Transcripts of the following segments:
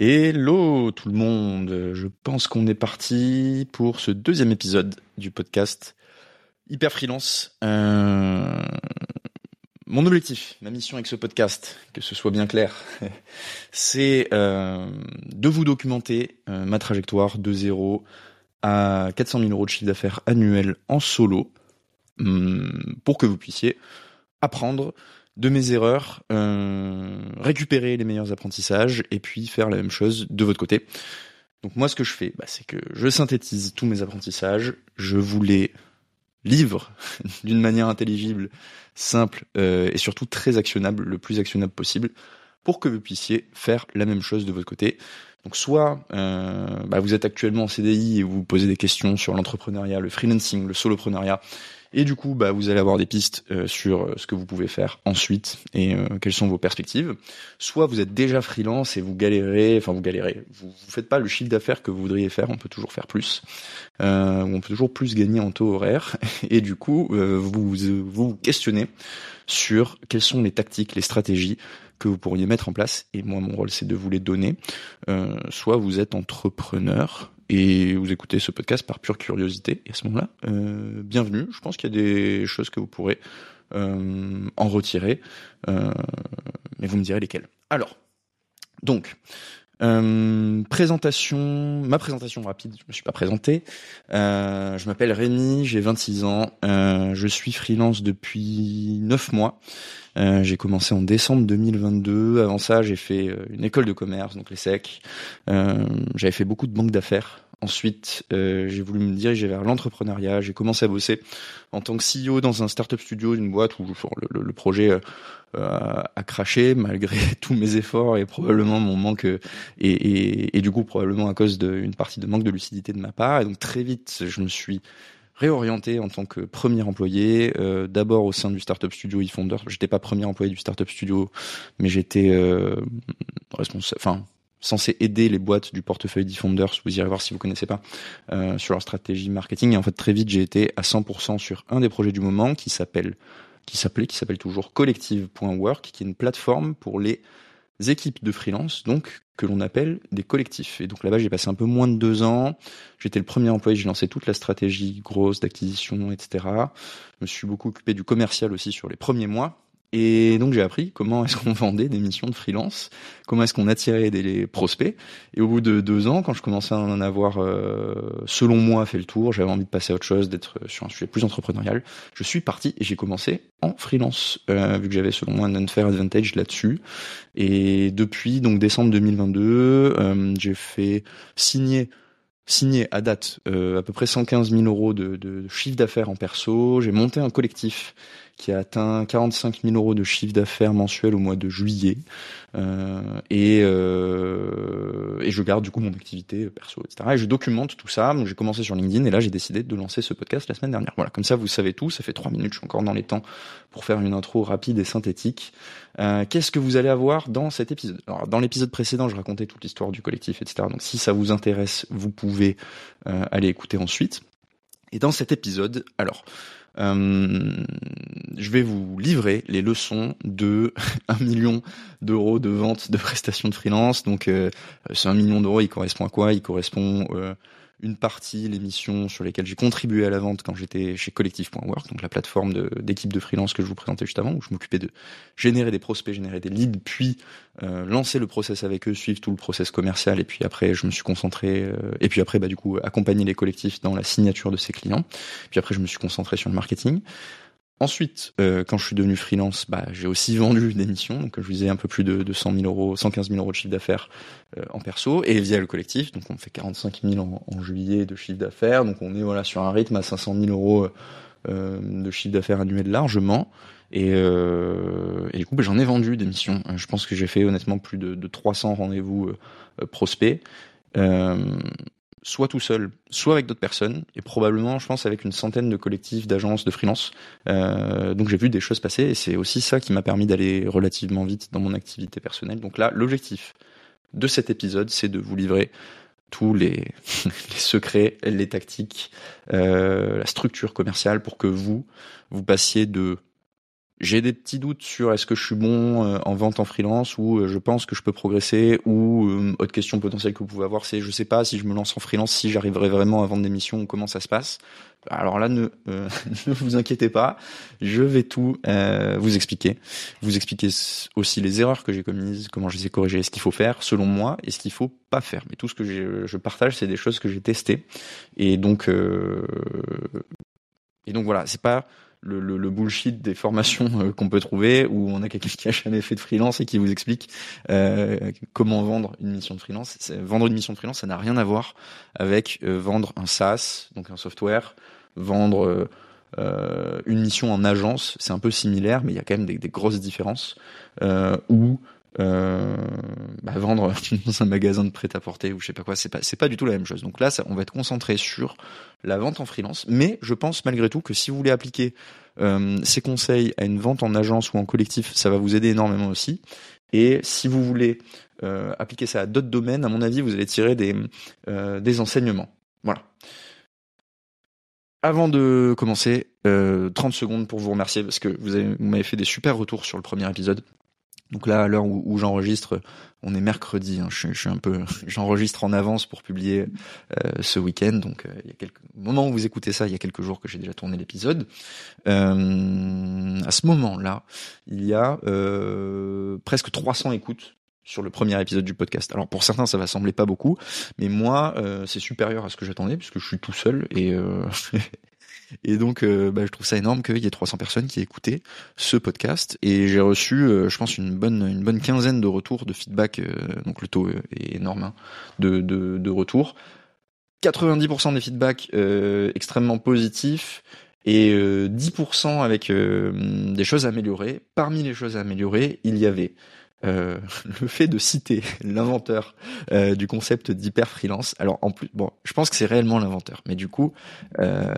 Hello tout le monde, je pense qu'on est parti pour ce deuxième épisode du podcast Hyper Freelance. Euh, mon objectif, ma mission avec ce podcast, que ce soit bien clair, c'est euh, de vous documenter euh, ma trajectoire de zéro à 400 000 euros de chiffre d'affaires annuel en solo, hum, pour que vous puissiez apprendre de mes erreurs, euh, récupérer les meilleurs apprentissages et puis faire la même chose de votre côté. Donc moi ce que je fais, bah, c'est que je synthétise tous mes apprentissages, je vous les livre d'une manière intelligible, simple euh, et surtout très actionnable, le plus actionnable possible, pour que vous puissiez faire la même chose de votre côté. Donc soit euh, bah, vous êtes actuellement en CDI et vous vous posez des questions sur l'entrepreneuriat, le freelancing, le soloprenariat, et du coup, bah, vous allez avoir des pistes euh, sur euh, ce que vous pouvez faire ensuite et euh, quelles sont vos perspectives. Soit vous êtes déjà freelance et vous galérez, enfin vous galérez, vous, vous faites pas le chiffre d'affaires que vous voudriez faire, on peut toujours faire plus, euh, on peut toujours plus gagner en taux horaire, et du coup, vous vous questionnez sur quelles sont les tactiques, les stratégies que vous pourriez mettre en place. Et moi, mon rôle, c'est de vous les donner. Euh, soit vous êtes entrepreneur et vous écoutez ce podcast par pure curiosité. Et à ce moment-là, euh, bienvenue. Je pense qu'il y a des choses que vous pourrez euh, en retirer, euh, mais vous me direz lesquelles. Alors, donc, euh, présentation, ma présentation rapide, je me suis pas présenté. Euh, je m'appelle Rémi, j'ai 26 ans, euh, je suis freelance depuis 9 mois. J'ai commencé en décembre 2022. Avant ça, j'ai fait une école de commerce, donc les SEC. Euh, j'avais fait beaucoup de banques d'affaires. Ensuite, j'ai voulu me diriger vers l'entrepreneuriat. J'ai commencé à bosser en tant que CEO dans un startup studio d'une boîte où le, projet a craché malgré tous mes efforts et probablement mon manque et, et, du coup probablement à cause d'une partie de manque de lucidité de ma part. Et donc très vite, je me suis réorienté en tant que premier employé, euh, d'abord au sein du startup studio eFounder. J'étais pas premier employé du startup studio, mais j'étais euh, responsable, censé aider les boîtes du portefeuille d'eFounders, vous irez voir si vous connaissez pas, euh, sur leur stratégie marketing. Et en fait, très vite, j'ai été à 100% sur un des projets du moment qui s'appelle, qui s'appelait, qui s'appelle toujours collective.work, qui est une plateforme pour les équipes de freelance, donc que l'on appelle des collectifs. Et donc là-bas, j'ai passé un peu moins de deux ans. J'étais le premier employé, j'ai lancé toute la stratégie grosse d'acquisition, etc. Je me suis beaucoup occupé du commercial aussi sur les premiers mois. Et donc j'ai appris comment est-ce qu'on vendait des missions de freelance, comment est-ce qu'on attirait des prospects. Et au bout de deux ans, quand je commençais à en avoir, euh, selon moi, fait le tour, j'avais envie de passer à autre chose, d'être sur un sujet plus entrepreneurial, je suis parti et j'ai commencé en freelance, euh, vu que j'avais selon moi un unfair advantage là-dessus. Et depuis donc décembre 2022, euh, j'ai fait signer signé à date euh, à peu près 115 000 euros de, de chiffre d'affaires en perso. J'ai monté un collectif qui a atteint 45 000 euros de chiffre d'affaires mensuel au mois de juillet. Euh, et, euh, et je garde du coup mon activité perso, etc. Et je documente tout ça. J'ai commencé sur LinkedIn et là j'ai décidé de lancer ce podcast la semaine dernière. Voilà, comme ça vous savez tout. Ça fait trois minutes, je suis encore dans les temps pour faire une intro rapide et synthétique. Euh, Qu'est-ce que vous allez avoir dans cet épisode? Alors dans l'épisode précédent, je racontais toute l'histoire du collectif, etc. Donc si ça vous intéresse, vous pouvez euh, aller écouter ensuite. Et dans cet épisode, alors euh, je vais vous livrer les leçons de 1 million d'euros de vente de prestations de freelance. Donc, euh, c'est un million d'euros, il correspond à quoi? Il correspond euh, une partie les missions sur lesquelles j'ai contribué à la vente quand j'étais chez collectif.work, donc la plateforme d'équipe de, freelance que je vous présentais juste avant, où je m'occupais de générer des prospects, générer des leads, puis euh, lancer le process avec eux, suivre tout le process commercial, et puis après je me suis concentré, euh, et puis après bah du coup accompagner les collectifs dans la signature de ses clients, puis après je me suis concentré sur le marketing. Ensuite, euh, quand je suis devenu freelance, bah, j'ai aussi vendu des missions. Donc, je visais un peu plus de, de 100 000 euros, 115 000 euros de chiffre d'affaires euh, en perso et via le collectif. Donc, on fait 45 000 en, en juillet de chiffre d'affaires. Donc, on est voilà sur un rythme à 500 000 euros euh, de chiffre d'affaires annuel largement. Et, euh, et, du coup, bah, j'en ai vendu des missions. Je pense que j'ai fait honnêtement plus de, de 300 rendez-vous prospects soit tout seul, soit avec d'autres personnes, et probablement, je pense, avec une centaine de collectifs, d'agences, de freelance. Euh, donc j'ai vu des choses passer, et c'est aussi ça qui m'a permis d'aller relativement vite dans mon activité personnelle. Donc là, l'objectif de cet épisode, c'est de vous livrer tous les, secrets, les tactiques, euh, la structure commerciale pour que vous, vous passiez de j'ai des petits doutes sur est-ce que je suis bon euh, en vente en freelance ou euh, je pense que je peux progresser ou euh, autre question potentielle que vous pouvez avoir c'est je sais pas si je me lance en freelance si j'arriverai vraiment à vendre des missions ou comment ça se passe. Alors là ne ne vous inquiétez pas, je vais tout vous expliquer, vous expliquer aussi les erreurs que j'ai commises, comment je les ai corrigées, ce qu'il faut faire selon moi et ce qu'il faut pas faire. Mais tout ce que je partage c'est des choses que j'ai testées et donc et donc voilà, c'est pas le, bullshit des formations euh, qu'on peut trouver où on a quelqu'un qui a jamais fait de freelance et qui vous explique euh, comment vendre une mission de freelance. Vendre une mission de freelance, ça n'a rien à voir avec euh, vendre un SaaS, donc un software, vendre une mission en agence. C'est un peu similaire, mais il y a quand même des, des grosses différences. ou euh, bah, vendre dans un magasin de prêt-à-porter ou je sais pas quoi, c'est pas c'est pas du tout la même chose. Donc là, ça, on va être concentré sur la vente en freelance, mais je pense malgré tout que si vous voulez appliquer euh, ces conseils à une vente en agence ou en collectif, ça va vous aider énormément aussi. Et si vous voulez euh, appliquer ça à d'autres domaines, à mon avis, vous allez tirer des des enseignements. Voilà. Avant de commencer, 30 secondes pour vous remercier parce que vous m'avez fait des super retours sur le premier épisode. Donc là, à l'heure où, j'enregistre, on est mercredi. Hein, je, suis un peu, j'enregistre en avance pour publier euh, ce week-end. Donc euh, il y a quelques moments où vous écoutez ça, il y a quelques jours que j'ai déjà tourné l'épisode. Euh, à ce moment-là, il y a presque 300 écoutes sur le premier épisode du podcast. Alors pour certains, ça va sembler pas beaucoup, mais moi, c'est supérieur à ce que j'attendais puisque je suis tout seul et Et donc, euh, bah, je trouve ça énorme qu'il y ait 300 personnes qui aient écouté ce podcast. Et j'ai reçu, euh, je pense, une bonne, quinzaine de retours, de feedback. Euh, donc le taux est énorme hein, de, de, de retours. 90% des feedbacks extrêmement positifs et 10% avec des choses à améliorer. Parmi les choses à améliorer, il y avait euh, le fait de citer l'inventeur euh, du concept d'hyper freelance. Alors en plus, bon, je pense que c'est réellement l'inventeur, mais du coup, euh,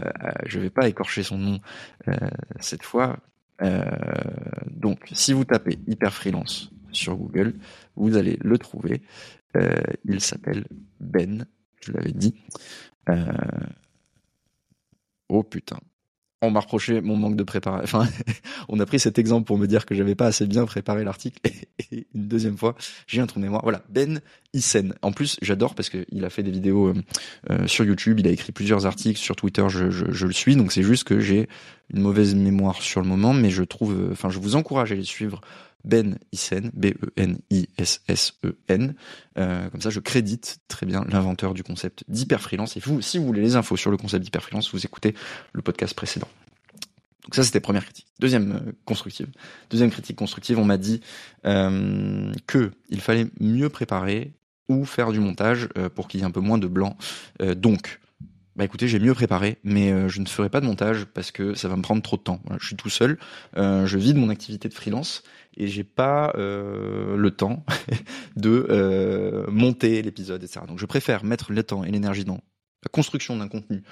je vais pas écorcher son nom euh, cette fois. donc, si vous tapez hyper freelance sur Google, vous allez le trouver. il s'appelle Ben, je l'avais dit. oh putain, on m'a reproché mon manque de préparation. Enfin, on a pris cet exemple pour me dire que j'avais pas assez bien préparé l'article. Et une deuxième fois, j'ai un trou de mémoire. Voilà, Ben Issen. En plus, j'adore parce qu'il a fait des vidéos euh, euh, sur YouTube, il a écrit plusieurs articles sur Twitter. Je, je le suis, donc c'est juste que j'ai une mauvaise mémoire sur le moment, mais je trouve, euh, enfin, je vous encourage à les suivre ben Issen, B-E-N-I-S-S-E-N. Euh, comme ça, je crédite très bien l'inventeur du concept d'hyper freelance. Et si vous voulez les infos sur le concept d'hyper freelance, vous écoutez le podcast précédent. Donc ça, c'était première critique. Deuxième euh, constructive. Deuxième critique constructive, on m'a dit euh, que il fallait mieux préparer ou faire du montage euh, pour qu'il y ait un peu moins de blanc. Donc, bah écoutez, j'ai mieux préparé, mais euh, je ne ferai pas de montage parce que ça va me prendre trop de temps. je suis tout seul, euh, je vis de mon activité de freelance et j'ai pas euh, le temps de monter l'épisode, etc. Donc je préfère mettre le temps et l'énergie dans la construction d'un contenu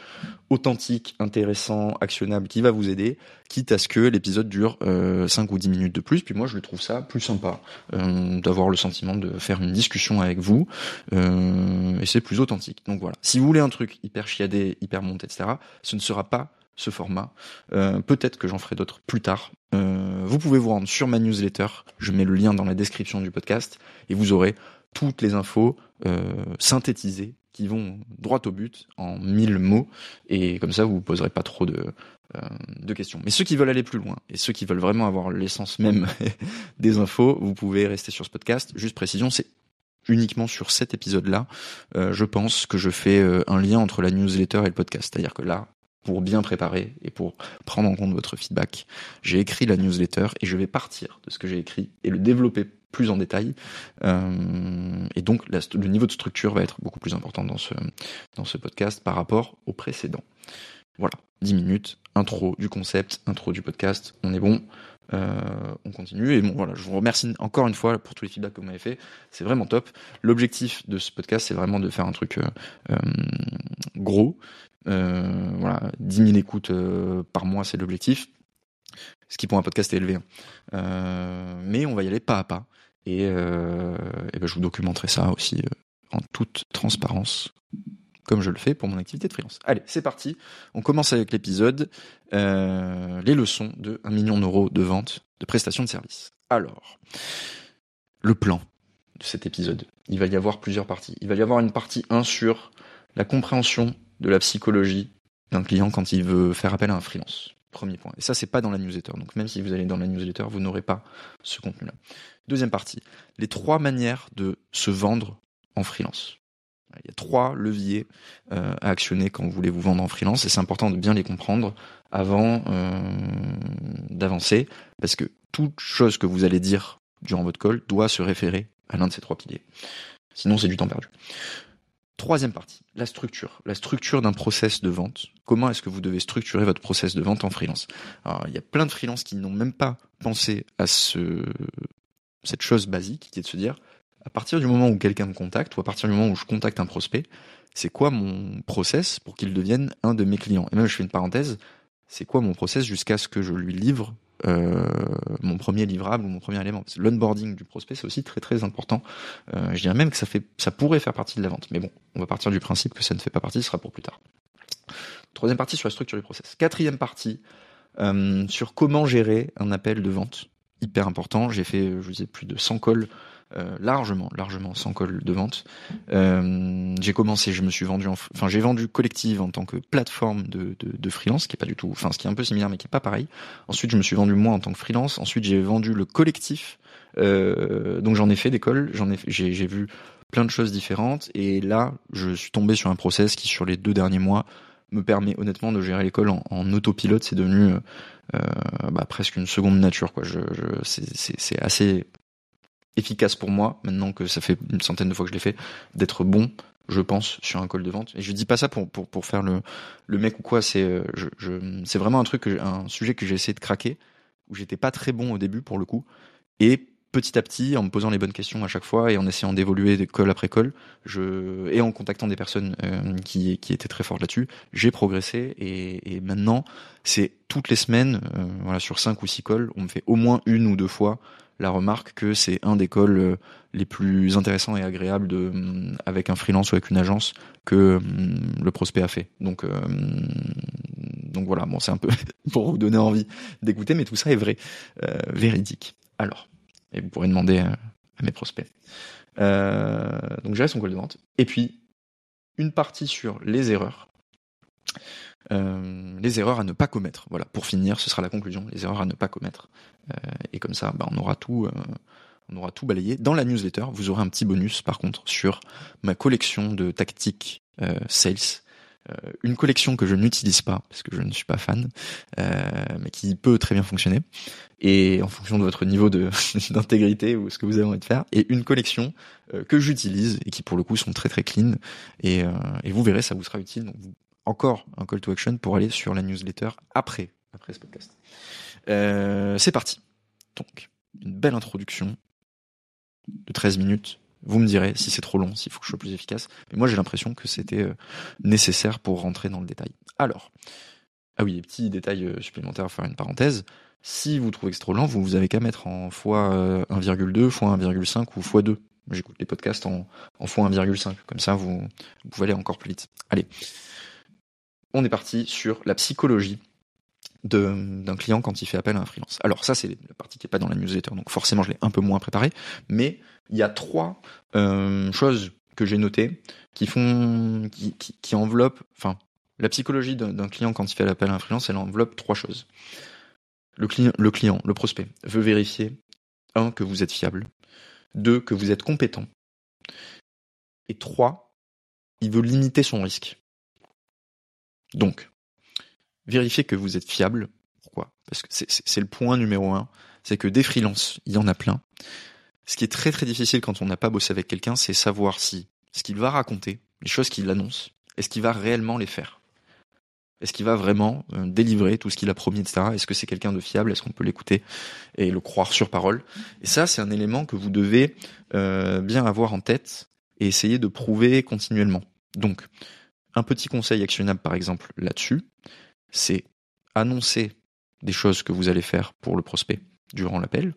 authentique, intéressant, actionnable, qui va vous aider, quitte à ce que l'épisode dure euh, 5 ou 10 minutes de plus. Puis moi, je trouve ça plus sympa euh, d'avoir le sentiment de faire une discussion avec vous, euh, et c'est plus authentique. Donc voilà. Si vous voulez un truc hyper chiadé, hyper monté, etc., ce ne sera pas ce format. Euh, peut-être que j'en ferai d'autres plus tard. Vous pouvez vous rendre sur ma newsletter. Je mets le lien dans la description du podcast et vous aurez toutes les infos synthétisées qui vont droit au but en mille mots et comme ça vous vous poserez pas trop de, euh, de questions. Mais ceux qui veulent aller plus loin et ceux qui veulent vraiment avoir l'essence même des infos, vous pouvez rester sur ce podcast. Juste précision, c'est uniquement sur cet épisode-là, euh, je pense que je fais euh, un lien entre la newsletter et le podcast. C'est-à-dire que là, pour bien préparer et pour prendre en compte votre feedback, j'ai écrit la newsletter et je vais partir de ce que j'ai écrit et le développer plus en détail. Euh, et donc, le niveau de structure va être beaucoup plus important dans ce, dans ce podcast par rapport au précédent. Voilà, 10 minutes, intro du concept, intro du podcast, on est bon. Euh, on continue et bon voilà, je vous remercie encore une fois pour tous les feedbacks que vous m'avez fait, c'est vraiment top. L'objectif de ce podcast, c'est vraiment de faire un truc euh, gros. Euh, voilà, 10 000 écoutes euh, par mois, c'est l'objectif. Ce qui pour un podcast est élevé. Hein. mais on va y aller pas à pas. Et, euh, ben je vous documenterai ça aussi euh, en toute transparence. comme je le fais pour mon activité de freelance. Allez, c'est parti. On commence avec l'épisode, euh, les leçons de 1 million d'euros de vente de prestations de services. Alors, le plan de cet épisode, il va y avoir plusieurs parties. Il va y avoir une partie 1 sur la compréhension de la psychologie d'un client quand il veut faire appel à un freelance. Premier point. Et ça, c'est pas dans la newsletter. Donc même si vous allez dans la newsletter, vous n'aurez pas ce contenu-là. Deuxième partie. Les trois manières de se vendre en freelance. Il y a trois leviers euh, à actionner quand vous voulez vous vendre en freelance et c'est important de bien les comprendre avant euh, d'avancer parce que toute chose que vous allez dire durant votre call doit se référer à l'un de ces trois piliers. Sinon, c'est du temps perdu. Troisième partie, la structure. La structure d'un process de vente. Comment est-ce que vous devez structurer votre process de vente en freelance? Alors, il y a plein de freelances qui n'ont même pas pensé à ce, cette chose basique qui est de se dire, à partir du moment où quelqu'un me contacte ou à partir du moment où je contacte un prospect, c'est quoi mon process pour qu'il devienne un de mes clients? Et même, je fais une parenthèse, c'est quoi mon process jusqu'à ce que je lui livre euh, mon premier livrable ou mon premier élément. L'onboarding du prospect, c'est aussi très très important. Euh, je dirais même que ça fait, pourrait faire partie de la vente. Mais bon, on va partir du principe que ça ne fait pas partie, ce sera pour plus tard. Troisième partie sur la structure du process. Quatrième partie euh, sur comment gérer un appel de vente. Hyper important. J'ai fait, je vous disais, plus de 100 calls euh, largement, largement sans col de vente. Euh, j'ai commencé, je me suis vendu, enfin j'ai vendu collective en tant que plateforme de, de, de, freelance, qui est pas du tout, enfin ce qui est un peu similaire mais qui est pas pareil. Ensuite, je me suis vendu moi en tant que freelance. Ensuite, j'ai vendu le collectif. Euh, donc j'en ai fait des calls, j'en ai, j'ai, j'ai vu plein de choses différentes et là, je suis tombé sur un process qui sur les deux derniers mois me permet honnêtement de gérer l'école en, en autopilote. C'est devenu euh, bah, presque une seconde nature. Quoi. Je, je c'est, c'est assez efficace pour moi, maintenant que ça fait une centaine de fois que je l'ai fait, d'être bon, je pense, sur un call de vente. Et je dis pas ça pour, pour, pour faire le, le mec ou quoi, c'est euh, je, je, c'est vraiment un truc, un sujet que j'ai essayé de craquer, où j'étais pas très bon au début pour le coup. Et petit à petit, en me posant les bonnes questions à chaque fois et en essayant d'évoluer call après call, je, et en contactant des personnes euh, qui, qui étaient très fortes là-dessus, j'ai progressé et, et maintenant, c'est toutes les semaines, euh, voilà, sur cinq ou six calls, on me fait au moins une ou deux fois la remarque que c'est un des calls euh, les plus intéressants et agréables de, mm, avec un freelance ou avec une agence que mm, le prospect a fait. Donc, euh, donc voilà, bon, c'est un peu pour vous donner envie d'écouter, mais tout ça est vrai, euh, véridique. Alors, et vous pourrez demander à, mes prospects. Donc j'ai son call de vente. Et puis, une partie sur les erreurs. Euh, les erreurs à ne pas commettre. Voilà, pour finir, ce sera la conclusion. Les erreurs à ne pas commettre. Euh, et comme ça, bah, on aura tout, euh, on aura tout balayé. Dans la newsletter, vous aurez un petit bonus, par contre, sur ma collection de tactiques sales. une collection que je n'utilise pas parce que je ne suis pas fan, mais qui peut très bien fonctionner. Et en fonction de votre niveau d'intégrité ou ce que vous avez envie de faire, et une collection que j'utilise et qui pour le coup sont très très clean. Et, et vous verrez, ça vous sera utile. Encore un call to action pour aller sur la newsletter après, après ce podcast. Euh, c'est parti. Donc, une belle introduction de 13 minutes. Vous me direz si c'est trop long, s'il faut que je sois plus efficace. Mais moi, j'ai l'impression que c'était euh, nécessaire pour rentrer dans le détail. Alors, ah oui, petit détail euh, supplémentaire, faire une parenthèse. Si vous trouvez que c'est trop lent, vous, vous avez qu'à mettre en x1,2, x 1,5 ou x2. J'écoute les podcasts en, en x1,5. Comme ça, vous pouvez aller encore plus vite. Allez on est parti sur la psychologie d'un client quand il fait appel à un freelance. Alors ça, c'est la partie qui n'est pas dans la newsletter, donc forcément, je l'ai un peu moins préparé, mais il y a trois euh, choses que j'ai notées qui font, qui, qui, enveloppent, enfin, la psychologie d'un client quand il fait appel à un freelance, elle enveloppe trois choses. Le client, le client, le prospect, veut vérifier, un, que vous êtes fiable, deux, que vous êtes compétent, et trois, il veut limiter son risque. Donc, vérifiez que vous êtes fiable. Pourquoi? Parce que c'est le point numéro un. C'est que des freelances, il y en a plein. Ce qui est très très difficile quand on n'a pas bossé avec quelqu'un, c'est savoir si ce qu'il va raconter, les choses qu'il annonce, est-ce qu'il va réellement les faire? Est-ce qu'il va vraiment euh, délivrer tout ce qu'il a promis, etc. Est-ce que c'est quelqu'un de fiable? Est-ce qu'on peut l'écouter et le croire sur parole? Et ça, c'est un élément que vous devez euh, bien avoir en tête et essayer de prouver continuellement. Donc, un petit conseil actionnable, par exemple, là-dessus, c'est annoncer des choses que vous allez faire pour le prospect durant l'appel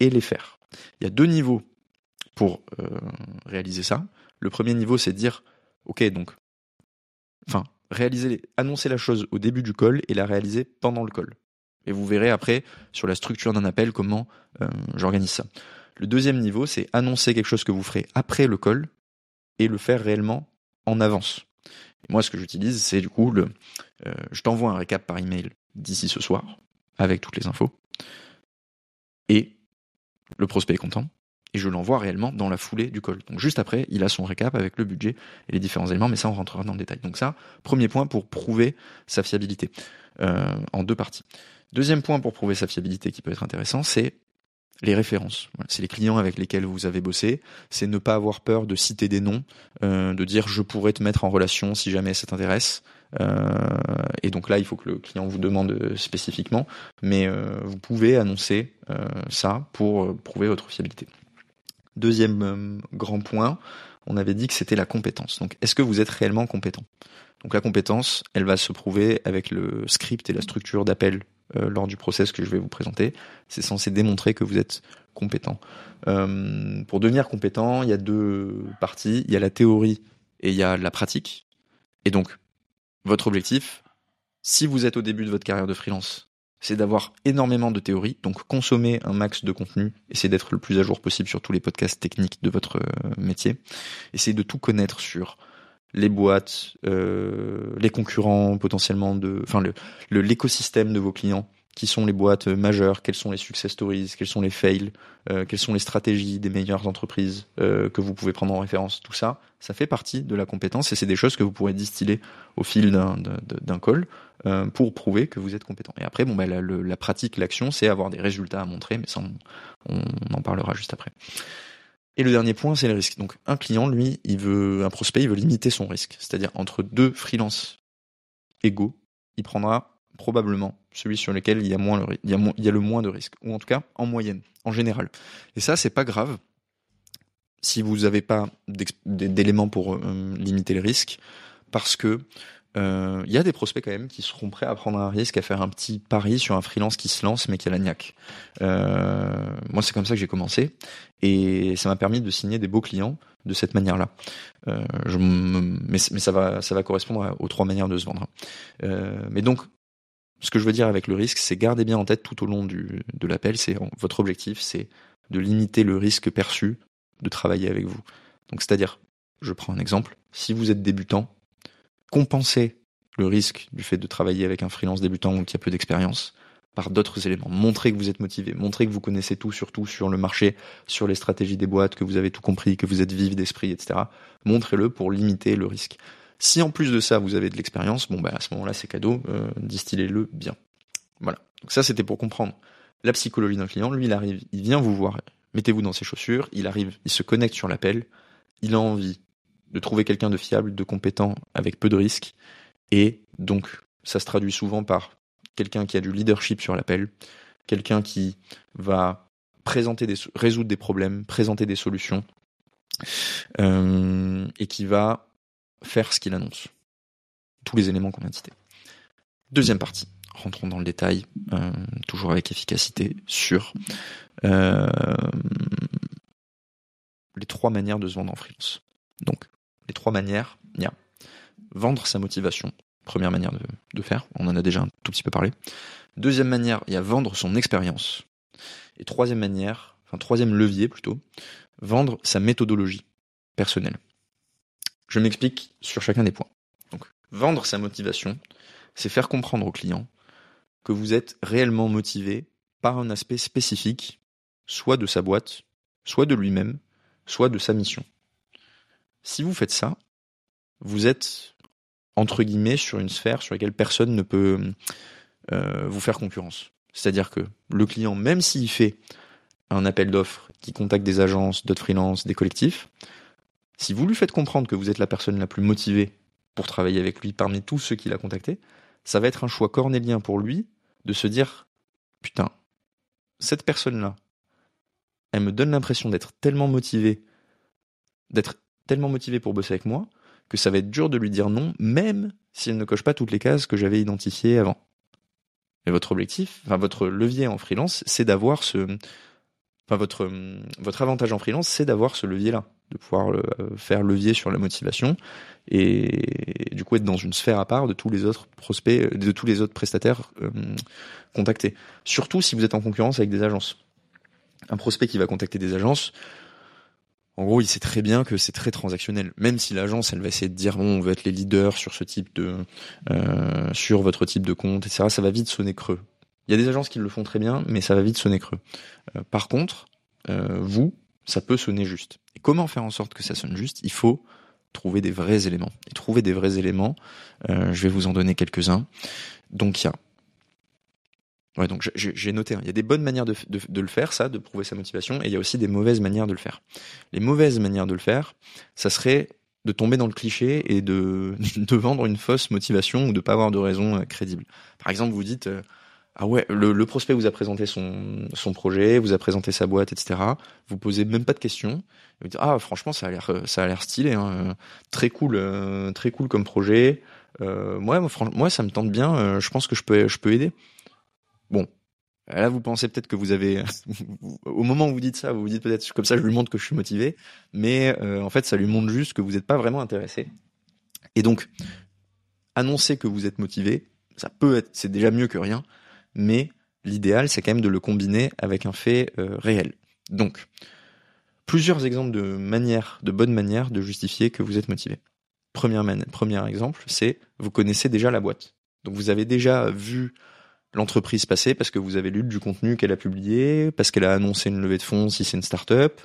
et les faire. Il y a deux niveaux pour euh, réaliser ça. Le premier niveau, c'est dire, OK, donc enfin, réaliser, annoncer la chose au début du call et la réaliser pendant le call. Et vous verrez après sur la structure d'un appel comment euh, j'organise ça. Le deuxième niveau, c'est annoncer quelque chose que vous ferez après le call et le faire réellement en avance. Et moi, ce que j'utilise, c'est du coup le, euh, je t'envoie un récap par email d'ici ce soir avec toutes les infos et le prospect est content et je l'envoie réellement dans la foulée du call. Donc juste après, il a son récap avec le budget et les différents éléments, mais ça on rentrera dans le détail. Donc ça, premier point pour prouver sa fiabilité euh, en deux parties. Deuxième point pour prouver sa fiabilité qui peut être intéressant, c'est les références. C'est les clients avec lesquels vous avez bossé. C'est ne pas avoir peur de citer des noms, euh, de dire je pourrais te mettre en relation si jamais ça t'intéresse. Euh, et donc là, il faut que le client vous demande spécifiquement, mais euh, vous pouvez annoncer euh, ça pour prouver votre fiabilité. Deuxième grand point, on avait dit que c'était la compétence. Donc, est-ce que vous êtes réellement compétent? Donc, la compétence, elle va se prouver avec le script et la structure d'appel lors du process que je vais vous présenter. C'est censé démontrer que vous êtes compétent. Euh, pour devenir compétent, il y a deux parties. Il y a la théorie et il y a la pratique. Et donc, votre objectif, si vous êtes au début de votre carrière de freelance, c'est d'avoir énormément de théorie, donc consommer un max de contenu, essayer d'être le plus à jour possible sur tous les podcasts techniques de votre euh, métier, essayer de tout connaître sur les boîtes, euh, les concurrents potentiellement de, enfin le l'écosystème de vos clients, qui sont les boîtes majeures, quelles sont les success stories, quels sont les fails, euh, quelles sont les stratégies des meilleures entreprises euh, que vous pouvez prendre en référence. Tout ça, ça fait partie de la compétence et c'est des choses que vous pourrez distiller au fil d'un call euh, pour prouver que vous êtes compétent. Et après, bon, bah, la, la pratique, l'action, c'est avoir des résultats à montrer, mais ça, on, on, en parlera juste après. Et le dernier point, c'est le risque. Donc, un client, lui, il veut, un prospect, il veut limiter son risque. C'est-à-dire entre deux freelances égaux, il prendra probablement celui sur lequel il y a le, moins de risques, ou en tout cas en moyenne, en général. Et ça, c'est pas grave si vous n'avez pas d'éléments pour euh, limiter le risque, parce que euh, il y a des prospects quand même qui seront prêts à prendre un risque, à faire un petit pari sur un freelance qui se lance mais qui a la niaque. Euh, moi, c'est comme ça que j'ai commencé et ça m'a permis de signer des beaux clients de cette manière-là. Euh, mais, mais, ça va, ça va correspondre aux trois manières de se vendre. Euh, mais donc, ce que je veux dire avec le risque, c'est garder bien en tête tout au long du, de l'appel, c'est votre objectif, c'est de limiter le risque perçu de travailler avec vous. Donc c'est-à-dire, je prends un exemple, si vous êtes débutant, compensez le risque du fait de travailler avec un freelance débutant ou qui a peu d'expérience par d'autres éléments. Montrez que vous êtes motivé, montrez que vous connaissez tout, surtout sur le marché, sur les stratégies des boîtes, que vous avez tout compris, que vous êtes vif d'esprit, etc. Montrez-le pour limiter le risque. Si en plus de ça vous avez de l'expérience, bon bah à ce moment-là c'est cadeau, euh, distillez-le bien. Voilà. Donc ça c'était pour comprendre la psychologie d'un client. Lui il arrive, il vient vous voir, mettez-vous dans ses chaussures, il arrive, il se connecte sur l'appel, il a envie de trouver quelqu'un de fiable, de compétent, avec peu de risques, et donc ça se traduit souvent par quelqu'un qui a du leadership sur l'appel, quelqu'un qui va résoudre des problèmes, présenter des solutions, euh, et qui va faire ce qu'il annonce. Tous les éléments qu'on a cités. Deuxième partie. Rentrons dans le détail, euh, toujours avec efficacité, sur euh, les trois manières de se vendre en freelance. Donc, les trois manières, il y a vendre sa motivation, première manière de, faire, on en a déjà un tout petit peu parlé. Deuxième manière, il y a vendre son expérience. Et troisième manière, enfin troisième levier plutôt, vendre sa méthodologie personnelle. Je m'explique sur chacun des points. Donc, vendre sa motivation, c'est faire comprendre au client que vous êtes réellement motivé par un aspect spécifique, soit de sa boîte, soit de lui-même, soit de sa mission. Si vous faites ça, vous êtes entre guillemets sur une sphère sur laquelle personne ne peut euh, vous faire concurrence. C'est-à-dire que le client, même s'il fait un appel d'offres qui contacte des agences, d'autres freelances, des collectifs, si vous lui faites comprendre que vous êtes la personne la plus motivée pour travailler avec lui parmi tous ceux qu'il a contactés, ça va être un choix cornélien pour lui de se dire putain, cette personne-là, elle me donne l'impression d'être tellement motivée, d'être tellement motivée pour bosser avec moi, que ça va être dur de lui dire non, même si elle ne coche pas toutes les cases que j'avais identifiées avant. Et votre objectif, enfin votre levier en freelance, c'est d'avoir ce, enfin votre votre avantage en freelance, c'est d'avoir ce levier-là de pouvoir faire levier sur la motivation et, du coup être dans une sphère à part de tous les autres prospects, de tous les autres prestataires contactés. Surtout si vous êtes en concurrence avec des agences. Un prospect qui va contacter des agences, en gros, il sait très bien que c'est très transactionnel. Même si l'agence, elle va essayer de dire bon, on veut être les leaders sur ce type de, euh, sur votre type de compte, etc. Ça va vite sonner creux. Il y a des agences qui le font très bien, mais ça va vite sonner creux. Euh, par contre, euh, vous, ça peut sonner juste. Et comment faire en sorte que ça sonne juste? Il faut trouver des vrais éléments. Et trouver des vrais éléments, je vais vous en donner quelques-uns. Donc il y a Ouais, donc j'ai noté. Hein. Il y a des bonnes manières de, le faire, ça, de prouver sa motivation, et il y a aussi des mauvaises manières de le faire. Les mauvaises manières de le faire, ça serait de tomber dans le cliché et de, vendre une fausse motivation ou de pas avoir de raison euh, crédible. Par exemple, vous dites euh, ah ouais, le, prospect vous a présenté son, projet, vous a présenté sa boîte, etc. Vous posez même pas de questions. Vous dites ah franchement ça a l'air ça a l'air stylé, hein. très cool, euh, très cool comme projet. Euh, moi, moi ça me tente bien. je pense que je peux je peux aider. Bon, Là, vous pensez peut-être que vous avez, au moment où vous dites ça, vous vous dites peut-être comme ça, je lui montre que je suis motivé, mais euh, en fait, ça lui montre juste que vous n'êtes pas vraiment intéressé. Et donc, annoncer que vous êtes motivé, ça peut être, c'est déjà mieux que rien, mais l'idéal, c'est quand même de le combiner avec un fait euh, réel. Donc, plusieurs exemples de manières, de bonnes manières de justifier que vous êtes motivé. Première, premier exemple, c'est vous connaissez déjà la boîte. Donc, vous avez déjà vu l'entreprise passée parce que vous avez lu du contenu qu'elle a publié, parce qu'elle a annoncé une levée de fonds si c'est une start-up,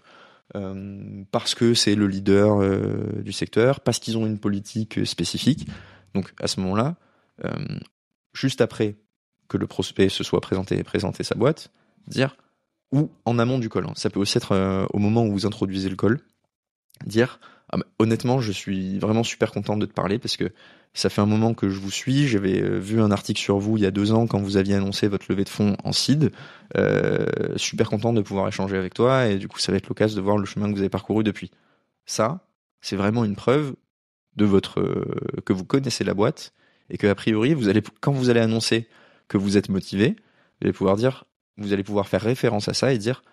euh, parce que c'est le leader euh, du secteur, parce qu'ils ont une politique spécifique. Donc à ce moment-là, euh, juste après que le prospect se soit présenté et présenté sa boîte, dire ou en amont du call. Hein. Ça peut aussi être au moment où vous introduisez le call, dire ah, honnêtement, je suis vraiment super content de te parler parce que ça fait un moment que je vous suis. J'avais euh, vu un article sur vous il y a deux ans quand vous aviez annoncé votre levée de fonds en seed. Euh, super content de pouvoir échanger avec toi et du coup, ça va être l'occasion de voir le chemin que vous avez parcouru depuis. Ça, c'est vraiment une preuve euh, que vous connaissez la boîte et que a priori, quand vous allez annoncer que vous êtes motivé, vous allez pouvoir dire, vous allez pouvoir faire référence à ça et dire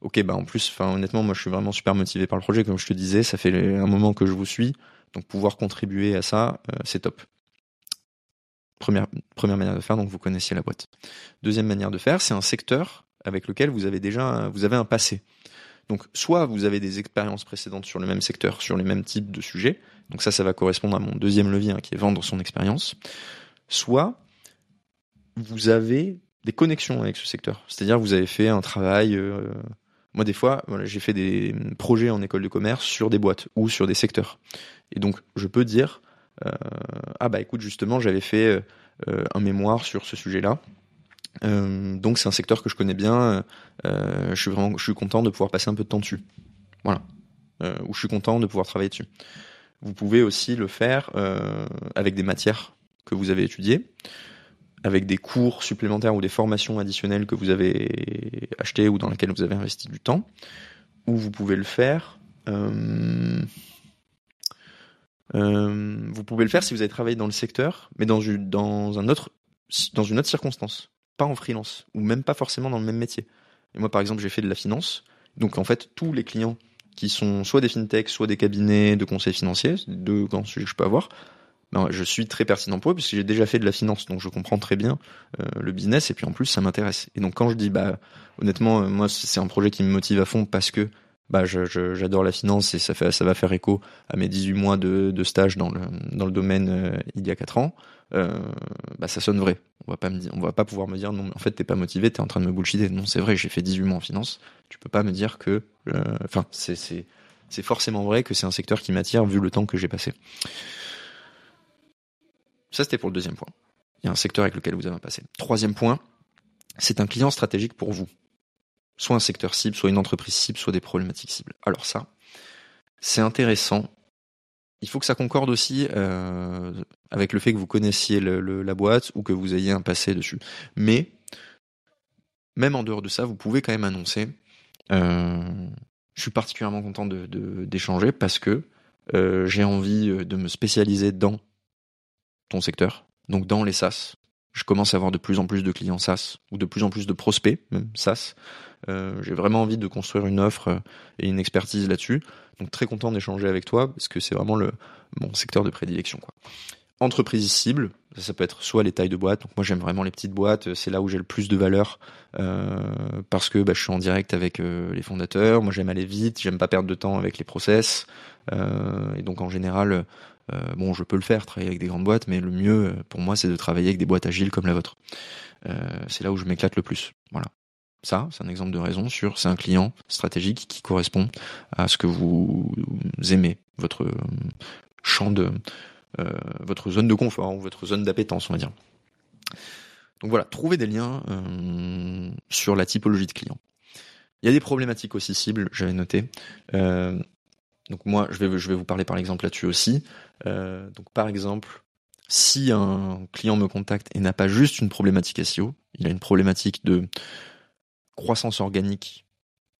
ok, bah en plus, enfin honnêtement, moi je suis vraiment super motivé par le projet, comme je te disais, ça fait un moment que je vous suis, donc pouvoir contribuer à ça, euh, c'est top. Première, première manière de faire, donc vous connaissiez la boîte. Deuxième manière de faire, c'est un secteur avec lequel vous avez déjà vous avez un passé. Donc soit vous avez des expériences précédentes sur le même secteur, sur les mêmes types de sujets, donc ça, ça va correspondre à mon deuxième levier, hein, qui est vendre son expérience. Soit vous avez des connexions avec ce secteur, c'est-à-dire vous avez fait un travail euh, moi, des fois, voilà, j'ai fait des projets en école de commerce sur des boîtes ou sur des secteurs. Et donc, je peux dire, euh, ah bah écoute, justement, j'avais fait euh, un mémoire sur ce sujet-là. Euh, donc, c'est un secteur que je connais bien. je suis vraiment, je suis content de pouvoir passer un peu de temps dessus. Voilà. ou je suis content de pouvoir travailler dessus. Vous pouvez aussi le faire avec des matières que vous avez étudiées avec des cours supplémentaires ou des formations additionnelles que vous avez achetées ou dans lesquelles vous avez investi du temps, ou vous pouvez le faire. Euh, euh, vous pouvez le faire si vous avez travaillé dans le secteur, mais dans un autre, dans une autre circonstance, pas en freelance, ou même pas forcément dans le même métier. Et moi, par exemple, j'ai fait de la finance, donc en fait, tous les clients qui sont soit des fintechs, soit des cabinets de conseils financiers, deux grands sujets que je peux avoir, ben, je suis très pertinent pour eux puisque j'ai déjà fait de la finance, donc je comprends très bien euh, le business et puis en plus ça m'intéresse. Et donc quand je dis bah honnêtement euh, moi c'est un projet qui me motive à fond parce que bah j'adore la finance et ça fait ça va faire écho à mes 18 mois de, de stage dans le dans le domaine euh, il y a 4 ans. bah ça sonne vrai. On va pas me dire, on va pas pouvoir me dire non en fait t'es pas motivé, t'es en train de me bullshiter. Non c'est vrai, j'ai fait 18 mois en finance. Tu peux pas me dire que enfin c'est c'est c'est forcément vrai que c'est un secteur qui m'attire vu le temps que j'ai passé. Ça, c'était pour le deuxième point. Il y a un secteur avec lequel vous avez un passé. Troisième point, c'est un client stratégique pour vous. Soit un secteur cible, soit une entreprise cible, soit des problématiques cibles. Alors ça, c'est intéressant. Il faut que ça concorde aussi euh, avec le fait que vous connaissiez la boîte ou que vous ayez un passé dessus. Mais même en dehors de ça, vous pouvez quand même annoncer. Euh, je suis particulièrement content d'échanger parce que euh, j'ai envie de me spécialiser dans ton secteur, donc dans les SaaS. Je commence à avoir de plus en plus de clients SaaS ou de plus en plus de prospects, même SaaS. Euh, j'ai vraiment envie de construire une offre euh, et une expertise là-dessus. Donc très content d'échanger avec toi parce que c'est vraiment mon secteur de prédilection. Quoi. Entreprise cible, ça, peut être soit les tailles de boîtes. Donc moi j'aime vraiment les petites boîtes, c'est là où j'ai le plus de valeur euh, parce que bah, je suis en direct avec les fondateurs. Moi j'aime aller vite, j'aime pas perdre de temps avec les process. Et donc en général, euh, bon je peux le faire, travailler avec des grandes boîtes, mais le mieux pour moi c'est de travailler avec des boîtes agiles comme la vôtre. c'est là où je m'éclate le plus. Voilà. Ça, c'est un exemple de raison sur c'est un client stratégique qui correspond à ce que vous aimez, votre champ de euh, votre zone de confort ou votre zone d'appétence, on va dire. Donc voilà, trouver des liens euh, sur la typologie de clients. Il y a des problématiques aussi cibles, j'avais noté. Euh, donc moi, je vais, je vais vous parler par exemple là-dessus aussi. Donc par exemple, si un client me contacte et n'a pas juste une problématique SEO, il a une problématique de croissance organique.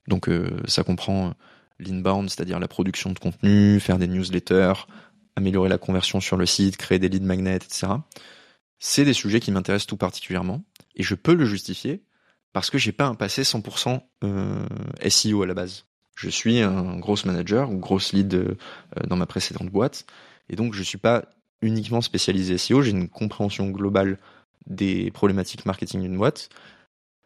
Donc ça comprend l'inbound, c'est-à-dire la production de contenu, faire des newsletters, améliorer la conversion sur le site, créer des leads magnets, etc. C'est des sujets qui m'intéressent tout particulièrement et je peux le justifier parce que j'ai pas un passé 100% euh, SEO à la base. Je suis un gros manager ou grosse lead euh, dans ma précédente boîte et donc je suis pas uniquement spécialisé SEO, j'ai une compréhension globale des problématiques marketing d'une boîte.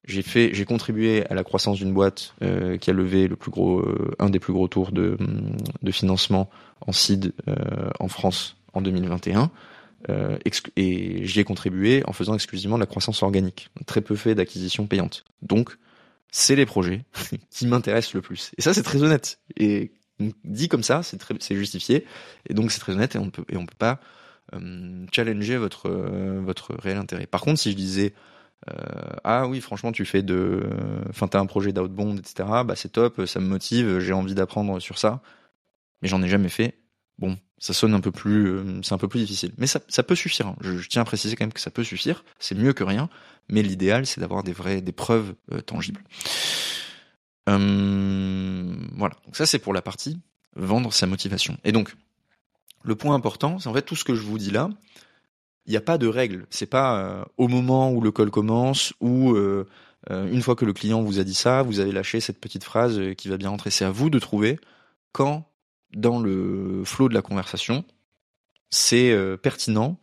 J'ai contribué à la croissance d'une boîte euh, qui a levé le plus gros, un des plus gros tours de, financement en seed euh, en France en 2021. Euh, et j'y ai contribué en faisant exclusivement de la croissance organique, très peu fait d'acquisition payante. Donc, c'est les projets qui m'intéressent le plus. Et ça, c'est très honnête. Dit comme ça, c'est justifié. Et donc, c'est très honnête et on peut, et on peut pas euh, challenger votre, votre réel intérêt. Par contre, si je disais, ah oui, franchement, tu fais de, enfin, t'as un projet d'outbound, etc. Bah, c'est top, ça me motive, j'ai envie d'apprendre sur ça mais j'en ai jamais fait. Bon, ça sonne un peu plus, euh, c'est un peu plus difficile. Mais ça, peut suffire. Hein. Je, tiens à préciser quand même que ça peut suffire. C'est mieux que rien. Mais l'idéal, c'est d'avoir des preuves euh, tangibles. Hum, voilà. Donc ça, c'est pour la partie vendre sa motivation. Et donc, le point important, c'est en fait tout ce que je vous dis là. Il n'y a pas de règle. C'est pas euh, au moment où le call commence ou une fois que le client vous a dit ça, vous avez lâché cette petite phrase qui va bien rentrer. C'est à vous de trouver quand dans le flot de la conversation, c'est euh, pertinent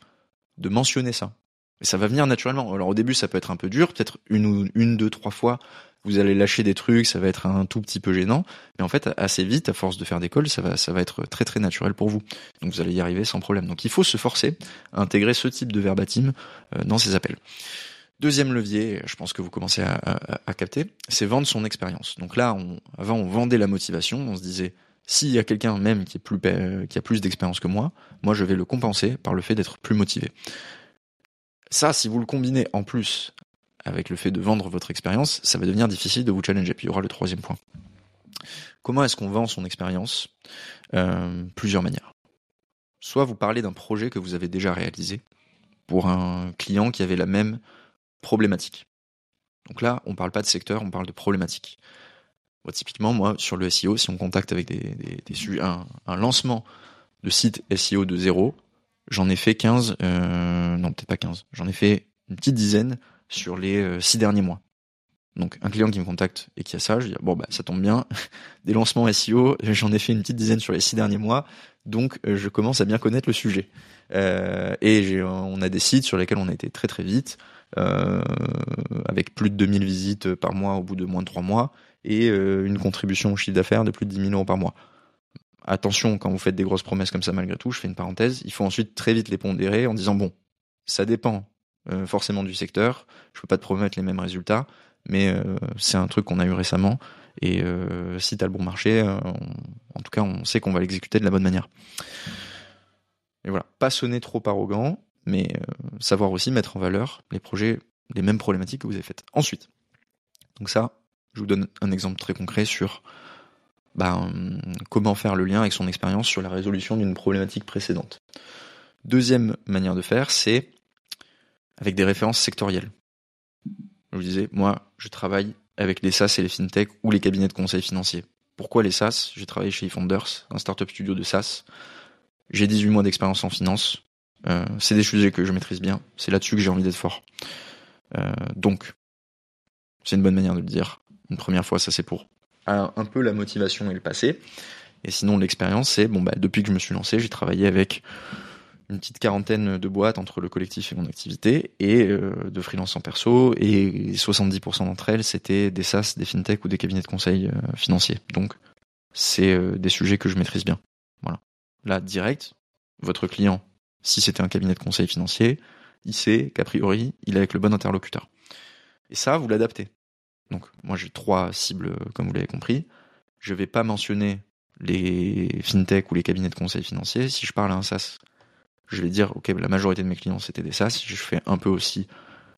de mentionner ça. Et ça va venir naturellement. Alors au début, ça peut être un peu dur, peut-être une une, deux, trois fois, vous allez lâcher des trucs, ça va être un tout petit peu gênant, mais en fait, assez vite, à force de faire des calls, ça va, ça va être très très naturel pour vous. Donc vous allez y arriver sans problème. Donc il faut se forcer à intégrer ce type de verbatim euh, dans ces appels. Deuxième levier, je pense que vous commencez à, capter, c'est vendre son expérience. Donc là, avant, on vendait la motivation, on se disait, s'il y a quelqu'un même qui, est plus, qui a plus d'expérience que moi, moi je vais le compenser par le fait d'être plus motivé. Ça, si vous le combinez en plus avec le fait de vendre votre expérience, ça va devenir difficile de vous challenger. Puis il y aura le troisième point. Comment est-ce qu'on vend son expérience euh, Plusieurs manières. Soit vous parlez d'un projet que vous avez déjà réalisé pour un client qui avait la même problématique. Donc là, on ne parle pas de secteur, on parle de problématique typiquement, moi, sur le SEO, si on contacte avec des, un, lancement de site SEO de zéro, j'en ai fait 15, euh, non, peut-être pas 15, j'en ai fait une petite dizaine sur les euh, six derniers mois. Donc, un client qui me contacte et qui a ça, je dis, bon, bah, ça tombe bien, des lancements SEO, j'en ai fait une petite dizaine sur les six derniers mois, donc euh, je commence à bien connaître le sujet. Euh, et on a des sites sur lesquels on a été très très vite, euh, avec plus de 2000 visites par mois au bout de moins de trois mois, et euh, une contribution au chiffre d'affaires de plus de 10 000 euros par mois. Attention, quand vous faites des grosses promesses comme ça, malgré tout, je fais une parenthèse, il faut ensuite très vite les pondérer en disant, bon, ça dépend euh, forcément du secteur, je peux pas te promettre les mêmes résultats, mais euh, c'est un truc qu'on a eu récemment, et si tu as le bon marché, en tout cas, on sait qu'on va l'exécuter de la bonne manière. Et voilà, pas sonner trop arrogant, mais savoir aussi mettre en valeur les projets, les mêmes problématiques que vous avez faites. Ensuite, donc ça, je vous donne un exemple très concret sur ben, comment faire le lien avec son expérience sur la résolution d'une problématique précédente. Deuxième manière de faire, c'est avec des références sectorielles. Je vous disais, moi, je travaille avec les SaaS et les FinTech ou les cabinets de conseil financiers. Pourquoi les SaaS? J'ai travaillé chez eFounders, un startup studio de SaaS. J'ai 18 mois d'expérience en finance. Euh, c'est des sujets que je maîtrise bien. C'est là-dessus que j'ai envie d'être fort. Euh, donc, c'est une bonne manière de le dire. Une première fois, ça c'est pour un, un, peu la motivation et le passé. Et sinon, l'expérience, c'est bon bah depuis que je me suis lancé, j'ai travaillé avec une petite quarantaine de boîtes entre le collectif et mon activité, et euh, de freelance en perso, et 70% d'entre elles, c'était des SaaS, des fintech ou des cabinets de conseil euh, financiers. Donc, c'est euh, des sujets que je maîtrise bien. Voilà. Là, direct, votre client, si c'était un cabinet de conseil financier, il sait qu'a priori, il est avec le bon interlocuteur. Et ça, vous l'adaptez. Donc, moi, j'ai trois cibles, comme vous l'avez compris. Je vais pas mentionner les fintech ou les cabinets de conseil financiers si je parle à un SaaS je vais dire, ok, la majorité de mes clients c'était des SaaS. Je fais un peu aussi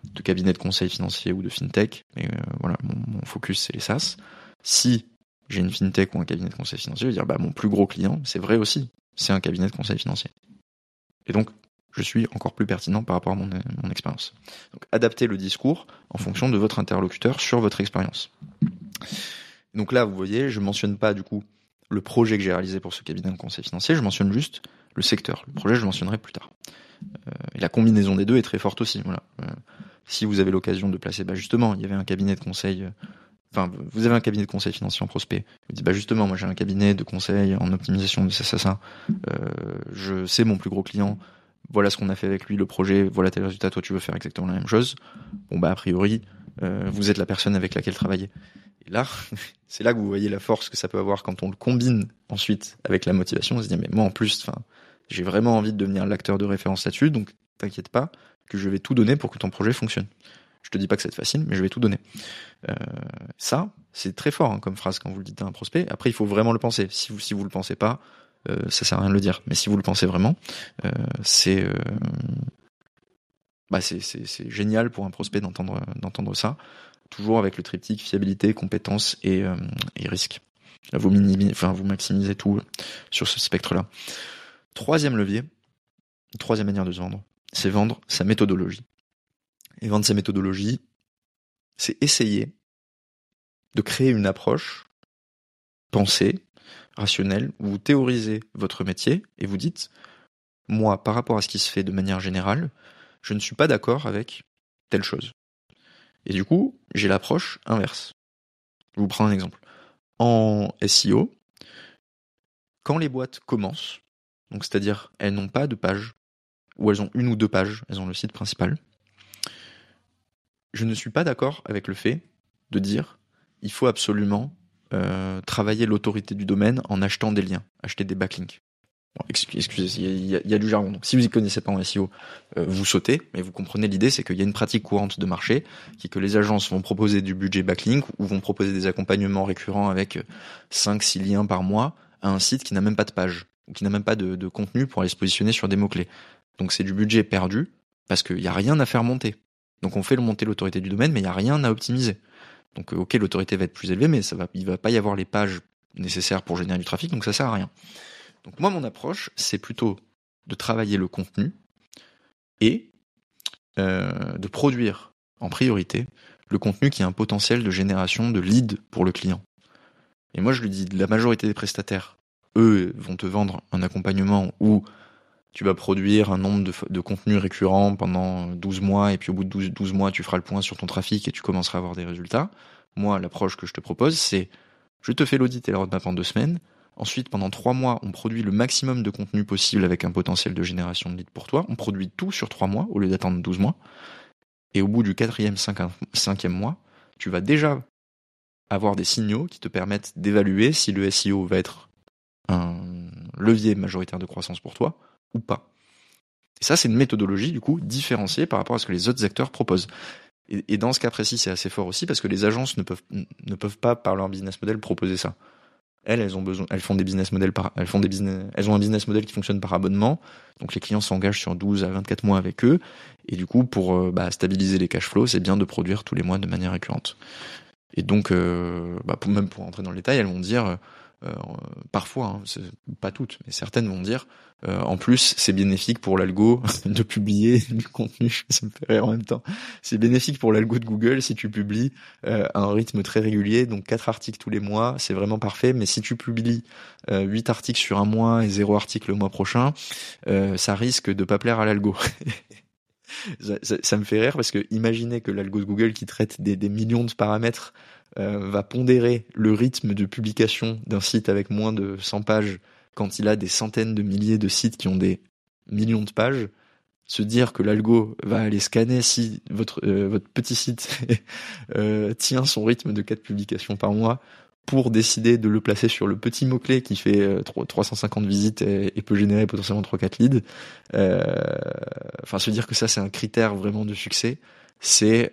de cabinet de conseil financier ou de fintech, mais euh, voilà, mon, focus c'est les SaaS. Si j'ai une fintech ou un cabinet de conseil financier, je vais dire, bah mon plus gros client, c'est vrai aussi, c'est un cabinet de conseil financier. Et donc, je suis encore plus pertinent par rapport à mon, expérience. Donc, adaptez le discours en fonction de votre interlocuteur sur votre expérience. Donc là, vous voyez, je mentionne pas du coup le projet que j'ai réalisé pour ce cabinet de conseil financier, je mentionne juste le secteur. Le projet, je le mentionnerai plus tard. Euh, et la combinaison des deux est très forte aussi. Voilà. Euh, si vous avez l'occasion de placer, bah justement, il y avait un cabinet de conseil. Euh, enfin, vous avez un cabinet de conseil financier en prospect. Vous dites, bah justement, moi j'ai un cabinet de conseil en optimisation de ça, ça, ça. je sais mon plus gros client. Voilà ce qu'on a fait avec lui, le projet. Voilà tel résultat. Toi, tu veux faire exactement la même chose. Bon bah a priori, vous êtes la personne avec laquelle travailler. Et là, c'est là que vous voyez la force que ça peut avoir quand on le combine ensuite avec la motivation. On se dit, mais moi en plus, enfin, j'ai vraiment envie de devenir l'acteur de référence là-dessus, donc t'inquiète pas que je vais tout donner pour que ton projet fonctionne. Je te dis pas que c'est facile, mais je vais tout donner. Euh, ça, c'est très fort hein, comme phrase quand vous le dites à un prospect. Après, il faut vraiment le penser. Si vous si vous le pensez pas, euh, ça sert à rien de le dire. Mais si vous le pensez vraiment, euh, c'est euh, bah c'est c'est génial pour un prospect d'entendre d'entendre ça. Toujours avec le triptyque fiabilité, compétence et, euh, et risque. Là, vous minimisez, enfin vous maximisez tout sur ce spectre-là. Troisième levier, troisième manière de se vendre, c'est vendre sa méthodologie. Et vendre sa méthodologie, c'est essayer de créer une approche pensée, rationnelle, où vous théorisez votre métier et vous dites, moi, par rapport à ce qui se fait de manière générale, je ne suis pas d'accord avec telle chose. Et du coup, j'ai l'approche inverse. Je vous prends un exemple. En SEO, quand les boîtes commencent, donc c'est-à-dire elles n'ont pas de page, ou elles ont une ou deux pages, elles ont le site principal. Je ne suis pas d'accord avec le fait de dire il faut absolument euh, travailler l'autorité du domaine en achetant des liens, acheter des backlinks. excusez, il y, a, du jargon. Si vous y connaissez pas en SEO, euh, vous sautez, mais vous comprenez l'idée, c'est qu'il y a une pratique courante de marché, qui est que les agences vont proposer du budget backlink ou vont proposer des accompagnements récurrents avec 5-6 liens par mois à un site qui n'a même pas de page qui n'a même pas de, contenu pour aller se positionner sur des mots-clés. Donc c'est du budget perdu parce qu'il n'y a rien à faire monter. Donc on fait monter l'autorité du domaine, mais il n'y a rien à optimiser. Donc euh, ok, l'autorité va être plus élevée, mais ça va, il va pas y avoir les pages nécessaires pour générer du trafic, donc ça sert à rien. Donc moi, mon approche, c'est plutôt de travailler le contenu et euh, de produire en priorité le contenu qui a un potentiel de génération de leads pour le client. Et moi, je lui dis, la majorité des prestataires eux vont te vendre un accompagnement où tu vas produire un nombre de, contenus récurrents pendant 12 mois et puis au bout de 12, 12, mois tu feras le point sur ton trafic et tu commenceras à avoir des résultats. Moi, l'approche que je te propose, c'est je te fais l'audit et la roadmap en deux semaines. Ensuite, pendant trois mois, on produit le maximum de contenu possible avec un potentiel de génération de leads pour toi. On produit tout sur trois mois au lieu d'attendre 12 mois. Et au bout du quatrième, cinquième mois, tu vas déjà avoir des signaux qui te permettent d'évaluer si le SEO va être un levier majoritaire de croissance pour toi ou pas. Et ça, c'est une méthodologie, du coup, différenciée par rapport à ce que les autres acteurs proposent. Et, dans ce cas précis, c'est assez fort aussi parce que les agences ne peuvent, pas, par leur business model, proposer ça. Elles, elles ont besoin, elles font des business models par, elles font des business, elles ont un business model qui fonctionne par abonnement. Donc les clients s'engagent sur 12 à 24 mois avec eux. Et du coup, pour euh, bah, stabiliser les cash flows, c'est bien de produire tous les mois de manière récurrente. Et donc, euh, bah, même pour entrer dans le détail, elles vont dire, euh, parfois, hein, pas toutes, mais certaines vont dire, euh, en plus, c'est bénéfique pour l'algo de publier du contenu. Ça me fait rire en même temps. C'est bénéfique pour l'algo de Google si tu publies euh, à un rythme très régulier, donc quatre articles tous les mois, c'est vraiment parfait. Mais si tu publies huit articles sur un mois et zéro article le mois prochain, ça risque de pas plaire à l'algo. ça, me fait rire parce que imaginez que l'algo de Google qui traite des, millions de paramètres euh, va pondérer le rythme de publication d'un site avec moins de 100 pages quand il a des centaines de milliers de sites qui ont des millions de pages. Se dire que l'algo va aller scanner si votre, euh, votre petit site euh, tient son rythme de 4 publications par mois pour décider de le placer sur le petit mot-clé qui fait 350 euh, visites et, peut générer potentiellement 3-4 leads. Euh, enfin, se dire que ça, c'est un critère vraiment de succès, c'est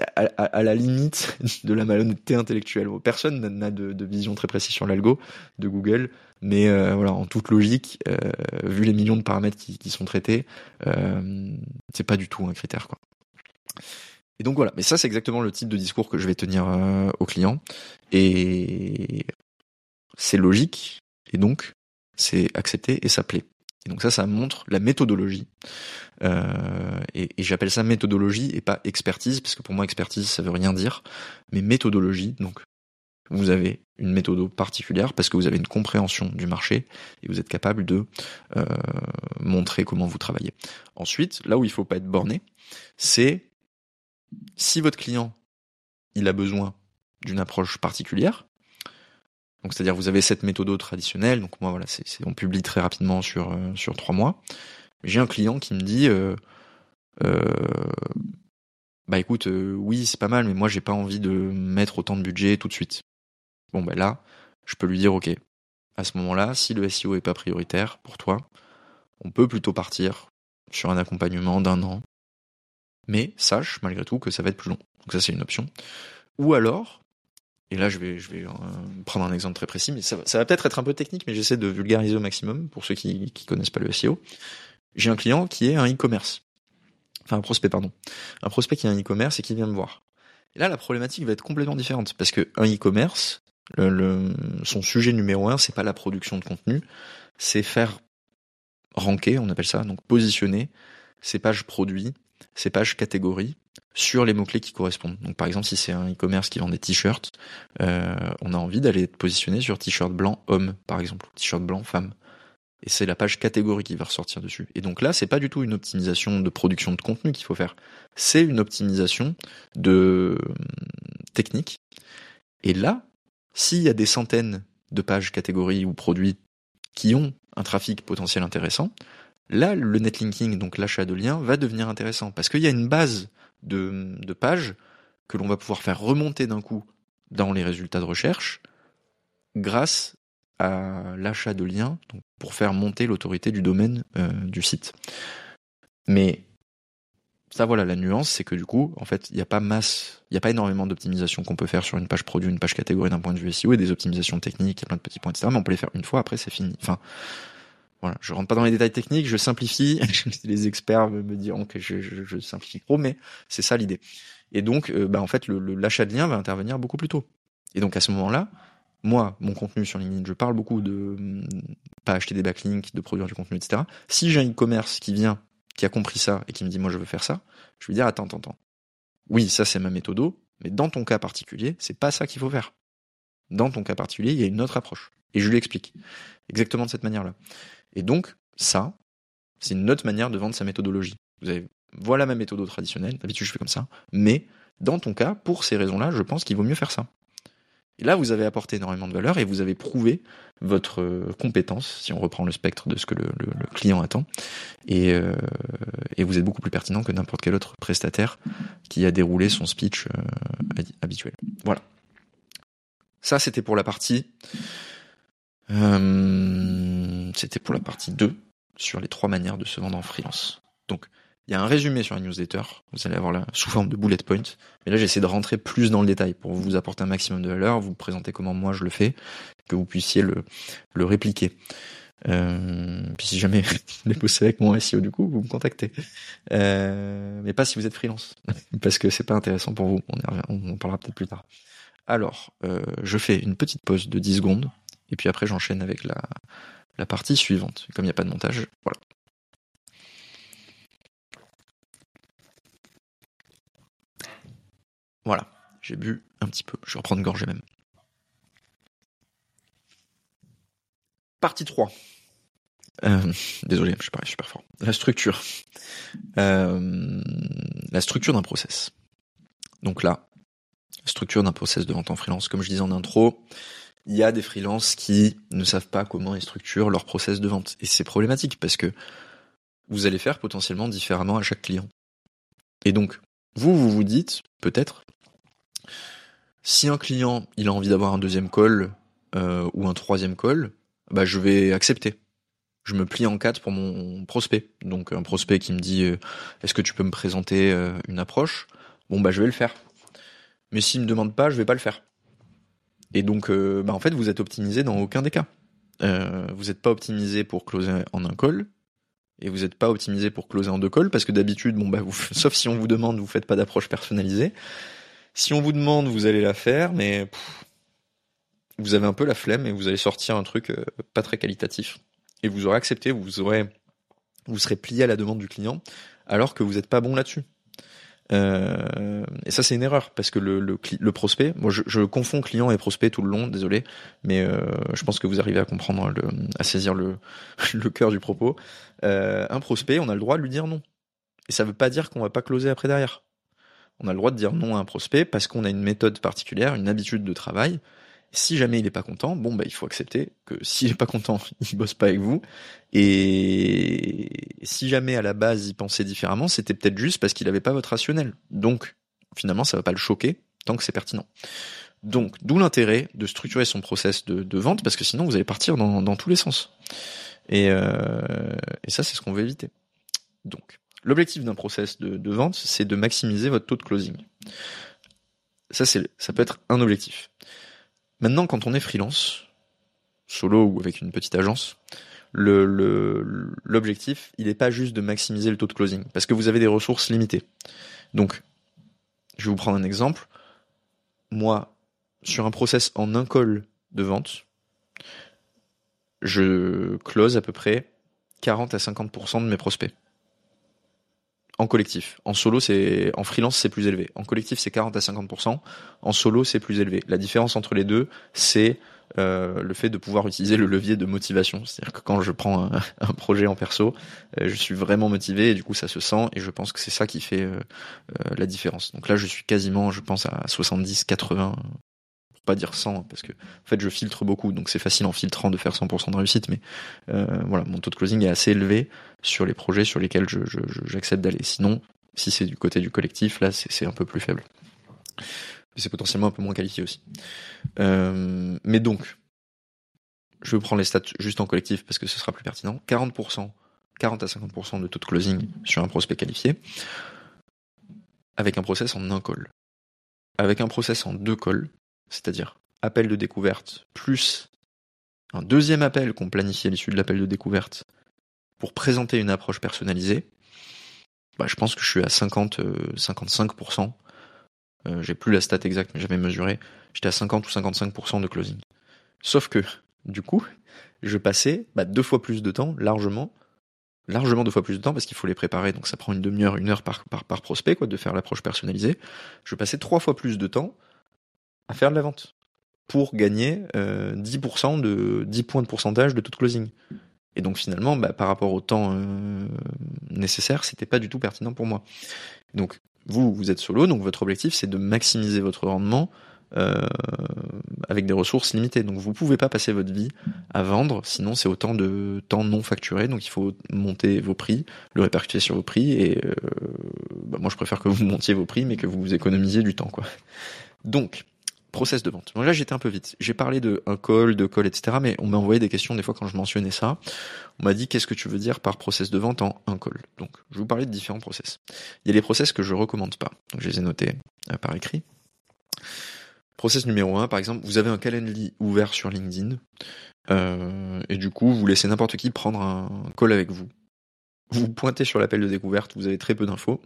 euh, bah, à, la limite de la malhonnêteté intellectuelle. Personne n'a de, vision très précise sur l'algo de Google, mais voilà, en toute logique, vu les millions de paramètres qui, sont traités, c'est pas du tout un critère. Et donc voilà, mais ça c'est exactement le type de discours que je vais tenir euh, aux clients. Et c'est logique, et donc c'est accepté et ça plaît. Et donc ça, ça montre la méthodologie. Euh, et, j'appelle ça méthodologie et pas expertise, parce que pour moi expertise ça veut rien dire, mais méthodologie. Donc vous avez une méthode particulière parce que vous avez une compréhension du marché et vous êtes capable de euh, montrer comment vous travaillez. Ensuite, là où il faut pas être borné, c'est si votre client, il a besoin d'une approche particulière, donc c'est-à-dire vous avez cette méthode traditionnelle, donc moi voilà, c'est, on publie très rapidement sur euh, sur trois mois. J'ai un client qui me dit, euh, euh, bah écoute, oui c'est pas mal, mais moi j'ai pas envie de mettre autant de budget tout de suite. Bon ben là, je peux lui dire ok, à ce moment-là, si le SEO est pas prioritaire pour toi, on peut plutôt partir sur un accompagnement d'un an mais sache malgré tout que ça va être plus long. Donc ça c'est une option. Ou alors, et là je vais, euh, prendre un exemple très précis, ça, va peut-être être un peu technique, mais j'essaie de vulgariser au maximum pour ceux qui, qui connaissent pas le SEO. J'ai un client qui est un e-commerce. Enfin un prospect, pardon. Un prospect qui a un e-commerce et qui vient me voir. Et là la problématique va être complètement différente, parce que un e-commerce, son sujet numéro un, c'est pas la production de contenu, c'est faire ranker, on appelle ça, donc positionner ses pages produits ces pages catégories sur les mots-clés qui correspondent. Donc par exemple, si c'est un e-commerce qui vend des t-shirts, euh, on a envie d'aller être positionné sur t-shirt blanc homme, par exemple, t-shirt blanc femme. Et c'est la page catégorie qui va ressortir dessus. Et donc là, c'est pas du tout une optimisation de production de contenu qu'il faut faire. C'est une optimisation de euh, technique. Et là, s'il y a des centaines de pages catégories ou produits qui ont un trafic potentiel intéressant, Là, le netlinking, donc l'achat de liens, va devenir intéressant parce qu'il y a une base de, pages que l'on va pouvoir faire remonter d'un coup dans les résultats de recherche grâce à l'achat de liens pour faire monter l'autorité du domaine euh, du site. Mais ça voilà la nuance, c'est que du coup, en fait, il n'y a pas masse, il n'y a pas énormément d'optimisation qu'on peut faire sur une page produit, une page catégorie d'un point de vue SEO et des optimisations techniques, il y a plein de petits points, etc. Mais on peut les faire une fois, après c'est fini. Enfin, voilà, je rentre pas dans les détails techniques, je simplifie. les experts me diront que je, simplifie trop, mais c'est ça l'idée. Et donc, euh, bah, en fait, l'achat de lien va intervenir beaucoup plus tôt. Et donc à ce moment-là, moi, mon contenu sur LinkedIn, je parle beaucoup de mm, pas acheter des backlinks, de produire du contenu, etc. Si j'ai un e-commerce qui vient, qui a compris ça et qui me dit moi je veux faire ça, je lui dire attends, attends, attends. Oui, ça c'est ma méthode, mais dans ton cas particulier, c'est pas ça qu'il faut faire. Dans ton cas particulier, il y a une autre approche. Et je lui explique. Exactement de cette manière-là. Et donc, ça, c'est une autre manière de vendre sa méthodologie. Vous avez, voilà ma méthode traditionnelle, d'habitude je fais comme ça, mais dans ton cas, pour ces raisons-là, je pense qu'il vaut mieux faire ça. Et là, vous avez apporté énormément de valeur et vous avez prouvé votre euh, compétence, si on reprend le spectre de ce que le, client attend, et, euh, et, vous êtes beaucoup plus pertinent que n'importe quel autre prestataire qui a déroulé son speech euh, habituel. Voilà. Ça, c'était pour la partie euh, c'était pour la partie 2 sur les trois manières de se vendre en freelance. Donc, il y a un résumé sur la newsletter, vous allez avoir là sous forme de bullet point. Mais là, j'essaie de rentrer plus dans le détail pour vous apporter un maximum de valeur, vous présenter comment moi je le fais, que vous puissiez le, le répliquer. Euh, puis si jamais vous bosser avec mon SEO du coup, vous me contactez. Euh, mais pas si vous êtes freelance, parce que c'est pas intéressant pour vous. On, on en parlera peut-être plus tard. Alors, euh, je fais une petite pause de 10 secondes, et puis après j'enchaîne avec la, partie suivante. Comme il n'y a pas de montage, voilà. Voilà, j'ai bu un petit peu, je vais reprendre gorgée même. Partie 3. Euh, désolé, je suis super fort. La structure. Euh, la structure d'un process. Donc là, structure d'un process de vente en freelance. Comme je disais en intro, il y a des freelances qui ne savent pas comment ils structurent leur process de vente. Et c'est problématique parce que vous allez faire potentiellement différemment à chaque client. Et donc, vous, vous vous dites, peut-être, si un client, il a envie d'avoir un deuxième call euh, ou un troisième call, bah, je vais accepter. Je me plie en quatre pour mon prospect. Donc un prospect qui me dit euh, est-ce que tu peux me présenter euh, une approche? Bon bah je vais le faire. Mais s'il me demande pas, je vais pas le faire. Et donc euh, bah, en fait vous êtes optimisé dans aucun des cas. vous n'êtes pas optimisé pour closer en un call et vous n'êtes pas optimisé pour closer en deux calls parce que d'habitude bon bah vous, sauf si on vous demande vous faites pas d'approche personnalisée. Si on vous demande vous allez la faire mais vous avez un peu la flemme et vous allez sortir un truc pas très qualitatif et vous aurez accepté, vous aurez, vous serez plié à la demande du client, alors que vous n'êtes pas bon là-dessus. Euh, et ça c'est une erreur parce que le, le, le prospect, moi je, je, confonds client et prospect tout le long, désolé, mais euh, je pense que vous arrivez à comprendre, le, à saisir le, le cœur du propos. Euh, un prospect, on a le droit de lui dire non, et ça veut pas dire qu'on va pas closer après derrière. On a le droit de dire non à un prospect parce qu'on a une méthode particulière, une habitude de travail, si jamais il n'est pas content, bon bah il faut accepter que s'il est pas content, il bosse pas avec vous. Et si jamais à la base il pensait différemment, c'était peut-être juste parce qu'il n'avait pas votre rationnel. Donc finalement ça va pas le choquer tant que c'est pertinent. Donc d'où l'intérêt de structurer son process de, vente parce que sinon vous allez partir dans, tous les sens. Et, euh, ça c'est ce qu'on veut éviter. Donc l'objectif d'un process de, vente c'est de maximiser votre taux de closing. Ça ça peut être un objectif. Maintenant, quand on est freelance, solo ou avec une petite agence, l'objectif, il n'est pas juste de maximiser le taux de closing, parce que vous avez des ressources limitées. Donc, je vais vous prendre un exemple. Moi, sur un process en un call de vente, je close à peu près 40 à 50% de mes prospects en collectif. En solo, c'est en freelance, c'est plus élevé. En collectif, c'est 40 à 50% En solo, c'est plus élevé. La différence entre les deux, c'est euh, le fait de pouvoir utiliser le levier de motivation. C'est-à-dire que quand je prends un, projet en perso, euh, je suis vraiment motivé et du coup ça se sent et je pense que c'est ça qui fait euh, la différence. Donc là, je suis quasiment, je pense à 70, 80 pas dire 100 parce que en fait je filtre beaucoup donc c'est facile en filtrant de faire 100% de réussite mais euh, voilà mon taux de closing est assez élevé sur les projets sur lesquels j'accepte d'aller. Sinon si c'est du côté du collectif là c'est un peu plus faible. C'est potentiellement un peu moins qualifié aussi. Euh, mais donc je prends les stats juste en collectif parce que ce sera plus pertinent. 40% 40 à 50% de taux de closing sur un prospect qualifié avec un process en un call. Avec un process en deux calls c'est-à-dire appel de découverte plus un deuxième appel qu'on planifie à l'issue de l'appel de découverte pour présenter une approche personnalisée, bah, je pense que je suis à 50, 55%. Euh, euh, j'ai plus la stat exacte, mais j'avais mesuré. J'étais à 50 ou 55% de closing. Sauf que, du coup, je passais bah, deux fois plus de temps, largement, largement deux fois plus de temps, parce qu'il faut les préparer, donc ça prend une demi-heure, une heure par, par, par prospect, quoi, de faire l'approche personnalisée. Je passais trois fois plus de temps à faire de la vente pour gagner 10% euh, de 10 points de pourcentage de toute closing. Et donc finalement, bah, par rapport au temps euh, nécessaire, c'était pas du tout pertinent pour moi. Donc vous, vous êtes solo, donc votre objectif c'est de maximiser votre rendement euh, avec des ressources limitées. Donc vous pouvez pas passer votre vie à vendre, sinon c'est autant de temps non facturé. Donc il faut monter vos prix, le répercuter sur vos prix. Et euh, bah, moi je préfère que vous montiez vos prix, mais que vous économisiez du temps, quoi. Donc process de vente. Donc là, j'étais un peu vite. J'ai parlé de un call, de call, etc. Mais on m'a envoyé des questions des fois quand je mentionnais ça. On m'a dit qu'est-ce que tu veux dire par process de vente en un call? Donc, je vous parler de différents process. Il y a les process que je recommande pas. Je les ai notés euh, par écrit. Process numéro 1, par exemple, vous avez un calendrier ouvert sur LinkedIn. Euh, et du coup, vous laissez n'importe qui prendre un call avec vous. Vous pointez sur l'appel de découverte, vous avez très peu d'infos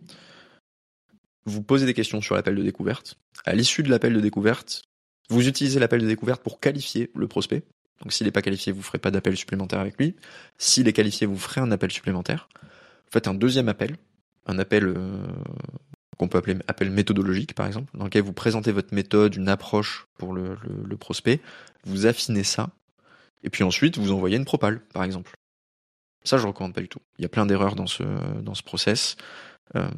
vous posez des questions sur l'appel de découverte. À l'issue de l'appel de découverte, Vous utilisez l'appel de découverte pour qualifier le prospect. Donc s'il n'est pas qualifié, vous ferez pas d'appel supplémentaire avec lui. S'il est qualifié, vous ferez un appel supplémentaire. Vous faites un deuxième appel, un appel euh, qu'on peut appeler appel méthodologique par exemple, dans lequel vous présentez votre méthode, une approche pour le, le prospect, vous affinez ça, et puis ensuite vous envoyez une propale par exemple. Ça, je recommande pas du tout. Il y a plein d'erreurs dans ce dans ce process. Euh,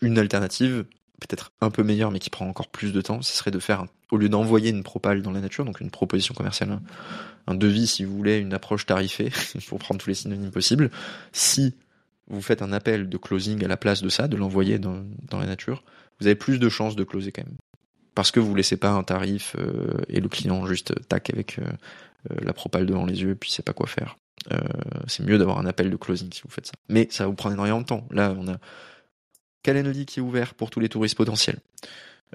une alternative, peut-être un peu meilleure, mais qui prend encore plus de temps, ce serait de faire, au lieu d'envoyer une propale dans la nature, donc une proposition commerciale, un, devis, si vous voulez, une approche tarifée, pour prendre tous les synonymes possibles, si vous faites un appel de closing à la place de ça, de l'envoyer dans, la nature, vous avez plus de chances de closer quand même. Parce que vous laissez pas un tarif euh, et le client juste tac avec euh, la propale devant les yeux, puis sait pas quoi faire. C'est mieux d'avoir un appel de closing si vous faites ça. Mais ça vous prendre énormément de temps. Là, on a Calendly qui est ouvert pour tous les touristes potentiels.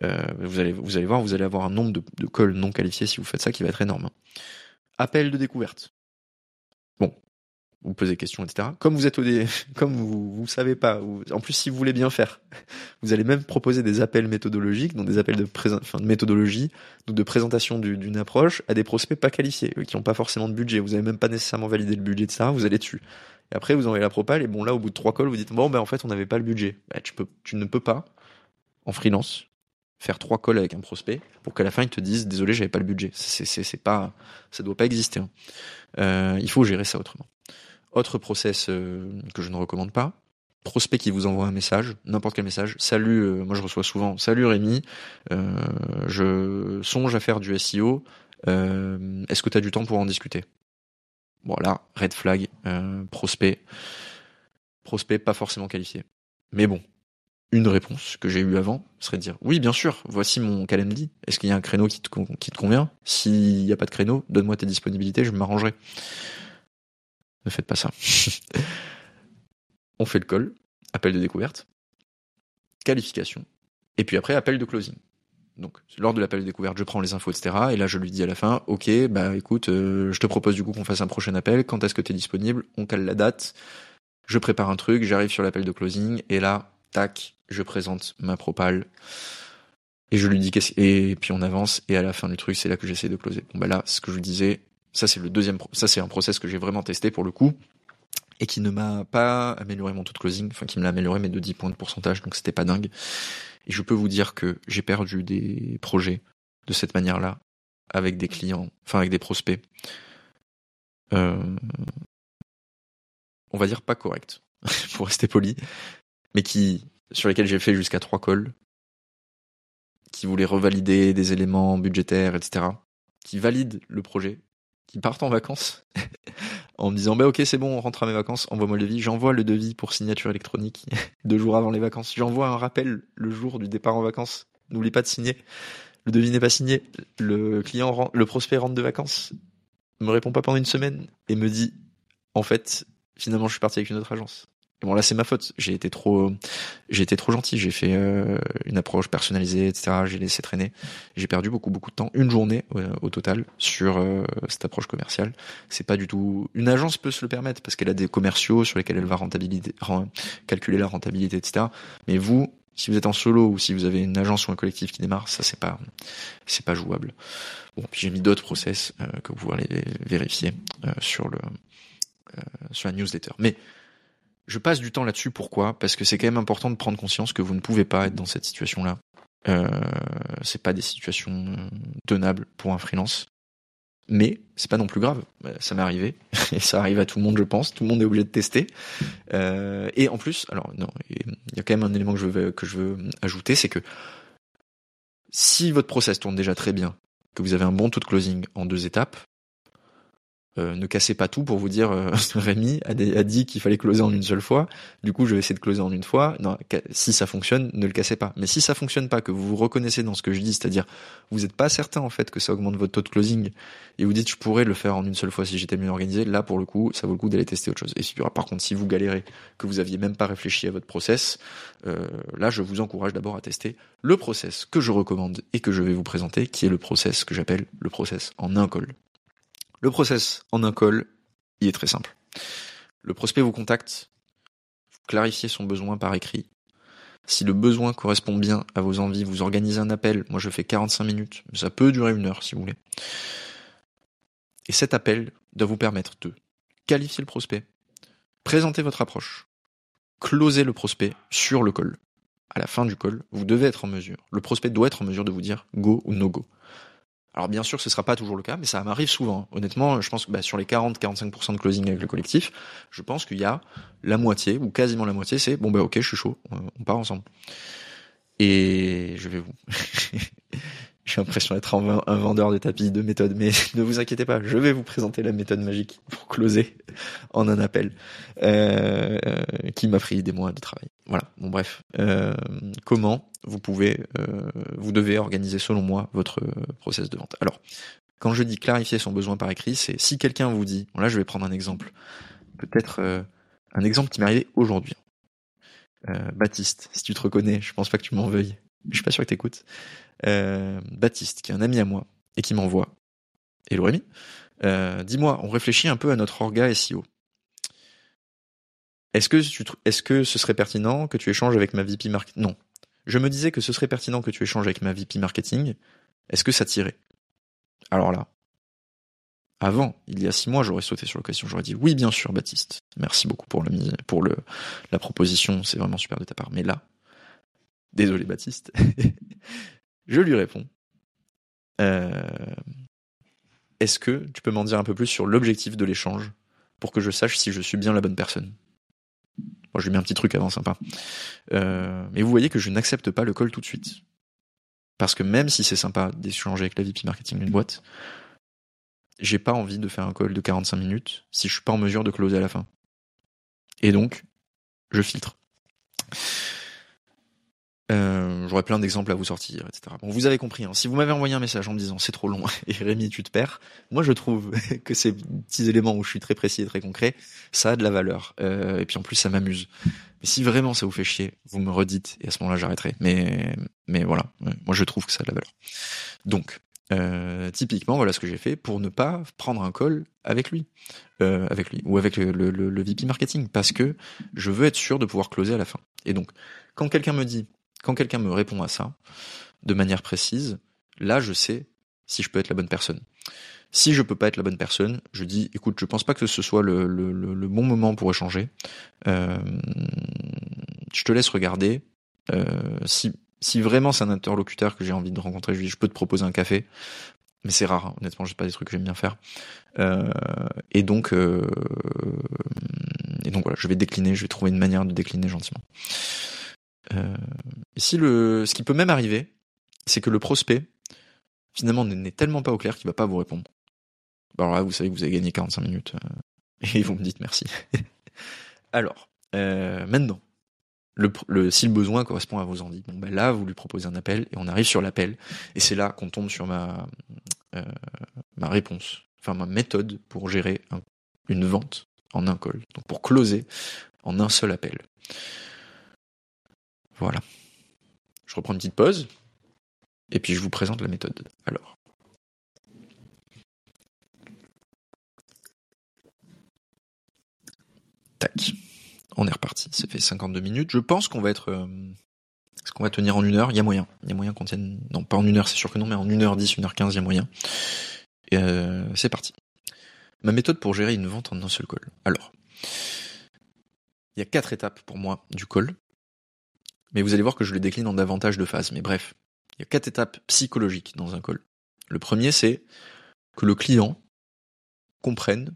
Euh, vous, allez, vous allez voir, vous allez avoir un nombre de, de calls non qualifiés si vous faites ça qui va être énorme. Appel de découverte. Bon, vous posez des questions, etc. Comme vous êtes au dé... comme vous vous savez pas, en plus si vous voulez bien faire, vous allez même proposer des appels méthodologiques, donc des appels de, méthodologie, donc de présentation d'une approche à des prospects pas qualifiés, qui n'ont pas forcément de budget. Vous avez même pas nécessairement validé le budget de ça, vous allez dessus. Et après vous envoyez la propale et bon là au bout de trois calls vous dites bon ben en fait on n'avait pas le budget. Ben, tu ne peux pas en freelance faire trois calls avec un prospect pour qu'à la fin il te dise désolé j'avais pas le budget. C'est pas ça doit pas exister. Hein. Euh, il faut gérer ça autrement. Autre process euh, que je ne recommande pas, prospect qui vous envoie un message, n'importe quel message. Salut, euh, moi je reçois souvent. Salut Rémi, euh, je songe à faire du SEO. Est-ce que tu as du temps pour en discuter? Voilà, red flag, prospect, prospect pas forcément qualifié. Mais bon, une réponse que j'ai eue avant serait de dire oui bien sûr voici mon calendrier est-ce qu'il y a un créneau qui te, qui te convient? S'il n'y a pas de créneau donne-moi tes disponibilités je m'arrangerai ne faites pas ça. on fait le call, appel de découverte, qualification, et puis après appel de closing. Donc lors de l'appel de découverte, je prends les infos, etc. Et là, je lui dis à la fin, ok, bah écoute, euh, je te propose du coup qu'on fasse un prochain appel. Quand est-ce que tu es disponible? On cale la date. Je prépare un truc, j'arrive sur l'appel de closing, et là, tac, je présente ma propale. Et je lui dis qu'est-ce et puis on avance. Et à la fin du truc, c'est là que j'essaie de closer. Bon bah là, ce que je vous disais, ça, c'est le deuxième, ça, c'est un process que j'ai vraiment testé pour le coup et qui ne m'a pas amélioré mon taux de closing, enfin qui me l'a amélioré mais de 10 points de pourcentage, donc c'était pas dingue. Et je peux vous dire que j'ai perdu des projets de cette manière-là avec des clients, enfin avec des prospects. Euh, on va dire pas correct, pour rester poli, mais qui sur lesquels j'ai fait jusqu'à trois calls, qui voulaient revalider des éléments budgétaires, etc., qui valident le projet, qui partent en vacances en me disant bah ok c'est bon on rentre à mes vacances envoie-moi le devis. J'envoie le devis pour signature électronique deux jours avant les vacances. J'envoie un rappel le jour du départ en vacances. N'oublie pas de signer. Le devis n'est pas signé. Le client le prospect rentre de vacances me répond pas pendant une semaine et me dit en fait finalement je suis parti avec une autre agence bon là c'est ma faute. J'ai été trop, j'ai été trop gentil. J'ai fait euh, une approche personnalisée, etc. J'ai laissé traîner. J'ai perdu beaucoup beaucoup de temps, une journée euh, au total sur euh, cette approche commerciale. C'est pas du tout. Une agence peut se le permettre parce qu'elle a des commerciaux sur lesquels elle va rentabiliser, calculer la rentabilité, etc. Mais vous, si vous êtes en solo ou si vous avez une agence ou un collectif qui démarre, ça c'est pas, c'est pas jouable. Bon, puis j'ai mis d'autres process que vous pouvez aller vérifier sur le sur la newsletter. Mais je passe du temps là-dessus. Pourquoi? Parce que c'est quand même important de prendre conscience que vous ne pouvez pas être dans cette situation-là. Euh, c'est pas des situations tenables pour un freelance. Mais c'est pas non plus grave. Euh, ça m'est arrivé et ça arrive à tout le monde, je pense. Tout le monde est obligé de tester. Euh, et en plus, alors non, il y a quand même un élément que je veux que je veux ajouter, c'est que si votre process tourne déjà très bien, que vous avez un bon taux de closing en deux étapes, euh, ne cassez pas tout pour vous dire euh, Rémi a, dit qu'il fallait closer en une seule fois. Du coup, je vais essayer de closer en une fois. Non, si ça fonctionne, ne le cassez pas. Mais si ça fonctionne pas, que vous vous reconnaissez dans ce que je dis, c'est-à-dire vous n'êtes pas certain en fait que ça augmente votre taux de closing et vous dites je pourrais le faire en une seule fois si j'étais mieux organisé. Là, pour le coup, ça vaut le coup d'aller tester autre chose. Et si, par contre, si vous galérez, que vous aviez même pas réfléchi à votre process, euh, là, je vous encourage d'abord à tester le process que je recommande et que je vais vous présenter, qui est le process que j'appelle le process en un call. Le process en un call, il est très simple. Le prospect vous contacte, vous clarifiez son besoin par écrit. Si le besoin correspond bien à vos envies, vous organisez un appel. Moi, je fais 45 minutes. Ça peut durer une heure si vous voulez. Et cet appel doit vous permettre de qualifier le prospect, présenter votre approche, closer le prospect sur le call. À la fin du call, vous devez être en mesure, le prospect doit être en mesure de vous dire go ou no go. Alors bien sûr, ce ne sera pas toujours le cas, mais ça m'arrive souvent. Honnêtement, je pense que bah, sur les 40-45% de closing avec le collectif, je pense qu'il y a la moitié, ou quasiment la moitié, c'est bon bah ok, je suis chaud, on part ensemble. Et je vais vous J'ai l'impression d'être un vendeur de tapis de méthode, mais ne vous inquiétez pas, je vais vous présenter la méthode magique pour closer en un appel euh, qui m'a pris des mois de travail. Voilà. Bon bref, euh, comment vous pouvez, euh, vous devez organiser selon moi votre process de vente. Alors, quand je dis clarifier son besoin par écrit, c'est si quelqu'un vous dit, bon là je vais prendre un exemple, peut-être un exemple qui m'est arrivé aujourd'hui. Baptiste, si tu te reconnais, je pense pas que tu m'en veuilles. Je suis pas sûr que t'écoutes. Euh, Baptiste, qui est un ami à moi, et qui m'envoie. Hello Rémi, euh, dis-moi, on réfléchit un peu à notre orga SEO. Est-ce que, est-ce que ce serait pertinent que tu échanges avec ma VP marketing Non. Je me disais que ce serait pertinent que tu échanges avec ma VP marketing. Est-ce que ça tirait? Alors là, avant, il y a six mois, j'aurais sauté sur l'occasion. J'aurais dit oui, bien sûr, Baptiste. Merci beaucoup pour, le, pour le, la proposition. C'est vraiment super de ta part. Mais là, désolé, Baptiste. Je lui réponds. Euh, est-ce que tu peux m'en dire un peu plus sur l'objectif de l'échange pour que je sache si je suis bien la bonne personne? Moi, je lui mets un petit truc avant, sympa. Euh, mais vous voyez que je n'accepte pas le call tout de suite. Parce que même si c'est sympa d'échanger avec la VP marketing d'une boîte, j'ai pas envie de faire un call de 45 minutes si je suis pas en mesure de closer à la fin. Et donc, je filtre. Euh, J'aurais plein d'exemples à vous sortir, etc. Bon, vous avez compris. Hein. Si vous m'avez envoyé un message en me disant c'est trop long et Rémi tu te perds, moi je trouve que ces petits éléments où je suis très précis et très concret, ça a de la valeur. Euh, et puis en plus ça m'amuse. Mais si vraiment ça vous fait chier, vous me redites et à ce moment-là j'arrêterai. Mais mais voilà, moi je trouve que ça a de la valeur. Donc euh, typiquement voilà ce que j'ai fait pour ne pas prendre un call avec lui, euh, avec lui ou avec le, le, le VP marketing parce que je veux être sûr de pouvoir closer à la fin. Et donc quand quelqu'un me dit quand quelqu'un me répond à ça, de manière précise, là, je sais si je peux être la bonne personne. Si je peux pas être la bonne personne, je dis, écoute, je pense pas que ce soit le, bon moment pour échanger. Euh, je te laisse regarder. Euh, si, vraiment c'est un interlocuteur que j'ai envie de rencontrer, je dis, je peux te proposer un café. Mais c'est rare, hein. honnêtement, c'est pas des trucs que j'aime bien faire. Euh, et donc, et donc voilà, je vais décliner, je vais trouver une manière de décliner gentiment. Euh, si le, ce qui peut même arriver, c'est que le prospect, finalement, n'est tellement pas au clair qu'il va pas vous répondre. Bah, alors là, vous savez que vous avez gagné 45 minutes. Euh, et vous me dites merci. alors, euh, maintenant, le, si le besoin correspond à vos envies, bon ben là, vous lui proposez un appel et on arrive sur l'appel. Et c'est là qu'on tombe sur ma, ma réponse, enfin ma méthode pour gérer une vente en un call. Donc pour closer en un seul appel. Voilà. Je reprends une petite pause. Et puis je vous présente la méthode. Alors. Tac. On est reparti. Ça fait 52 minutes. Je pense qu'on va être. Euh, est-ce qu'on va tenir en une heure? Il y a moyen. Il y a moyen qu'on tienne. Non, pas en une heure, c'est sûr que non, mais en une heure 10, une heure 15, il y a moyen. Euh, c'est parti. Ma méthode pour gérer une vente en un seul call. Alors. Il y a quatre étapes pour moi du call. Mais vous allez voir que je le décline en davantage de phases. Mais bref, il y a quatre étapes psychologiques dans un call. Le premier, c'est que le client comprenne,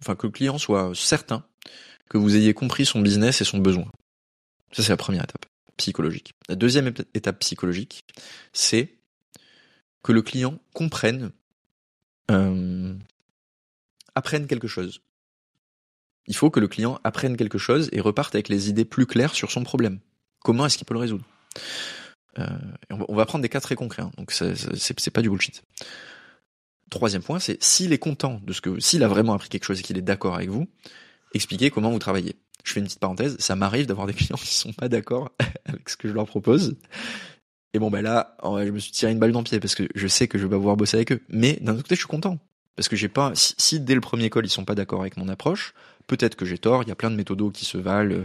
enfin que le client soit certain que vous ayez compris son business et son besoin. Ça, c'est la première étape psychologique. La deuxième étape psychologique, c'est que le client comprenne, euh, apprenne quelque chose. Il faut que le client apprenne quelque chose et reparte avec les idées plus claires sur son problème. Comment est-ce qu'il peut le résoudre? Euh, on, va, prendre des cas très concrets, hein. donc c'est pas du bullshit. Troisième point, c'est s'il est content de ce que, s'il a vraiment appris quelque chose et qu'il est d'accord avec vous, expliquez comment vous travaillez. Je fais une petite parenthèse, ça m'arrive d'avoir des clients qui sont pas d'accord avec ce que je leur propose. Et bon ben là, je me suis tiré une balle dans le pied parce que je sais que je vais pouvoir bosser avec eux. Mais d'un autre côté, je suis content Parce que j'ai pas, si, dès le premier call ils sont pas d'accord avec mon approche, peut-être que j'ai tort. Il y a plein de méthodos qui se valent.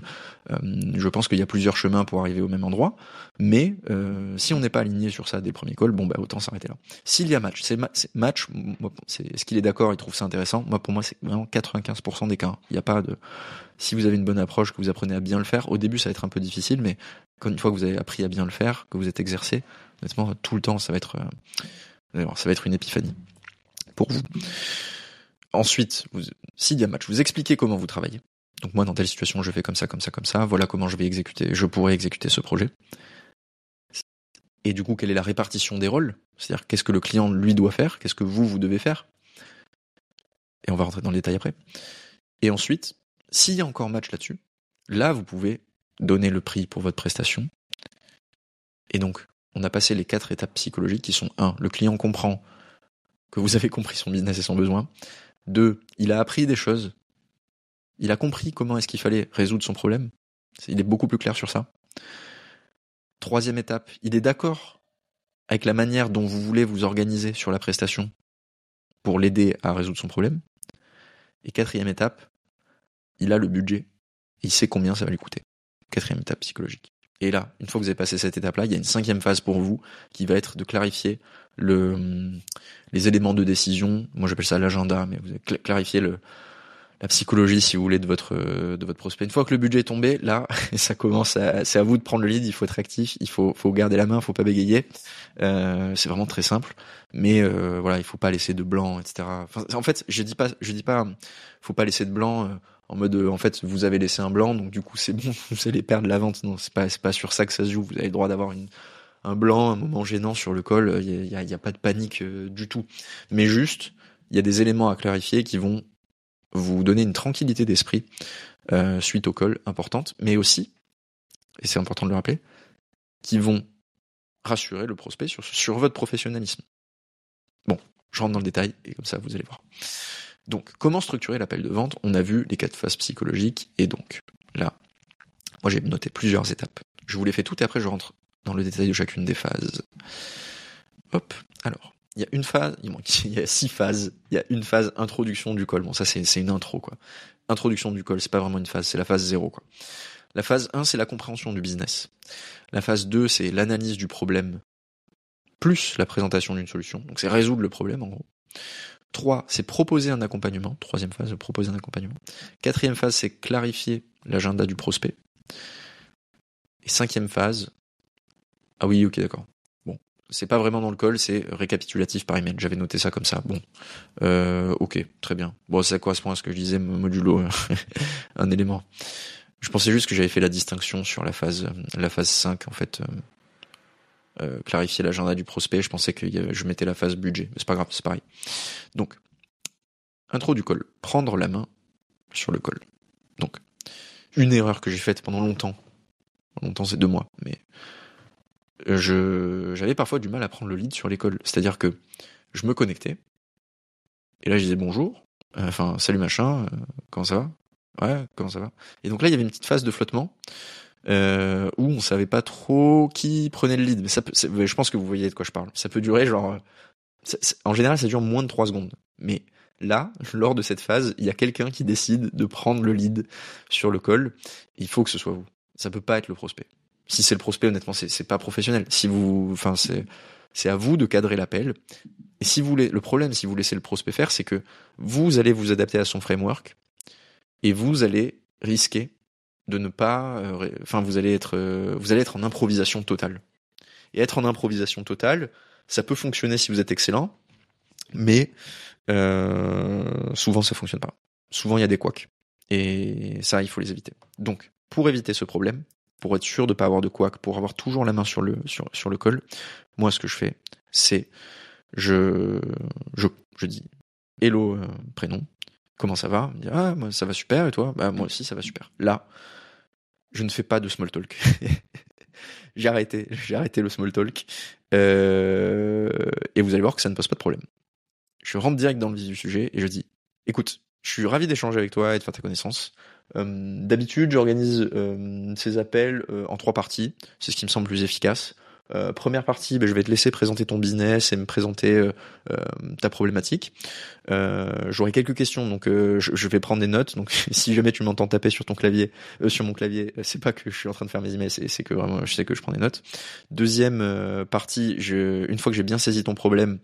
Euh, je pense qu'il y a plusieurs chemins pour arriver au même endroit. Mais euh, si on n'est pas aligné sur ça dès le premier call, bon bah autant s'arrêter là. S'il y a match, c'est match. Est-ce qu'il est d'accord, il trouve ça intéressant? Moi pour moi c'est vraiment 95% des cas. Il n'y a pas de. Si vous avez une bonne approche, que vous apprenez à bien le faire, au début ça va être un peu difficile, mais quand une fois que vous avez appris à bien le faire, que vous êtes exercé, honnêtement tout le temps ça va être, euh, ça va être une épiphanie pour vous. Ensuite, s'il y a match, vous expliquez comment vous travaillez. Donc moi, dans telle situation, je fais comme ça, comme ça, comme ça. Voilà comment je vais exécuter, je pourrais exécuter ce projet. Et du coup, quelle est la répartition des rôles? C'est-à-dire, qu'est-ce que le client, lui, doit faire? Qu'est-ce que vous, vous devez faire? Et on va rentrer dans le détail après. Et ensuite, s'il y a encore match là-dessus, là, vous pouvez donner le prix pour votre prestation. Et donc, on a passé les quatre étapes psychologiques qui sont 1. Le client comprend que vous avez compris son business et son besoin. Deux, il a appris des choses. Il a compris comment est-ce qu'il fallait résoudre son problème. Il est beaucoup plus clair sur ça. Troisième étape, il est d'accord avec la manière dont vous voulez vous organiser sur la prestation pour l'aider à résoudre son problème. Et quatrième étape, il a le budget. il sait combien ça va lui coûter. Quatrième étape psychologique. Et là, une fois que vous avez passé cette étape-là, il y a une cinquième phase pour vous qui va être de clarifier le, les éléments de décision. Moi, j'appelle ça l'agenda, mais vous avez clarifié le, la psychologie, si vous voulez, de votre de votre prospect. Une fois que le budget est tombé, là, ça commence. À, c'est à vous de prendre le lead. Il faut être actif. Il faut faut garder la main. Il faut pas bégayer. Euh, c'est vraiment très simple. Mais euh, voilà, il faut pas laisser de blanc, etc. en fait, je dis pas, je dis pas, faut pas laisser de blanc. Euh, en mode euh, en fait vous avez laissé un blanc donc du coup c'est bon vous allez perdre la vente. Non c'est pas c'est pas sur ça que ça se joue. Vous avez le droit d'avoir un blanc un moment gênant sur le col. Il y a, y a, pas de panique euh, du tout. Mais juste il y a des éléments à clarifier qui vont vous donner une tranquillité d'esprit euh, suite au col importante mais aussi et c'est important de le rappeler qui vont rassurer le prospect sur sur votre professionnalisme. Bon je rentre dans le détail et comme ça vous allez voir donc, comment structurer l'appel de vente? On a vu les quatre phases psychologiques, et donc, là, moi j'ai noté plusieurs étapes. Je vous les fais toutes et après je rentre dans le détail de chacune des phases. Hop, alors, il y a une phase, il y a six phases, il y a une phase introduction du col. Bon, ça c'est une intro, quoi. Introduction du col, c'est pas vraiment une phase, c'est la phase zéro, quoi. La phase 1, c'est la compréhension du business. La phase 2, c'est l'analyse du problème, plus la présentation d'une solution. Donc c'est résoudre le problème, en gros. 3, c'est proposer un accompagnement. Troisième phase, proposer un accompagnement. Quatrième phase, c'est clarifier l'agenda du prospect. Et cinquième phase, ah oui, ok, d'accord. Bon, c'est pas vraiment dans le call, c'est récapitulatif par email. J'avais noté ça comme ça. Bon, euh, ok, très bien. Bon, ça correspond à ce que je disais modulo, un élément. Je pensais juste que j'avais fait la distinction sur la phase, la phase 5, en fait. Euh, euh, clarifier l'agenda du prospect. Je pensais que je mettais la phase budget, mais c'est pas grave, c'est pareil. Donc, intro du call, prendre la main sur le call. Donc, une erreur que j'ai faite pendant longtemps, longtemps c'est deux mois, mais je j'avais parfois du mal à prendre le lead sur l'école. C'est-à-dire que je me connectais, et là je disais bonjour, euh, enfin salut machin, euh, comment ça va? Ouais, comment ça va? Et donc là il y avait une petite phase de flottement euh, où on savait pas trop qui prenait le lead. Mais ça peut, je pense que vous voyez de quoi je parle. Ça peut durer genre, en général, ça dure moins de 3 secondes. Mais là, lors de cette phase, il y a quelqu'un qui décide de prendre le lead sur le call. Il faut que ce soit vous. Ça peut pas être le prospect. Si c'est le prospect, honnêtement, c'est pas professionnel. Si vous, enfin, c'est c'est à vous de cadrer l'appel. Et si vous voulez, le problème, si vous laissez le prospect faire, c'est que vous allez vous adapter à son framework et vous allez risquer de ne pas, euh, enfin vous allez être, euh, vous allez être en improvisation totale. Et être en improvisation totale, ça peut fonctionner si vous êtes excellent, mais euh, souvent ça fonctionne pas. Souvent il y a des couacs. Et ça, il faut les éviter. Donc, pour éviter ce problème, pour être sûr de pas avoir de couacs, pour avoir toujours la main sur le sur, sur le col, moi ce que je fais, c'est je je je dis hello prénom, comment ça va? Me dit, ah moi, ça va super et toi? Bah moi aussi ça va super. Là, je ne fais pas de small talk. j'ai arrêté, j'ai arrêté le small talk. Euh, et vous allez voir que ça ne pose pas de problème. Je rentre direct dans le vif du sujet et je dis, écoute, je suis ravi d'échanger avec toi et de faire ta connaissance. Euh, D'habitude, j'organise euh, ces appels en trois parties. C'est ce qui me semble plus efficace. Euh, première partie, ben, je vais te laisser présenter ton business et me présenter euh, euh, ta problématique. J'aurai quelques questions, donc je, vais prendre des notes. Donc si jamais tu m'entends taper sur ton clavier, sur mon clavier, c'est pas que je suis en train de faire mes emails, c'est que vraiment je sais que je prends des notes. Deuxième partie, je, une fois que j'ai bien saisi ton problème,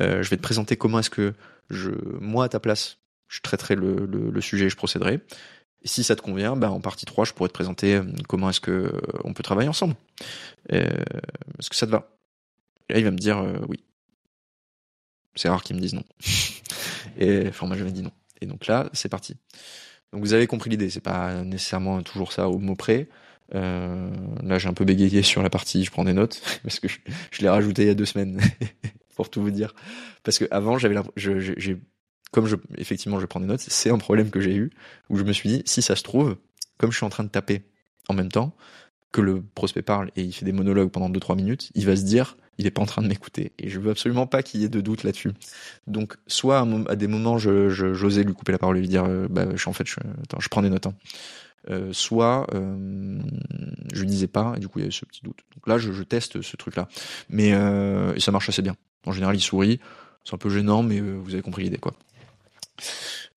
je vais te présenter comment est-ce que je, moi à ta place, je traiterai le, le, le sujet, je procéderai. Si ça te convient, ben en partie 3, je pourrais te présenter euh, comment est-ce que euh, on peut travailler ensemble. Euh, est-ce que ça te va? Là, il va me dire oui. C'est rare qu'il me dise non. Et enfin, moi, j'avais dit non. Et donc là, c'est parti. Donc vous avez compris l'idée. C'est pas nécessairement toujours ça au mot près. Euh, là, j'ai un peu bégayé sur la partie. Je prends des notes parce que je, je l'ai rajouté il y a deux semaines pour tout vous dire. Parce que avant, j'avais j'ai comme je, effectivement, je prends des notes, c'est un problème que j'ai eu où je me suis dit, si ça se trouve, comme je suis en train de taper en même temps, que le prospect parle et il fait des monologues pendant 2-3 minutes, il va se dire, il est pas en train de m'écouter. Et je veux absolument pas qu'il y ait de doute là-dessus. Donc, soit à, des moments, je, j'osais lui couper la parole et lui dire, euh, bah, je, en fait, je, je prends des notes. Hein. Euh, soit euh, je lui disais pas et du coup il y avait ce petit doute. Donc là je, je teste ce truc là, mais et ça marche assez bien. En général il sourit, c'est un peu gênant mais vous avez compris l'idée quoi.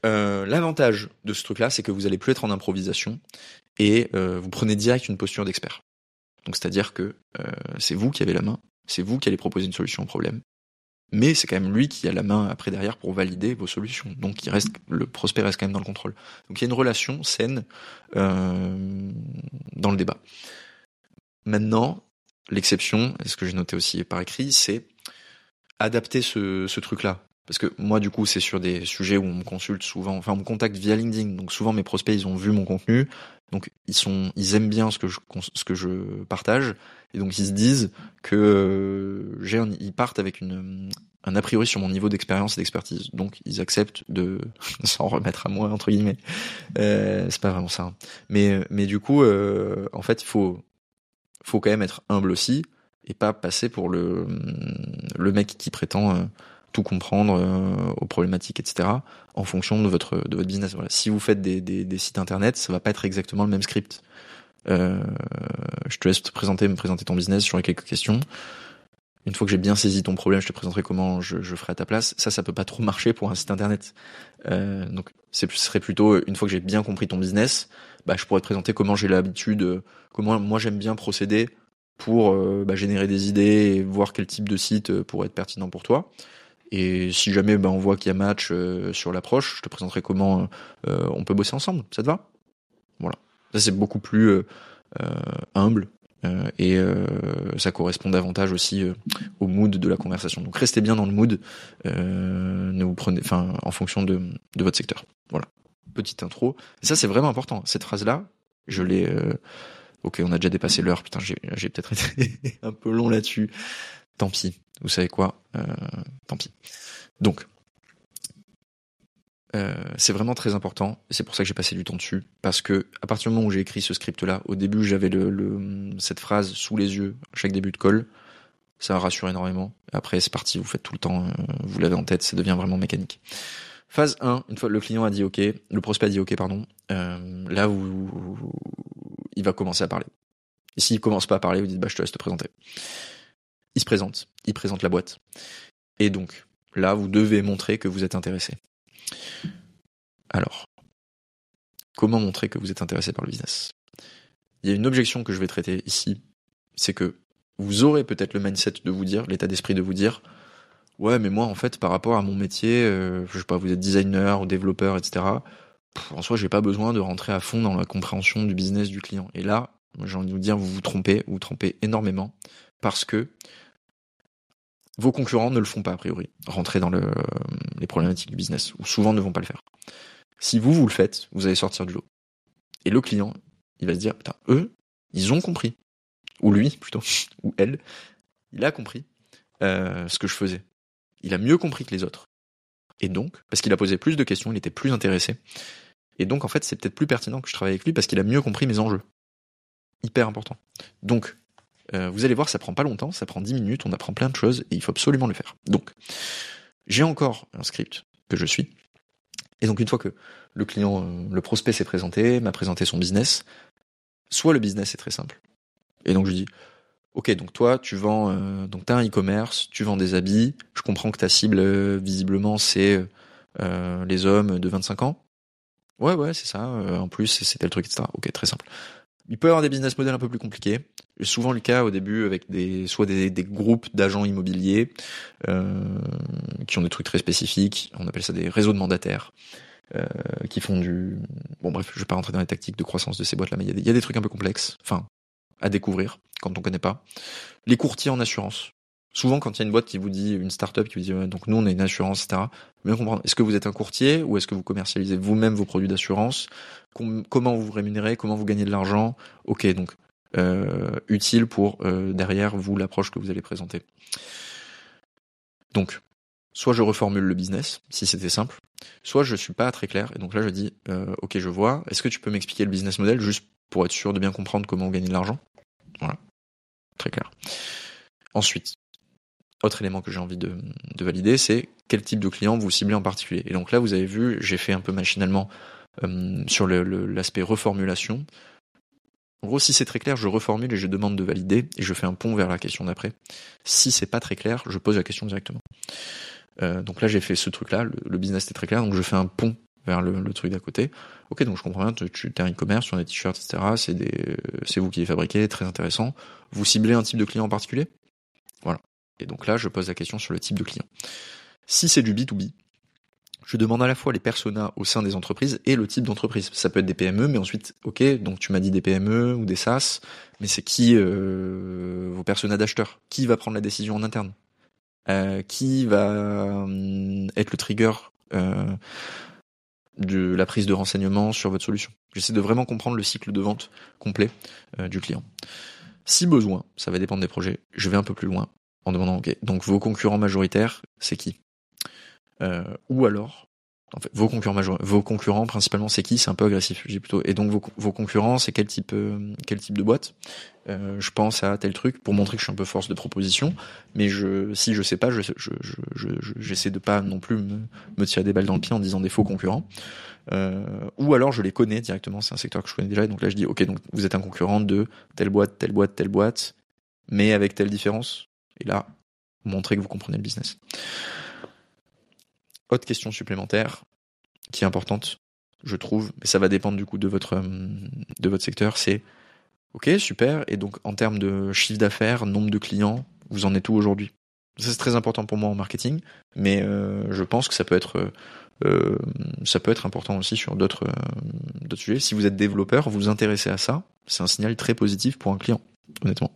Euh, l'avantage de ce truc-là, c'est que vous allez plus être en improvisation et euh, vous prenez direct une posture d'expert. Donc c'est-à-dire que euh, c'est vous qui avez la main, c'est vous qui allez proposer une solution au problème, mais c'est quand même lui qui a la main après derrière pour valider vos solutions. Donc il reste, le prospect reste quand même dans le contrôle. Donc il y a une relation saine dans le débat. Maintenant, l'exception, et ce que j'ai noté aussi par écrit, c'est adapter ce, ce truc-là. Parce que moi, du coup, c'est sur des sujets où on me consulte souvent, enfin, on me contacte via LinkedIn. Donc, souvent, mes prospects, ils ont vu mon contenu. Donc, ils aiment bien ce que je, partage. Et donc, ils se disent que euh, j'ai partent avec un a priori sur mon niveau d'expérience et d'expertise. Donc, ils acceptent de s'en remettre à moi, entre guillemets. Euh, c'est pas vraiment ça. Hein. Mais, du coup, euh, en fait, il faut, faut quand même être humble aussi et pas passer pour le, mec qui prétend, tout comprendre euh, aux problématiques, etc. en fonction de votre de votre business. Voilà. Si vous faites des, des, des, sites internet, ça va pas être exactement le même script. Euh, je te laisse te présenter, me présenter ton business. J'aurai quelques questions. Une fois que j'ai bien saisi ton problème, je te présenterai comment je, je ferai à ta place. Ça, ça peut pas trop marcher pour un site internet. Euh, donc, ce serait plutôt une fois que j'ai bien compris ton business, bah, je pourrais te présenter comment j'ai l'habitude, euh, comment moi j'aime bien procéder pour euh, bah, générer des idées et voir quel type de site pourrait être pertinent pour toi. Et si jamais ben, on voit qu'il y a match euh, sur l'approche, je te présenterai comment euh, on peut bosser ensemble. Ça te va? Voilà. Ça c'est beaucoup plus euh, humble et ça correspond davantage aussi au mood de la conversation. Donc restez bien dans le mood. ne vous prenez, en fonction de, de votre secteur. Voilà. Petite intro. Ça c'est vraiment important. Cette phrase là, je l'ai. Ok, on a déjà dépassé l'heure. Putain, j'ai peut-être été un peu long là-dessus. Tant pis. Vous savez quoi, euh, tant pis. Donc, euh, c'est vraiment très important, c'est pour ça que j'ai passé du temps dessus, parce que à partir du moment où j'ai écrit ce script-là, au début j'avais le, cette phrase sous les yeux, chaque début de call, ça rassure énormément. Après c'est parti, vous faites tout le temps, euh, vous l'avez en tête, ça devient vraiment mécanique. Phase 1, une fois le client a dit OK, le prospect a dit OK, pardon, là vous, il va commencer à parler. Et s'il commence pas à parler, vous dites bah je te laisse te présenter il se présente, il présente la boîte. Et donc, là, vous devez montrer que vous êtes intéressé. Alors, comment montrer que vous êtes intéressé par le business? Il y a une objection que je vais traiter ici, c'est que vous aurez peut-être le mindset de vous dire, l'état d'esprit de vous dire, ouais, mais moi, en fait, par rapport à mon métier, euh, je sais pas, vous êtes designer ou développeur, etc. en soi, j'ai pas besoin de rentrer à fond dans la compréhension du business du client. Et là, j'ai envie de vous dire, vous vous trompez, vous vous trompez énormément, parce que vos concurrents ne le font pas a priori, rentrer dans le, les problématiques du business, ou souvent ne vont pas le faire. Si vous, vous le faites, vous allez sortir du lot. Et le client, il va se dire, putain, eux, ils ont compris. Ou lui, plutôt, ou elle, il a compris euh, ce que je faisais. Il a mieux compris que les autres. Et donc, parce qu'il a posé plus de questions, il était plus intéressé. Et donc, en fait, c'est peut-être plus pertinent que je travaille avec lui parce qu'il a mieux compris mes enjeux. Hyper important. Donc, euh, vous allez voir, ça prend pas longtemps, ça prend 10 minutes, on apprend plein de choses et il faut absolument le faire. Donc, j'ai encore un script que je suis. Et donc, une fois que le client, euh, le prospect s'est présenté, m'a présenté son business, soit le business est très simple. Et donc, je dis, Ok, donc toi, tu vends, euh, donc t'as un e-commerce, tu vends des habits. Je comprends que ta cible, euh, visiblement, c'est les hommes de 25 ans. Ouais, ouais, c'est ça. En plus, c'est tel truc, etc. Ok, très simple. Il peut y avoir des business models un peu plus compliqués. Souvent le cas au début avec des soit des, des groupes d'agents immobiliers euh, qui ont des trucs très spécifiques. On appelle ça des réseaux de mandataires. Euh, qui font du bon bref je vais pas rentrer dans les tactiques de croissance de ces boîtes là mais il y, a des- trucs un peu complexes enfin à découvrir quand on connaît pas les courtiers en assurance souvent quand il y a une boîte qui vous dit une start-up qui vous dit donc nous on est une assurance etc bien comprendre est-ce que vous êtes un courtier ou est-ce que vous commercialisez vous-même vos produits d'assurance? Com- comment vous vous rémunérez? Comment vous gagnez de l'argent? Ok donc euh, utile pour euh, derrière vous l'approche que vous allez présenter. Donc soit je reformule le business si c'était simple soit je suis pas très clair et donc là je dis euh, ok je vois est-ce que tu peux m'expliquer le business model juste pour être sûr de bien comprendre comment gagner de l'argent? Voilà. Très clair. Ensuite autre élément que j'ai envie de, de valider c'est quel type de client vous ciblez en particulier et donc là vous avez vu j'ai fait un peu machinalement euh, sur l'aspect reformulation en gros, si c'est très clair, je reformule et je demande de valider et je fais un pont vers la question d'après. Si c'est pas très clair, je pose la question directement. Euh, donc là, j'ai fait ce truc-là, le, le business était très clair, donc je fais un pont vers le, le truc d'à côté. Ok, donc je comprends bien, tu, tu es un e-commerce, sur des t-shirts, etc. Des, c'est vous qui les fabriquez, très intéressant. Vous ciblez un type de client en particulier? Voilà. Et donc là, je pose la question sur le type de client. Si c'est du B2B, je demande à la fois les personas au sein des entreprises et le type d'entreprise. Ça peut être des PME, mais ensuite, ok, donc tu m'as dit des PME ou des SaaS, mais c'est qui euh, vos personas d'acheteurs? Qui va prendre la décision en interne? Euh, Qui va euh, être le trigger euh, de la prise de renseignements sur votre solution? J'essaie de vraiment comprendre le cycle de vente complet du client. Si besoin, ça va dépendre des projets, je vais un peu plus loin en demandant, ok, donc vos concurrents majoritaires, c'est qui? Euh, ou alors, en fait, vos concurrents vos concurrents principalement, c'est qui? C'est un peu agressif, dis plutôt. Et donc vos, concurrents, c'est quel type, euh, quel type de boîte? Euh, Je pense à tel truc pour montrer que je suis un peu force de proposition. Mais si je sais pas, je, je, je, j'essaie de pas non plus me, me tirer des balles dans le pied en disant des faux concurrents. Ou alors je les connais directement, c'est un secteur que je connais déjà. Et donc là, je dis, ok, donc vous êtes un concurrent de telle boîte, telle boîte, telle boîte, mais avec telle différence. Et là, montrer que vous comprenez le business. Autre question supplémentaire qui est importante, je trouve, mais ça va dépendre du coup de votre euh, de votre secteur, c'est ok super et donc en termes de chiffre d'affaires, nombre de clients, vous en êtes où aujourd'hui? Ça c'est très important pour moi en marketing, mais euh, je pense que ça peut être euh, ça peut être important aussi sur d'autres euh, sujets. Si vous êtes développeur, vous vous intéressez à ça, c'est un signal très positif pour un client, honnêtement.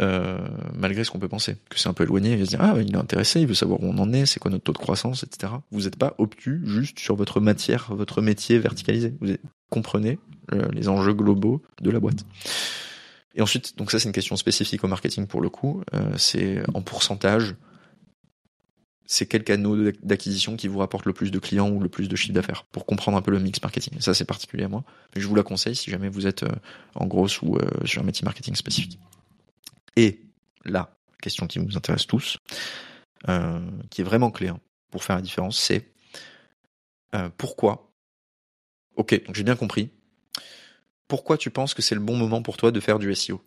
Euh, malgré ce qu'on peut penser, que c'est un peu éloigné, il va se dire ah il est intéressé, il veut savoir où on en est, c'est quoi notre taux de croissance, etc. Vous n'êtes pas obtus juste sur votre matière, votre métier verticalisé. Vous comprenez euh, les enjeux globaux de la boîte. Et ensuite, donc ça c'est une question spécifique au marketing pour le coup, euh, c'est en pourcentage, c'est quel canal d'acquisition qui vous rapporte le plus de clients ou le plus de chiffre d'affaires pour comprendre un peu le mix marketing. Et ça c'est particulier à moi, mais je vous la conseille si jamais vous êtes en grosse ou sur un métier marketing spécifique. Et la question qui nous intéresse tous, euh, qui est vraiment clé hein, pour faire la différence, c'est euh, pourquoi. Ok, donc j'ai bien compris. Pourquoi tu penses que c'est le bon moment pour toi de faire du SEO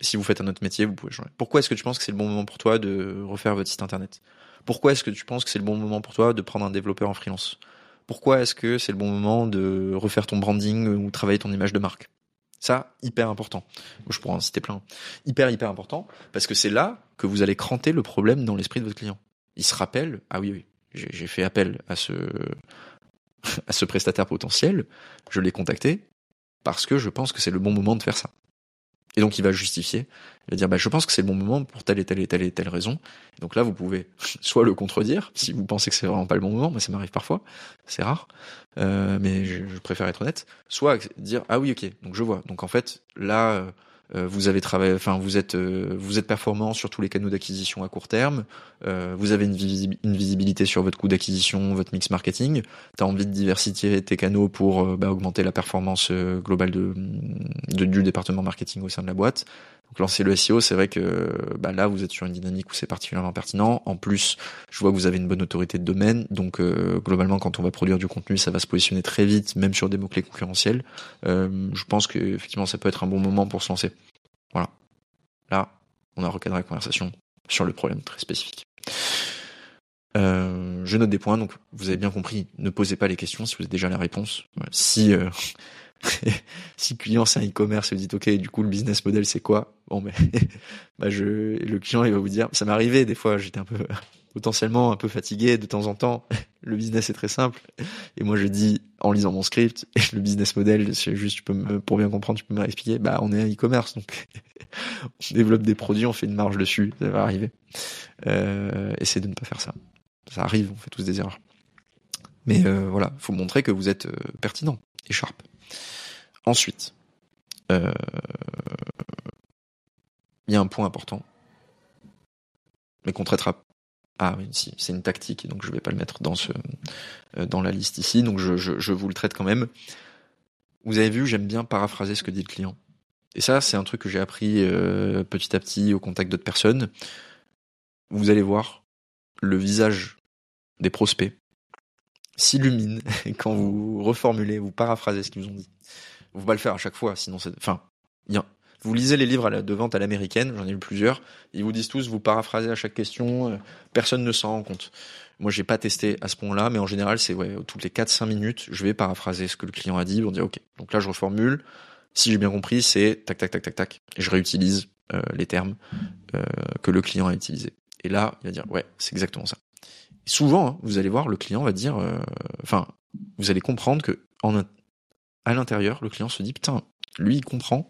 Si vous faites un autre métier, vous pouvez changer. Pourquoi est-ce que tu penses que c'est le bon moment pour toi de refaire votre site internet? Pourquoi est-ce que tu penses que c'est le bon moment pour toi de prendre un développeur en freelance? Pourquoi est-ce que c'est le bon moment de refaire ton branding ou travailler ton image de marque? Ça, hyper important. Je pourrais en citer plein hyper hyper important parce que c'est là que vous allez cranter le problème dans l'esprit de votre client. Il se rappelle, ah oui oui, j'ai fait appel à ce à ce prestataire potentiel, je l'ai contacté parce que je pense que c'est le bon moment de faire ça. Et donc il va justifier, il va dire bah je pense que c'est le bon moment pour telle et telle et telle et telle raison. Donc là vous pouvez soit le contredire si vous pensez que c'est vraiment pas le bon moment, moi ça m'arrive parfois, c'est rare, euh, mais je, je préfère être honnête. Soit dire ah oui ok donc je vois donc en fait là euh, vous avez travaillé, enfin vous êtes euh, vous êtes performant sur tous les canaux d'acquisition à court terme, euh, vous avez une, visi- une visibilité sur votre coût d'acquisition, votre mix marketing, tu as envie de diversifier tes canaux pour euh, bah, augmenter la performance euh, globale de, de- du département marketing au sein de la boîte. Donc lancer le SEO, c'est vrai que bah, là vous êtes sur une dynamique où c'est particulièrement pertinent. En plus, je vois que vous avez une bonne autorité de domaine, donc euh, globalement quand on va produire du contenu, ça va se positionner très vite, même sur des mots clés concurrentiels. Euh, je pense que effectivement ça peut être un bon moment pour se lancer. Voilà. Là, on a recadré la conversation sur le problème très spécifique. Euh, je note des points, donc vous avez bien compris, ne posez pas les questions si vous avez déjà la réponse. Si euh, si client c'est un e-commerce vous dites ok du coup le business model c'est quoi? Bon mais bah je le client il va vous dire ça m'est arrivé des fois j'étais un peu potentiellement un peu fatigué de temps en temps. Le business est très simple et moi je dis en lisant mon script le business model c'est juste tu peux me, pour bien comprendre tu peux me expliquer bah on est un e-commerce donc on développe des produits on fait une marge dessus ça va arriver. Euh, de ne pas faire ça ça arrive, on fait tous des erreurs. Mais euh, voilà, faut montrer que vous êtes euh, pertinent et sharp. Ensuite, euh, il y a un point important, mais qu'on traitera. Ah oui, si, c'est une tactique, donc je vais pas le mettre dans dans la liste ici, donc je, vous le traite quand même. Vous avez vu, j'aime bien paraphraser ce que dit le client. Et ça, c'est un truc que j'ai appris petit à petit au contact d'autres personnes. Vous allez voir, le visage des prospects s'illumine quand vous reformulez, vous paraphrasez ce qu'ils vous ont dit. Vous pouvez pas le faire à chaque fois, sinon c'est, enfin, a... vous lisez les livres de vente à l'américaine, j'en ai lu plusieurs, ils vous disent tous, vous paraphrasez à chaque question, euh, personne ne s'en rend compte. Moi, j'ai pas testé à ce point-là, mais en général, c'est ouais, toutes les 4-5 minutes, je vais paraphraser ce que le client a dit, on dit ok. Donc là, je reformule. Si j'ai bien compris, c'est tac tac tac tac tac, et je réutilise euh, les termes euh, que le client a utilisés. Et là, il va dire ouais, c'est exactement ça souvent, hein, vous allez voir, le client va dire, euh, enfin, vous allez comprendre que en, à l'intérieur, le client se dit, putain, lui, il comprend,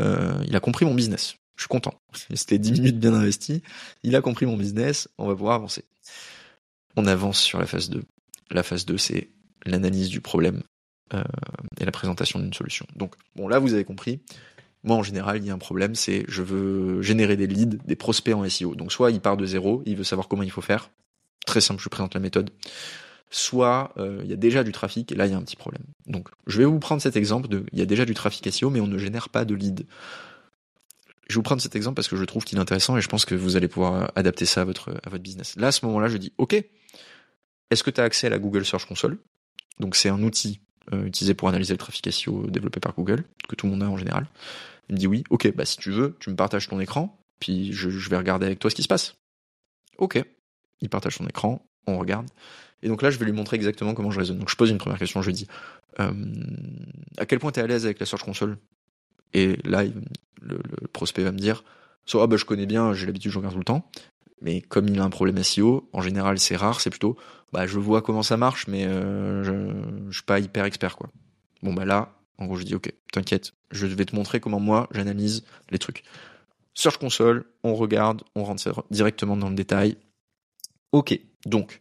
euh, il a compris mon business. Je suis content. C'était 10 minutes bien investies. Il a compris mon business. On va pouvoir avancer. On avance sur la phase 2. La phase 2, c'est l'analyse du problème euh, et la présentation d'une solution. Donc, bon, là, vous avez compris. Moi, en général, il y a un problème, c'est je veux générer des leads, des prospects en SEO. Donc, soit il part de zéro, il veut savoir comment il faut faire. Très simple, je présente la méthode. Soit euh, il y a déjà du trafic et là il y a un petit problème. Donc je vais vous prendre cet exemple de il y a déjà du trafic SEO mais on ne génère pas de lead. Je vais vous prendre cet exemple parce que je trouve qu'il est intéressant et je pense que vous allez pouvoir adapter ça à votre business. Là à ce moment-là, je dis OK. Est-ce que tu as accès à la Google Search Console? Donc c'est un outil euh, utilisé pour analyser le trafic SEO développé par Google que tout le monde a en général. Il me dit oui. OK, bah si tu veux, tu me partages ton écran puis je, je vais regarder avec toi ce qui se passe. OK il partage son écran, on regarde. Et donc là, je vais lui montrer exactement comment je raisonne. Donc je pose une première question, je lui dis euh, à quel point tu es à l'aise avec la Search Console? Et là, le, prospect va me dire soit ah bah je connais bien, j'ai l'habitude, je regarde tout le temps. Mais comme il a un problème SEO, en général c'est rare, c'est plutôt bah je vois comment ça marche, mais euh, je, je suis pas hyper expert quoi. Bon bah là, en gros je dis ok, t'inquiète, je vais te montrer comment moi j'analyse les trucs. Search Console, on regarde, on rentre directement dans le détail, Ok, donc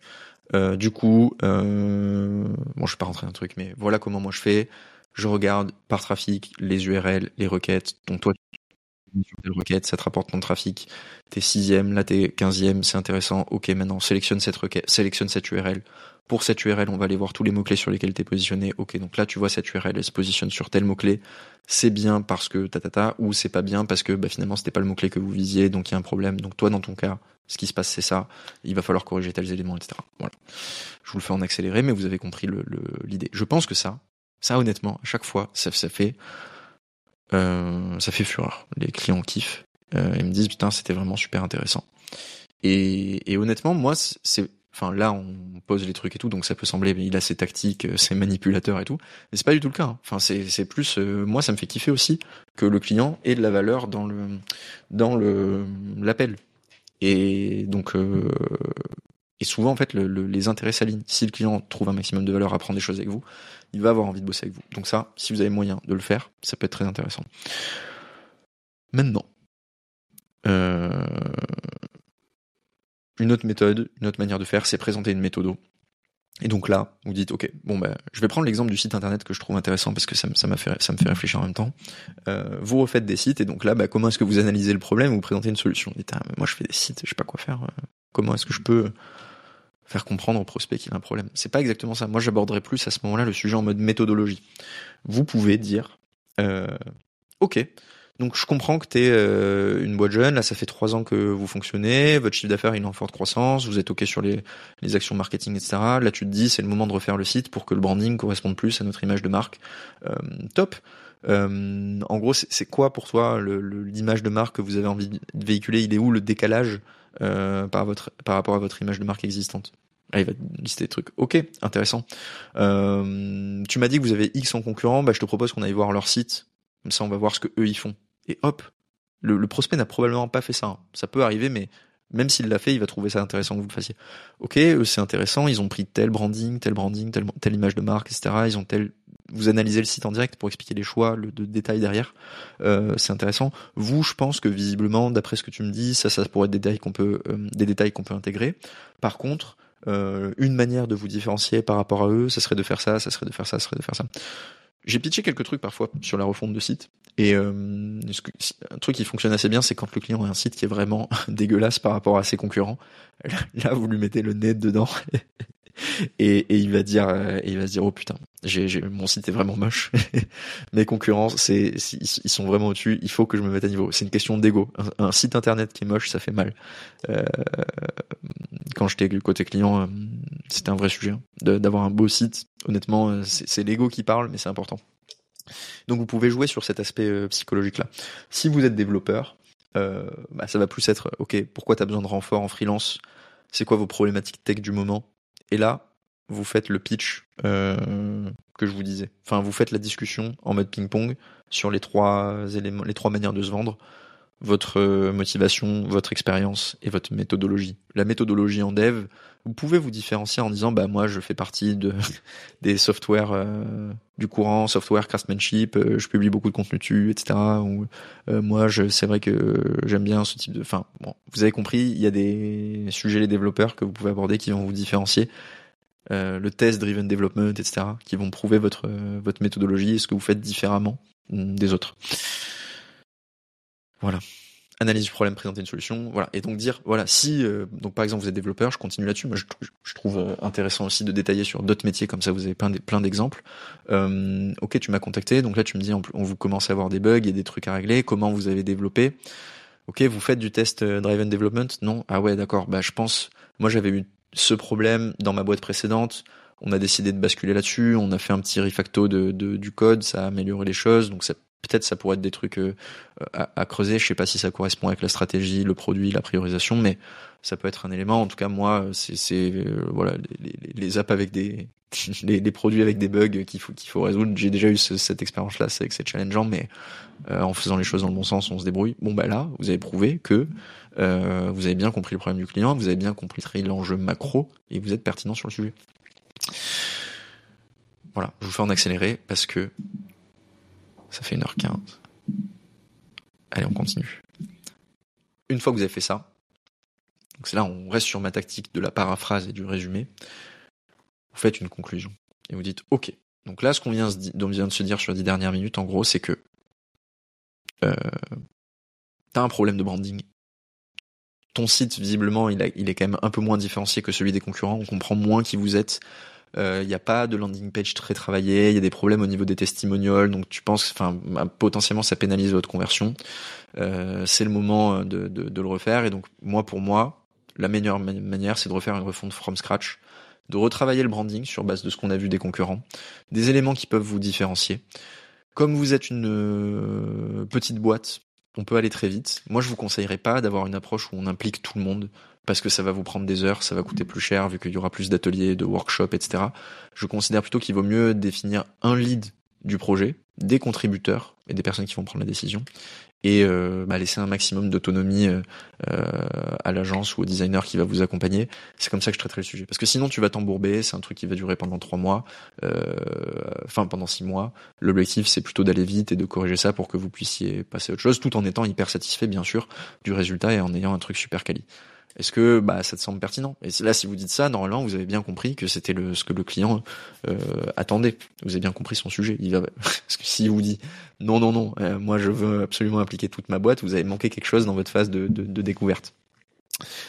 euh, du coup, euh, bon, je vais pas rentrer dans un truc, mais voilà comment moi je fais. Je regarde par trafic les URL, les requêtes. Donc toi, sur telle requête, ça te rapporte ton trafic. T'es sixième, là t'es quinzième, c'est intéressant. Ok, maintenant sélectionne cette requête, sélectionne cette URL. Pour cette URL, on va aller voir tous les mots-clés sur lesquels t'es positionné. Ok, donc là tu vois cette URL, elle se positionne sur tel mot-clé. C'est bien parce que ta ta ta, ou c'est pas bien parce que bah, finalement c'était pas le mot-clé que vous visiez, donc il y a un problème. Donc toi dans ton cas, ce qui se passe c'est ça. Il va falloir corriger tels éléments, etc. Voilà. Je vous le fais en accéléré, mais vous avez compris l'idée. Le, Je pense que ça, ça honnêtement, à chaque fois, ça fait euh, ça fait fureur. Les clients kiffent. Euh, ils me disent putain c'était vraiment super intéressant. Et, et honnêtement moi c'est enfin là on pose les trucs et tout donc ça peut sembler il a ses tactiques euh, ses manipulateurs et tout mais c'est pas du tout le cas hein. enfin c'est plus euh, moi ça me fait kiffer aussi que le client ait de la valeur dans le dans le l'appel et donc euh, et souvent en fait le, les intérêts s'alignent si le client trouve un maximum de valeur à prendre des choses avec vous il va avoir envie de bosser avec vous donc ça si vous avez moyen de le faire ça peut être très intéressant maintenant euh, une autre méthode, une autre manière de faire, c'est présenter une méthode. Et donc là, vous dites, ok, bon ben, je vais prendre l'exemple du site internet que je trouve intéressant parce que ça, ça fait, ça me fait réfléchir en même temps. Euh, vous refaites des sites et donc là, bah, comment est-ce que vous analysez le problème Vous présentez une solution? Vous dites, ah, moi je fais des sites, je sais pas quoi faire. Euh, comment est-ce que je peux faire comprendre au prospect qu'il a un problème C'est pas exactement ça. Moi, j'aborderai plus à ce moment-là le sujet en mode méthodologie. Vous pouvez dire, euh, ok, donc je comprends que tu es euh, une boîte jeune, là ça fait trois ans que vous fonctionnez, votre chiffre d'affaires est en forte croissance, vous êtes ok sur les, les actions marketing, etc. Là tu te dis c'est le moment de refaire le site pour que le branding corresponde plus à notre image de marque. Euh, top. en gros, c'est quoi pour toi l'image de marque que vous avez envie de véhiculer? Il est où le décalage par, votre, par rapport à votre image de marque existante ah, il va lister des trucs. Ok, intéressant. Euh, tu m'as dit que vous avez X en concurrent, bah, je te propose qu'on aille voir leur site. Comme ça, on va voir ce que eux ils font. Et hop, le, prospect n'a probablement pas fait ça. Hein. Ça peut arriver, mais même s'il l'a fait, il va trouver ça intéressant que vous le fassiez. Ok, c'est intéressant. Ils ont pris tel branding, tel branding, telle, telle image de marque, etc. Ils ont tel vous analysez le site en direct pour expliquer les choix, le de détails derrière. Euh, c'est intéressant. Vous, je pense que visiblement, d'après ce que tu me dis, ça, ça pourrait être des détails qu'on peut, euh, des détails qu'on peut intégrer. Par contre, euh, une manière de vous différencier par rapport à eux, ça serait de faire ça, ça serait de faire ça, ça serait de faire ça. J'ai pitché quelques trucs parfois sur la refonte de site. Et euh, un truc qui fonctionne assez bien, c'est quand le client a un site qui est vraiment dégueulasse par rapport à ses concurrents. Là, vous lui mettez le nez dedans et, et, il va dire, euh, il va se dire oh putain, j'ai, mon site est vraiment moche. Mes concurrents, c'est, ils sont vraiment au-dessus. Il faut que je me mette à niveau. C'est une question d'ego. Un, site internet qui est moche, ça fait mal. Euh, quand j'étais côté client, euh, c'était un vrai sujet hein, d'avoir un beau site. Honnêtement, euh, c'est, l'ego qui parle, mais c'est important. Donc vous pouvez jouer sur cet aspect psychologique-là. Si vous êtes développeur, bah, ça va plus être ok. Pourquoi tu as besoin de renfort en freelance? C'est quoi vos problématiques tech du moment? Et là, vous faites le pitch euh, que je vous disais. Enfin, vous faites la discussion en mode ping-pong sur les trois éléments, les trois manières de se vendre votre euh, motivation, votre expérience et votre méthodologie. La méthodologie en dev, vous pouvez vous différencier en disant bah moi je fais partie de des softwares euh, du courant, software craftsmanship, je publie beaucoup de contenu dessus, etc. Ou moi je c'est vrai que j'aime bien ce type de. Enfin bon, vous avez compris, il y a des sujets les développeurs que vous pouvez aborder qui vont vous différencier. Le test driven development, etc. qui vont prouver votre votre méthodologie et ce que vous faites différemment mm, des autres. Voilà. Analyse du problème, présenter une solution. Voilà. Et donc dire, voilà, si, euh, donc par exemple, vous êtes développeur, je continue là-dessus. Moi, je, trouve euh, intéressant aussi de détailler sur d'autres métiers, comme ça, vous avez plein, plein d'exemples. Euh, ok, tu m'as contacté, donc là, tu me dis, on, vous commence à avoir des bugs, a des trucs à régler, comment vous avez développé? Ok, vous faites du test driven development? Non? Ah ouais, d'accord. Bah, je pense, moi, j'avais eu ce problème dans ma boîte précédente. On a décidé de basculer là-dessus, on a fait un petit refacto de, de, du code, ça a amélioré les choses, donc peut-être ça pourrait être des trucs euh, à, creuser. Je sais pas si ça correspond avec la stratégie, le produit, la priorisation, mais ça peut être un élément. En tout cas, moi, c'est euh, voilà les, les, apps avec des les, produits avec des bugs qu'il faut qu'il faut résoudre. J'ai déjà eu cette expérience-là, c'est que c'est challengeant, mais euh, en faisant les choses dans le bon sens, on se débrouille. Bon bah là, vous avez prouvé que vous avez bien compris le problème du client, vous avez bien compris l'enjeu macro et vous êtes pertinent sur le sujet. Voilà, je vous fais en accéléré parce que ça fait 1h15. Allez, on continue. Une fois que vous avez fait ça, donc c'est là on reste sur ma tactique de la paraphrase et du résumé, vous faites une conclusion. Et vous dites, ok, donc là ce qu'on vient, vient, de se dire sur les dix dernières minutes, en gros, c'est que euh, t'as un problème de branding. Ton site, visiblement, il, est quand même un peu moins différencié que celui des concurrents. On comprend moins qui vous êtes il euh, n'y a pas de landing page très travaillé, il y a des problèmes au niveau des testimonials, donc tu penses, enfin, bah, potentiellement ça pénalise votre conversion. Euh, c'est le moment euh, de, de, de, le refaire. Et donc moi, pour moi, la meilleure manière, c'est de refaire une refonte from scratch, de retravailler le branding sur base de ce qu'on a vu des concurrents, des éléments qui peuvent vous différencier. Comme vous êtes une petite boîte, on peut aller très vite. Moi, je vous conseillerais pas d'avoir une approche où on implique tout le monde parce que ça va vous prendre des heures, ça va coûter plus cher vu qu'il y aura plus d'ateliers, de workshops, etc. Je considère plutôt qu'il vaut mieux définir un lead du projet, des contributeurs et des personnes qui vont prendre la décision, et euh, bah, laisser un maximum d'autonomie euh, euh, à l'agence ou au designer qui va vous accompagner. C'est comme ça que je traiterai le sujet. Parce que sinon tu vas t'embourber, c'est un truc qui va durer pendant trois mois, enfin pendant six mois. L'objectif c'est plutôt d'aller vite et de corriger ça pour que vous puissiez passer à autre chose, tout en étant hyper satisfait bien sûr du résultat et en ayant un truc super quali. Est-ce que bah, ça te semble pertinent? Et là, si vous dites ça, normalement, vous avez bien compris que c'était ce que le client euh, attendait. Vous avez bien compris son sujet. Il parce que s'il vous dit non, non, non, euh, moi je veux absolument appliquer toute ma boîte, vous avez manqué quelque chose dans votre phase de découverte.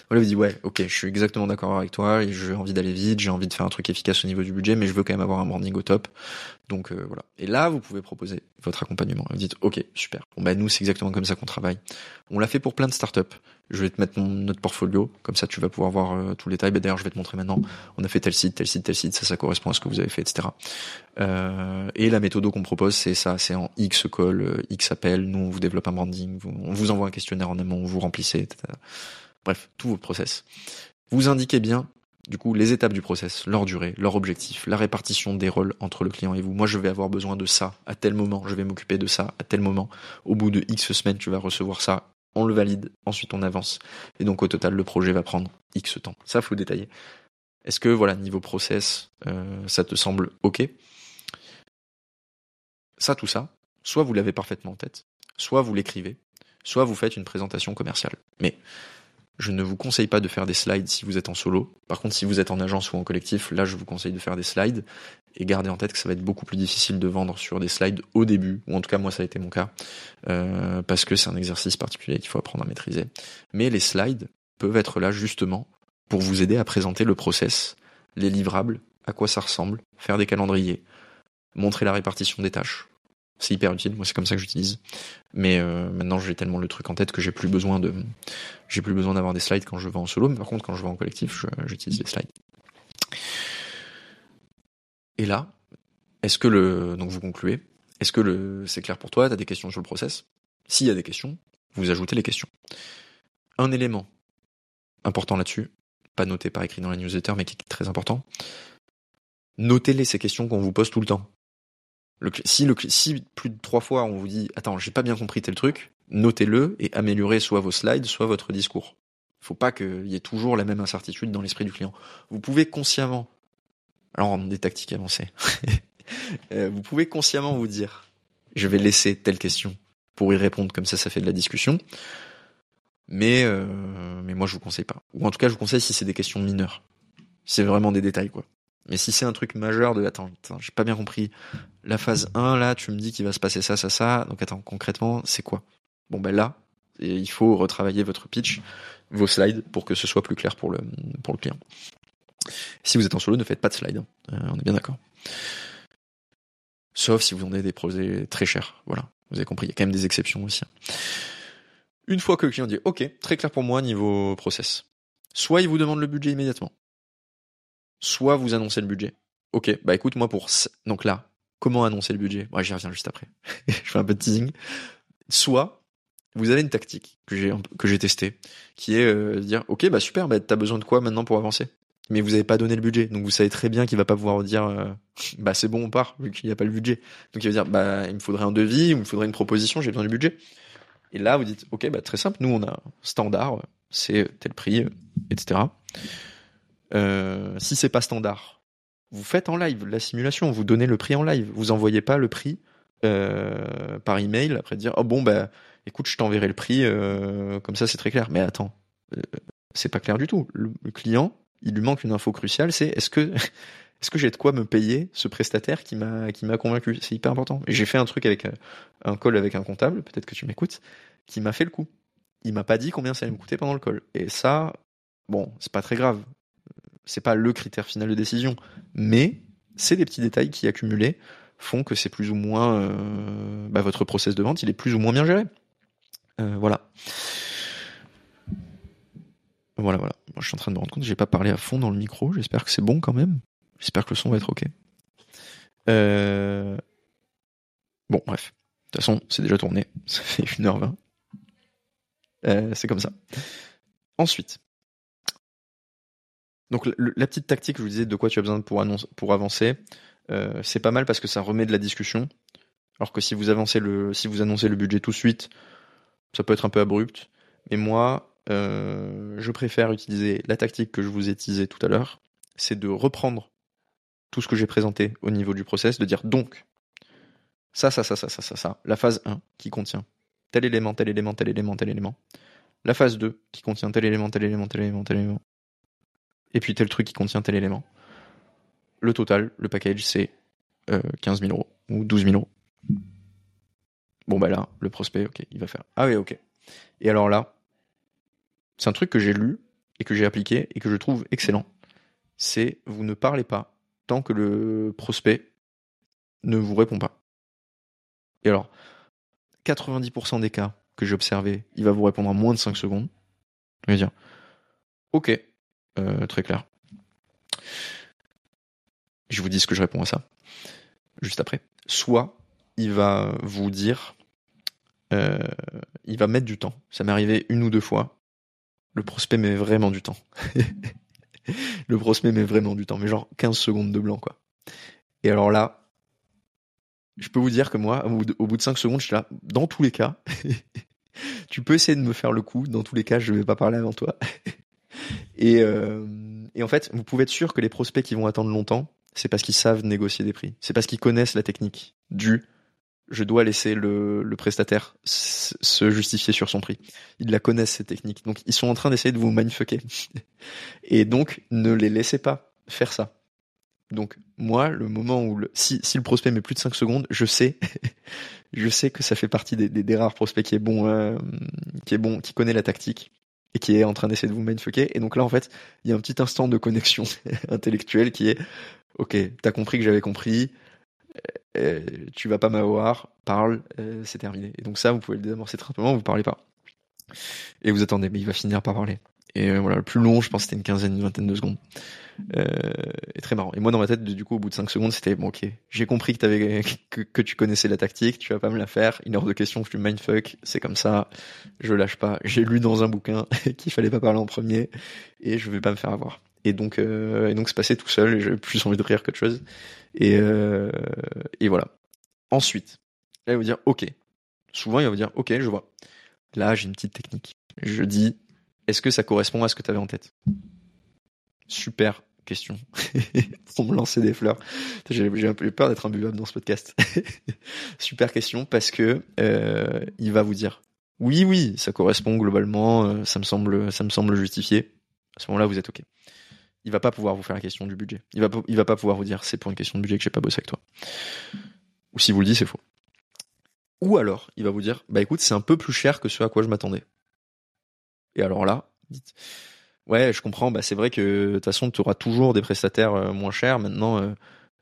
Voilà, vous dites ouais, ok, je suis exactement d'accord avec toi j'ai envie d'aller vite, j'ai envie de faire un truc efficace au niveau du budget, mais je veux quand même avoir un branding au top. Donc euh, voilà. Et là, vous pouvez proposer votre accompagnement. Vous dites ok, super. Bon bah nous, c'est exactement comme ça qu'on travaille. On l'a fait pour plein de startups. Je vais te mettre notre portfolio, comme ça tu vas pouvoir voir euh, tous les détails. Bah, D'ailleurs, je vais te montrer maintenant. On a fait tel site, tel site, tel site, ça, ça correspond à ce que vous avez fait, etc. Euh, et la méthode qu'on propose, c'est ça, c'est en X call, euh, X appel. Nous, on vous développe un branding, on vous envoie un questionnaire en amont, vous remplissez, etc. Bref, tout votre process. Vous indiquez bien, du coup, les étapes du process, leur durée, leur objectif, la répartition des rôles entre le client et vous. Moi, je vais avoir besoin de ça à tel moment, je vais m'occuper de ça à tel moment. Au bout de X semaines, tu vas recevoir ça, on le valide, ensuite on avance. Et donc, au total, le projet va prendre X temps. Ça, faut détailler. Est-ce que, voilà, niveau process, euh, ça te semble OK? Ça, tout ça, soit vous l'avez parfaitement en tête, soit vous l'écrivez, soit vous faites une présentation commerciale. Mais je ne vous conseille pas de faire des slides si vous êtes en solo. Par contre, si vous êtes en agence ou en collectif, là, je vous conseille de faire des slides. Et gardez en tête que ça va être beaucoup plus difficile de vendre sur des slides au début, ou en tout cas moi ça a été mon cas, euh, parce que c'est un exercice particulier qu'il faut apprendre à maîtriser. Mais les slides peuvent être là justement pour vous aider à présenter le process, les livrables, à quoi ça ressemble, faire des calendriers, montrer la répartition des tâches, c'est hyper utile. Moi, c'est comme ça que j'utilise. Mais euh, maintenant, j'ai tellement le truc en tête que j'ai plus besoin de, j'ai plus besoin d'avoir des slides quand je vais en solo. Mais par contre, quand je vais en collectif, j'utilise les slides. Et là, est-ce que le, donc vous concluez, est-ce que le, c'est clair pour toi T'as des questions sur le process? S'il y a des questions, vous ajoutez les questions. Un élément important là-dessus, pas noté par écrit dans la newsletter, mais qui est très important. Notez-les ces questions qu'on vous pose tout le temps si, le, si plus de trois fois on vous dit attends j'ai pas bien compris tel truc, notez-le et améliorez soit vos slides soit votre discours. Faut pas qu'il y ait toujours la même incertitude dans l'esprit du client. Vous pouvez consciemment, alors des tactiques avancées, euh, vous pouvez consciemment vous dire je vais laisser telle question pour y répondre comme ça ça fait de la discussion. Mais euh, mais moi je vous conseille pas. Ou en tout cas je vous conseille si c'est des questions mineures. C'est vraiment des détails quoi. Mais si c'est un truc majeur de attends, j'ai pas bien compris. La phase 1 là, tu me dis qu'il va se passer ça ça ça. Donc attends, concrètement, c'est quoi? Bon ben là, il faut retravailler votre pitch, vos slides pour que ce soit plus clair pour le client. Si vous êtes en solo, ne faites pas de slides. Hein. Euh, on est bien d'accord. Sauf si vous en avez des projets très chers. Voilà, vous avez compris. Il y a quand même des exceptions aussi. Hein. Une fois que le client dit OK, très clair pour moi niveau process. Soit il vous demande le budget immédiatement soit vous annoncez le budget. Ok, bah écoute, moi pour... Donc là, comment annoncer le budget? Moi, j'y reviens juste après. je fais un peu de teasing. Soit, vous avez une tactique que j'ai que j'ai testée, qui est euh, de dire, ok, bah super, bah t'as besoin de quoi maintenant pour avancer? Mais vous n'avez pas donné le budget, donc vous savez très bien qu'il va pas pouvoir dire, euh, bah c'est bon, on part, vu qu'il n'y a pas le budget. Donc il va dire, bah il me faudrait un devis, il me faudrait une proposition, j'ai besoin du budget. Et là, vous dites, ok, bah très simple, nous on a standard, c'est tel prix, etc. Euh, si c'est pas standard, vous faites en live la simulation, vous donnez le prix en live, vous envoyez pas le prix euh, par email après dire oh bon bah écoute je t'enverrai le prix euh, comme ça c'est très clair. Mais attends, euh, c'est pas clair du tout. Le, client il lui manque une info cruciale, c'est est-ce que est-ce que j'ai de quoi me payer ce prestataire qui m'a qui m'a convaincu? C'est hyper important. J'ai fait un truc avec un call avec un comptable, peut-être que tu m'écoutes, qui m'a fait le coup. Il m'a pas dit combien ça allait me coûter pendant le call. Et ça, bon, c'est pas très grave c'est pas le critère final de décision, mais c'est des petits détails qui accumulés font que c'est plus ou moins euh, bah, votre process de vente, il est plus ou moins bien géré. Euh, voilà. Voilà, voilà. Je suis en train de me rendre compte que j'ai pas parlé à fond dans le micro. J'espère que c'est bon quand même. J'espère que le son va être ok. Euh... Bon, bref. De toute façon, c'est déjà tourné. Ça fait 1h20. Euh, c'est comme ça. Ensuite, donc la petite tactique, je vous disais de quoi tu as besoin pour, avancer, c'est pas mal parce que ça remet de la discussion. Alors que si vous annoncez le budget tout de suite, ça peut être un peu abrupt. Mais moi, euh, je préfère utiliser la tactique que je vous ai teasée tout à l'heure, c'est de reprendre tout ce que j'ai présenté au niveau du process, de dire donc ça, ça, ça, ça, ça, ça, ça, la phase 1 qui contient tel élément, tel élément, tel élément, tel élément. La phase 2 qui contient tel élément, tel élément, tel élément, tel élément et puis tel truc qui contient tel élément. Le total, le package, c'est 15 000 euros ou 12 000 euros. Bon, bah là, le prospect, ok, il va faire Ah oui, ok. Et alors là, c'est un truc que j'ai lu et que j'ai appliqué et que je trouve excellent. C'est vous ne parlez pas tant que le prospect ne vous répond pas. Et alors, 90% des cas que j'ai observés, il va vous répondre en moins de 5 secondes. Il va dire Ok, euh, très clair. Je vous dis ce que je réponds à ça juste après. Soit il va vous dire, euh, il va mettre du temps. Ça m'est arrivé une ou deux fois. Le prospect met vraiment du temps. le prospect met vraiment du temps, mais genre 15 secondes de blanc, quoi. Et alors là, je peux vous dire que moi, au bout de 5 secondes, je suis là, dans tous les cas, tu peux essayer de me faire le coup, dans tous les cas, je vais pas parler avant toi. et, euh, et en fait, vous pouvez être sûr que les prospects qui vont attendre longtemps, c'est parce qu'ils savent négocier des prix. C'est parce qu'ils connaissent la technique du je dois laisser le, prestataire se justifier sur son prix. Ils la connaissent cette technique. Donc ils sont en train d'essayer de vous mindfucker. Et donc ne les laissez pas faire ça. Donc moi, le moment où si, le prospect met plus de 5 secondes, je sais, je sais que ça fait partie des, des, rares prospects qui est bon, euh, qui est bon, qui connaît la tactique et qui est en train d'essayer de vous mindfucker. Et donc là, en fait, il y a un petit instant de connexion intellectuelle qui est ok, t'as compris que j'avais compris, tu vas pas m'avoir, parle, euh, c'est terminé. Et donc ça, vous pouvez le désamorcer très simplement, vous parlez pas. Et vous attendez, mais il va finir par parler. Et voilà, le plus long, je pense, c'était une quinzaine, une vingtaine de secondes. et très marrant. Et moi, dans ma tête, du coup, au bout de cinq secondes, c'était bon, ok, j'ai compris que, t'avais, que, que tu connaissais la tactique, tu vas pas me la faire. Une heure de question, je suis mindfuck, c'est comme ça, je lâche pas. J'ai lu dans un bouquin qu'il fallait pas parler en premier, et je vais pas me faire avoir. Et donc, euh, et donc c'est passé tout seul. Et j'ai plus envie de rire qu'autre chose. Et, euh, et voilà. Ensuite, là, il va vous dire OK. Souvent, il va vous dire OK, je vois. Là, j'ai une petite technique. Je dis est-ce que ça correspond à ce que tu avais en tête? Super question pour me lancer des fleurs. J'ai peur d'être imbuvable dans ce podcast. Super question parce que euh, il va vous dire oui, oui, ça correspond globalement, euh, ça me semble, ça me semble justifié. À ce moment-là, vous êtes ok il va pas pouvoir vous faire la question du budget. Il va, va pas pouvoir vous dire c'est pour une question de budget que j'ai pas bossé avec toi. Ou si vous le dites, c'est faux. Ou alors, il va vous dire bah écoute, c'est un peu plus cher que ce à quoi je m'attendais. Et alors là, dites ouais, je comprends, bah c'est vrai que de toute façon, tu auras toujours des prestataires euh, moins chers. Maintenant, euh,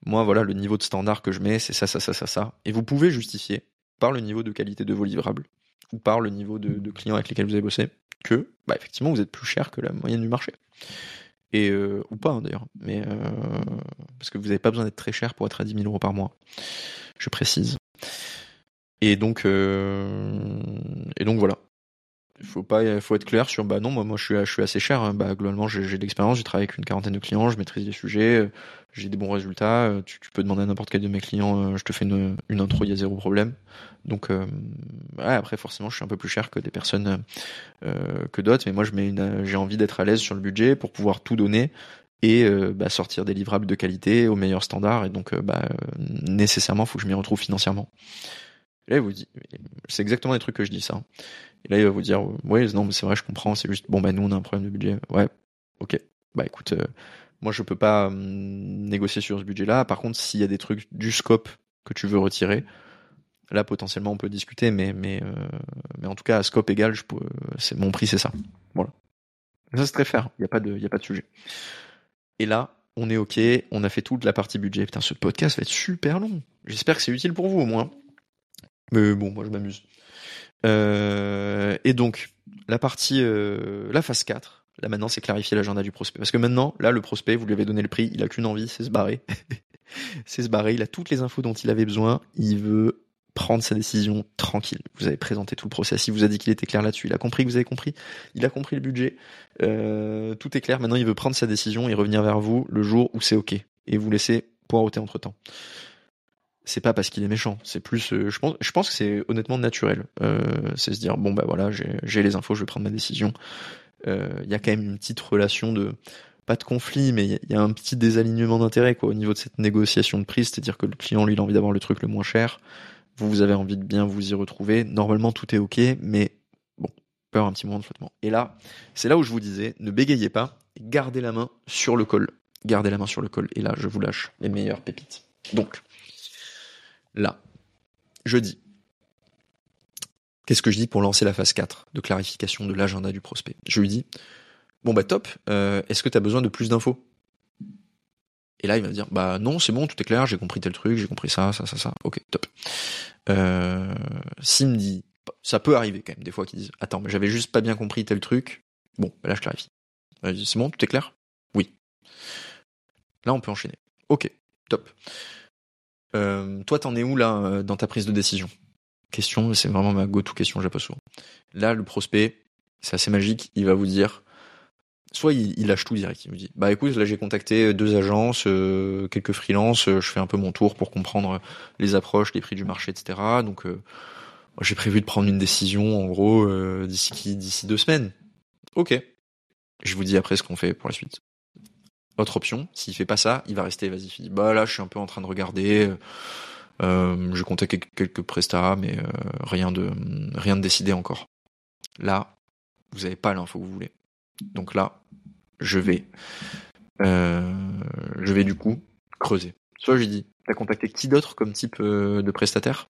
moi, voilà, le niveau de standard que je mets, c'est ça, ça, ça, ça, ça. Et vous pouvez justifier par le niveau de qualité de vos livrables ou par le niveau de, de clients avec lesquels vous avez bossé que, bah effectivement, vous êtes plus cher que la moyenne du marché et euh, ou pas hein, d'ailleurs, mais euh, parce que vous n'avez pas besoin d'être très cher pour être à 10 000 euros par mois. Je précise. Et donc, euh, et donc voilà. Il faut pas, faut être clair sur bah non, moi, je suis, je suis assez cher. Hein. Bah globalement, j'ai, de l'expérience, j'ai travaillé avec une quarantaine de clients, je maîtrise les sujets, j'ai des bons résultats. Tu, tu, peux demander à n'importe quel de mes clients, je te fais une, intro, il y a zéro problème. Donc ouais, après forcément, je suis un peu plus cher que des personnes euh, que d'autres, mais moi j'ai envie d'être à l'aise sur le budget pour pouvoir tout donner et bah, sortir des livrables de qualité au meilleur standard. Et donc bah, nécessairement, faut que je m'y retrouve financièrement. Là, il vous dit, c'est exactement les trucs que je dis ça. Et là, il va vous dire, ouais, non, mais c'est vrai, je comprends, c'est juste, bon, bah, nous, on a un problème de budget. Ouais, ok. Bah, écoute, euh, moi, je peux pas hum, négocier sur ce budget-là. Par contre, s'il y a des trucs du scope que tu veux retirer, là, potentiellement, on peut discuter, mais, mais, euh, mais en tout cas, à scope égal, je peux, c'est, mon prix, c'est ça. Voilà. Ça, c'est très fair. Il n'y a pas de, y a pas de sujet. Et là, on est ok, on a fait toute la partie budget. Putain, ce podcast va être super long. J'espère que c'est utile pour vous, au moins. Mais bon, moi je m'amuse. Euh, et donc, la partie, euh, la phase 4, là maintenant c'est clarifier l'agenda du prospect. Parce que maintenant, là le prospect, vous lui avez donné le prix, il a qu'une envie, c'est se barrer. c'est se barrer, il a toutes les infos dont il avait besoin, il veut prendre sa décision tranquille. Vous avez présenté tout le process, il vous a dit qu'il était clair là-dessus, il a compris que vous avez compris, il a compris le budget, euh, tout est clair, maintenant il veut prendre sa décision et revenir vers vous le jour où c'est ok. Et vous laisser poireauter entre temps c'est pas parce qu'il est méchant, c'est plus, euh, je pense, je pense que c'est honnêtement naturel. Euh, c'est se dire bon bah voilà, j'ai les infos, je vais prendre ma décision. Il euh, y a quand même une petite relation de, pas de conflit, mais il y, a un petit désalignement d'intérêt quoi au niveau de cette négociation de prix, c'est-à-dire que le client lui il a envie d'avoir le truc le moins cher, vous vous avez envie de bien vous y retrouver. Normalement tout est ok, mais bon, avoir un petit moment de flottement. Et là, c'est là où je vous disais, ne bégayez pas, gardez la main sur le col, gardez la main sur le col. Et là, je vous lâche les meilleures pépites. Donc là, je dis Qu'est-ce que je dis pour lancer la phase 4 de clarification de l'agenda du prospect? Je lui dis, bon bah top, euh, est-ce que tu as besoin de plus d'infos? Et là, il va me dire, bah non, c'est bon, tout est clair, j'ai compris tel truc, j'ai compris ça, ça, ça, ça. Ok, top. Euh, S'il me dit, ça peut arriver quand même, des fois qu'ils disent, attends, mais j'avais juste pas bien compris tel truc. Bon, bah là, je clarifie. C'est bon, tout est clair? Oui. Là, on peut enchaîner. Ok, top. Euh, toi, t'en es où là euh, dans ta prise de décision? Question, c'est vraiment ma go-to question, j'ai pas souvent. Là, le prospect, c'est assez magique, il va vous dire, soit il, lâche tout direct, il me dit, bah écoute, là j'ai contacté deux agences, euh, quelques freelances, je fais un peu mon tour pour comprendre les approches, les prix du marché, etc. Donc j'ai prévu de prendre une décision en gros d'ici d'ici deux semaines. Ok. Je vous dis après ce qu'on fait pour la suite. Autre option, s'il fait pas ça, il va rester dit bah là je suis un peu en train de regarder, euh, je contacte quelques prestats, mais euh, rien de rien de décidé encore. Là, vous n'avez pas l'info que vous voulez. Donc là, je vais euh, je vais du coup creuser. Soit je dis, t'as contacté qui d'autre comme type euh, de prestataire?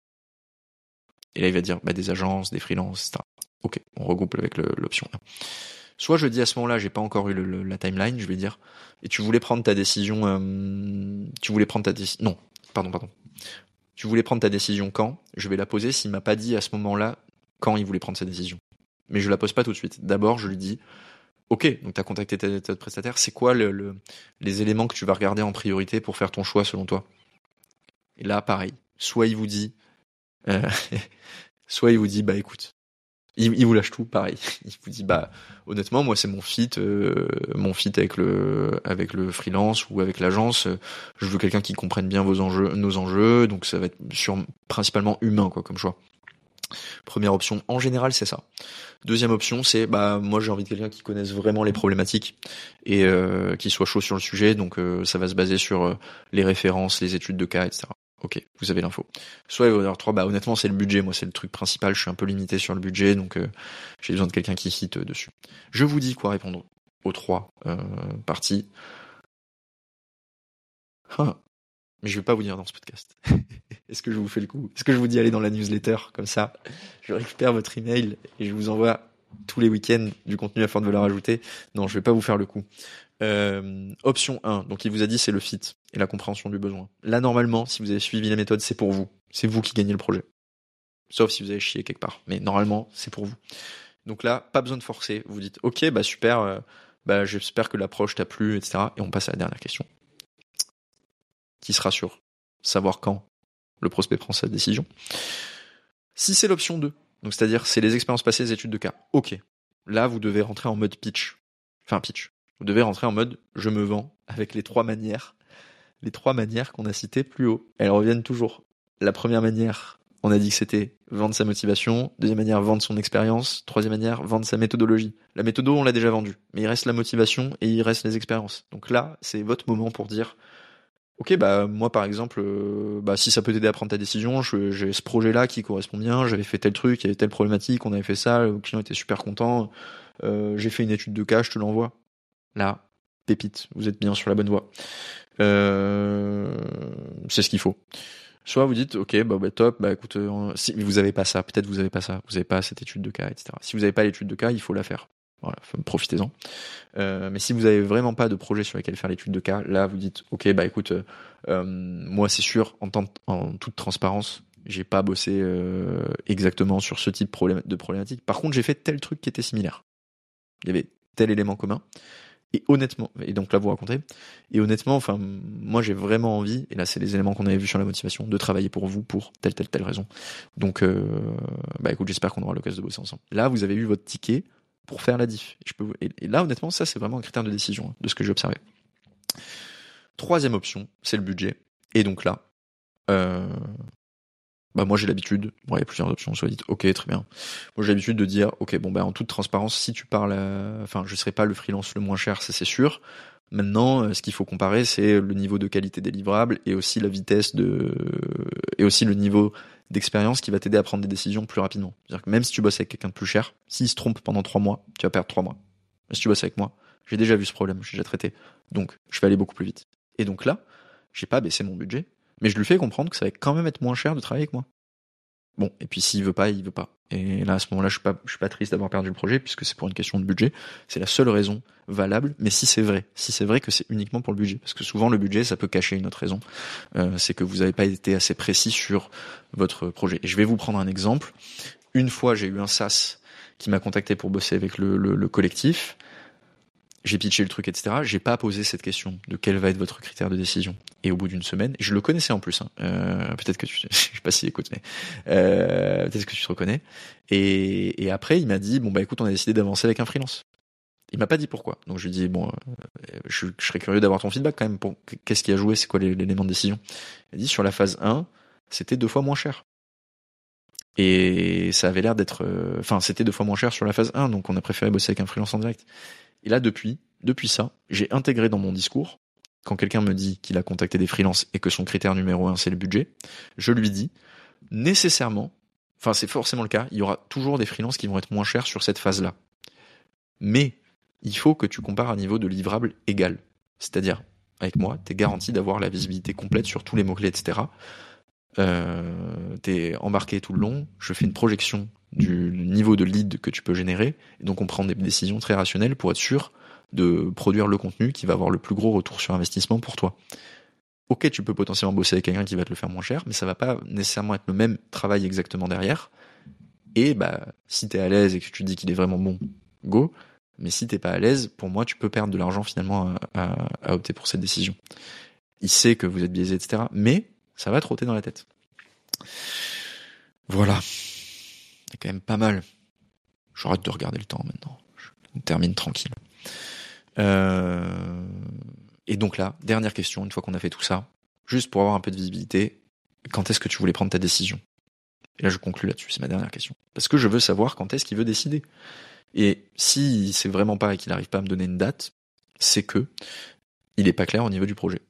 Et là il va dire bah des agences, des freelances, etc. Ok, on regroupe avec l'option 1. Soit je dis à ce moment-là, j'ai pas encore eu la timeline, je vais dire, et tu voulais prendre ta décision, euh, tu voulais prendre ta décision, non, pardon, pardon. Tu voulais prendre ta décision quand? Je vais la poser s'il m'a pas dit à ce moment-là quand il voulait prendre sa décision. Mais je la pose pas tout de suite. D'abord, je lui dis, ok, donc tu as contacté ta, prestataire, c'est quoi le, les éléments que tu vas regarder en priorité pour faire ton choix selon toi? Et là, pareil, soit il vous dit, euh, soit il vous dit, bah écoute, il, vous lâche tout, pareil. Il vous dit bah honnêtement moi c'est mon fit, euh, mon fit avec le avec le freelance ou avec l'agence. Je veux quelqu'un qui comprenne bien vos enjeux, nos enjeux, donc ça va être sur principalement humain quoi comme choix. Première option, en général, c'est ça. Deuxième option, c'est bah moi j'ai envie de quelqu'un qui connaisse vraiment les problématiques et euh, qui soit chaud sur le sujet. Donc euh, ça va se baser sur les références, les études de cas, etc. Ok, vous avez l'info. Soit avoir 3, bah honnêtement c'est le budget, moi c'est le truc principal, je suis un peu limité sur le budget, donc euh, j'ai besoin de quelqu'un qui hit euh, dessus. Je vous dis quoi répondre aux trois euh, parties. Ah, mais je vais pas vous dire dans ce podcast. Est-ce que je vous fais le coup? Est-ce que je vous dis aller dans la newsletter comme ça Je récupère votre email et je vous envoie tous les week-ends du contenu à forte valeur ajoutée? Non, je vais pas vous faire le coup. Euh, option 1, donc il vous a dit c'est le fit et la compréhension du besoin. Là normalement, si vous avez suivi la méthode, c'est pour vous. C'est vous qui gagnez le projet. Sauf si vous avez chié quelque part. Mais normalement, c'est pour vous. Donc là, pas besoin de forcer. Vous dites ok, bah super, euh, bah j'espère que l'approche t'a plu, etc. Et on passe à la dernière question. Qui sera sûr savoir quand le prospect prend sa décision. Si c'est l'option 2, donc c'est-à-dire c'est les expériences passées, les études de cas, ok. Là, vous devez rentrer en mode pitch. Enfin pitch. Vous devez rentrer en mode je me vends avec les trois manières, les trois manières qu'on a citées plus haut. Elles reviennent toujours. La première manière, on a dit que c'était vendre sa motivation. Deuxième manière, vendre son expérience. Troisième manière, vendre sa méthodologie. La méthode, on l'a déjà vendue. Mais il reste la motivation et il reste les expériences. Donc là, c'est votre moment pour dire, ok, bah moi par exemple, euh, bah si ça peut t'aider à prendre ta décision, j'ai ce projet-là qui correspond bien. J'avais fait tel truc, il y avait telle problématique, on avait fait ça, le client était super content. Euh, j'ai fait une étude de cas, je te l'envoie. Là, pépite, vous êtes bien sur la bonne voie. Euh, c'est ce qu'il faut. Soit vous dites, ok, bah, bah top, bah écoute, euh, si vous avez pas ça, peut-être vous avez pas ça, vous avez pas cette étude de cas, etc. Si vous avez pas l'étude de cas, il faut la faire. Voilà, profitez-en. Euh, mais si vous avez vraiment pas de projet sur lequel faire l'étude de cas, là vous dites, ok, bah écoute, moi c'est sûr, en, en toute transparence, j'ai pas bossé exactement sur ce type de problématique. Par contre, j'ai fait tel truc qui était similaire. Il y avait tel élément commun. Et honnêtement, et donc là vous racontez, et honnêtement, enfin, moi j'ai vraiment envie, et là c'est les éléments qu'on avait vus sur la motivation, de travailler pour vous pour telle, telle, telle raison. Donc, euh, bah écoute, j'espère qu'on aura l'occasion de bosser ensemble. Là, vous avez eu votre ticket pour faire la diff. Je peux, et, là, honnêtement, ça c'est vraiment un critère de décision, hein, de ce que j'ai observé. Troisième option, c'est le budget. Et donc là, euh, bah moi j'ai l'habitude, bon, il y a plusieurs options, soit dites ok très bien. Moi j'ai l'habitude de dire ok bon bah en toute transparence si tu parles, enfin je serai pas le freelance le moins cher, ça c'est sûr. Maintenant, euh, ce qu'il faut comparer, c'est le niveau de qualité des livrables et aussi la vitesse de et aussi le niveau d'expérience qui va t'aider à prendre des décisions plus rapidement. C'est-à-dire que même si tu bosses avec quelqu'un de plus cher, s'il se trompe pendant trois mois, tu vas perdre trois mois. Mais si tu bosses avec moi, j'ai déjà vu ce problème, j'ai déjà traité, donc je vais aller beaucoup plus vite. Et donc là, j'ai pas baissé mon budget, mais je lui fais comprendre que ça va quand même être moins cher de travailler avec moi. Bon, et puis s'il veut pas, il veut pas. Et là, à ce moment-là, je suis pas, je suis pas triste d'avoir perdu le projet puisque c'est pour une question de budget. C'est la seule raison valable. Mais si c'est vrai, si c'est vrai que c'est uniquement pour le budget, parce que souvent le budget, ça peut cacher une autre raison, euh, c'est que vous n'avez pas été assez précis sur votre projet. Et je vais vous prendre un exemple. Une fois, j'ai eu un SaaS qui m'a contacté pour bosser avec le, le, le collectif j'ai pitché le truc, etc. J'ai pas posé cette question de quel va être votre critère de décision. Et au bout d'une semaine, je le connaissais en plus. Hein, euh, peut-être que tu, je sais pas s'il écoute, mais euh, peut-être que tu te reconnais. Et, et après, il m'a dit bon bah écoute, on a décidé d'avancer avec un freelance. Il m'a pas dit pourquoi. Donc je lui dit bon, euh, je, je, serais curieux d'avoir ton feedback quand même. Pour qu'est-ce qui a joué, c'est quoi l'élément de décision? Il a dit sur la phase 1, c'était deux fois moins cher. Et ça avait l'air d'être, euh, enfin, c'était deux fois moins cher sur la phase 1, donc on a préféré bosser avec un freelance en direct. Et là, depuis, depuis ça, j'ai intégré dans mon discours, quand quelqu'un me dit qu'il a contacté des freelances et que son critère numéro un, c'est le budget, je lui dis, nécessairement, enfin, c'est forcément le cas, il y aura toujours des freelances qui vont être moins chers sur cette phase-là. Mais, il faut que tu compares un niveau de livrable égal. C'est-à-dire, avec moi, tu es garanti d'avoir la visibilité complète sur tous les mots-clés, etc. Euh, t'es embarqué tout le long, je fais une projection du niveau de lead que tu peux générer, et donc on prend des décisions très rationnelles pour être sûr de produire le contenu qui va avoir le plus gros retour sur investissement pour toi. Ok, tu peux potentiellement bosser avec quelqu'un qui va te le faire moins cher, mais ça va pas nécessairement être le même travail exactement derrière. Et bah, si t'es à l'aise et que tu dis qu'il est vraiment bon, go. Mais si t'es pas à l'aise, pour moi, tu peux perdre de l'argent finalement à, à, à, opter pour cette décision. Il sait que vous êtes biaisé, etc. Mais ça va trotter dans la tête. Voilà. C'est quand même pas mal. J'arrête de regarder le temps maintenant. Je termine tranquille. Euh... Et donc là, dernière question, une fois qu'on a fait tout ça, juste pour avoir un peu de visibilité, quand est-ce que tu voulais prendre ta décision? Et là, je conclue là-dessus, c'est ma dernière question. Parce que je veux savoir quand est-ce qu'il veut décider. Et si c'est vraiment pas et qu'il n'arrive pas à me donner une date, c'est que il est pas clair au niveau du projet.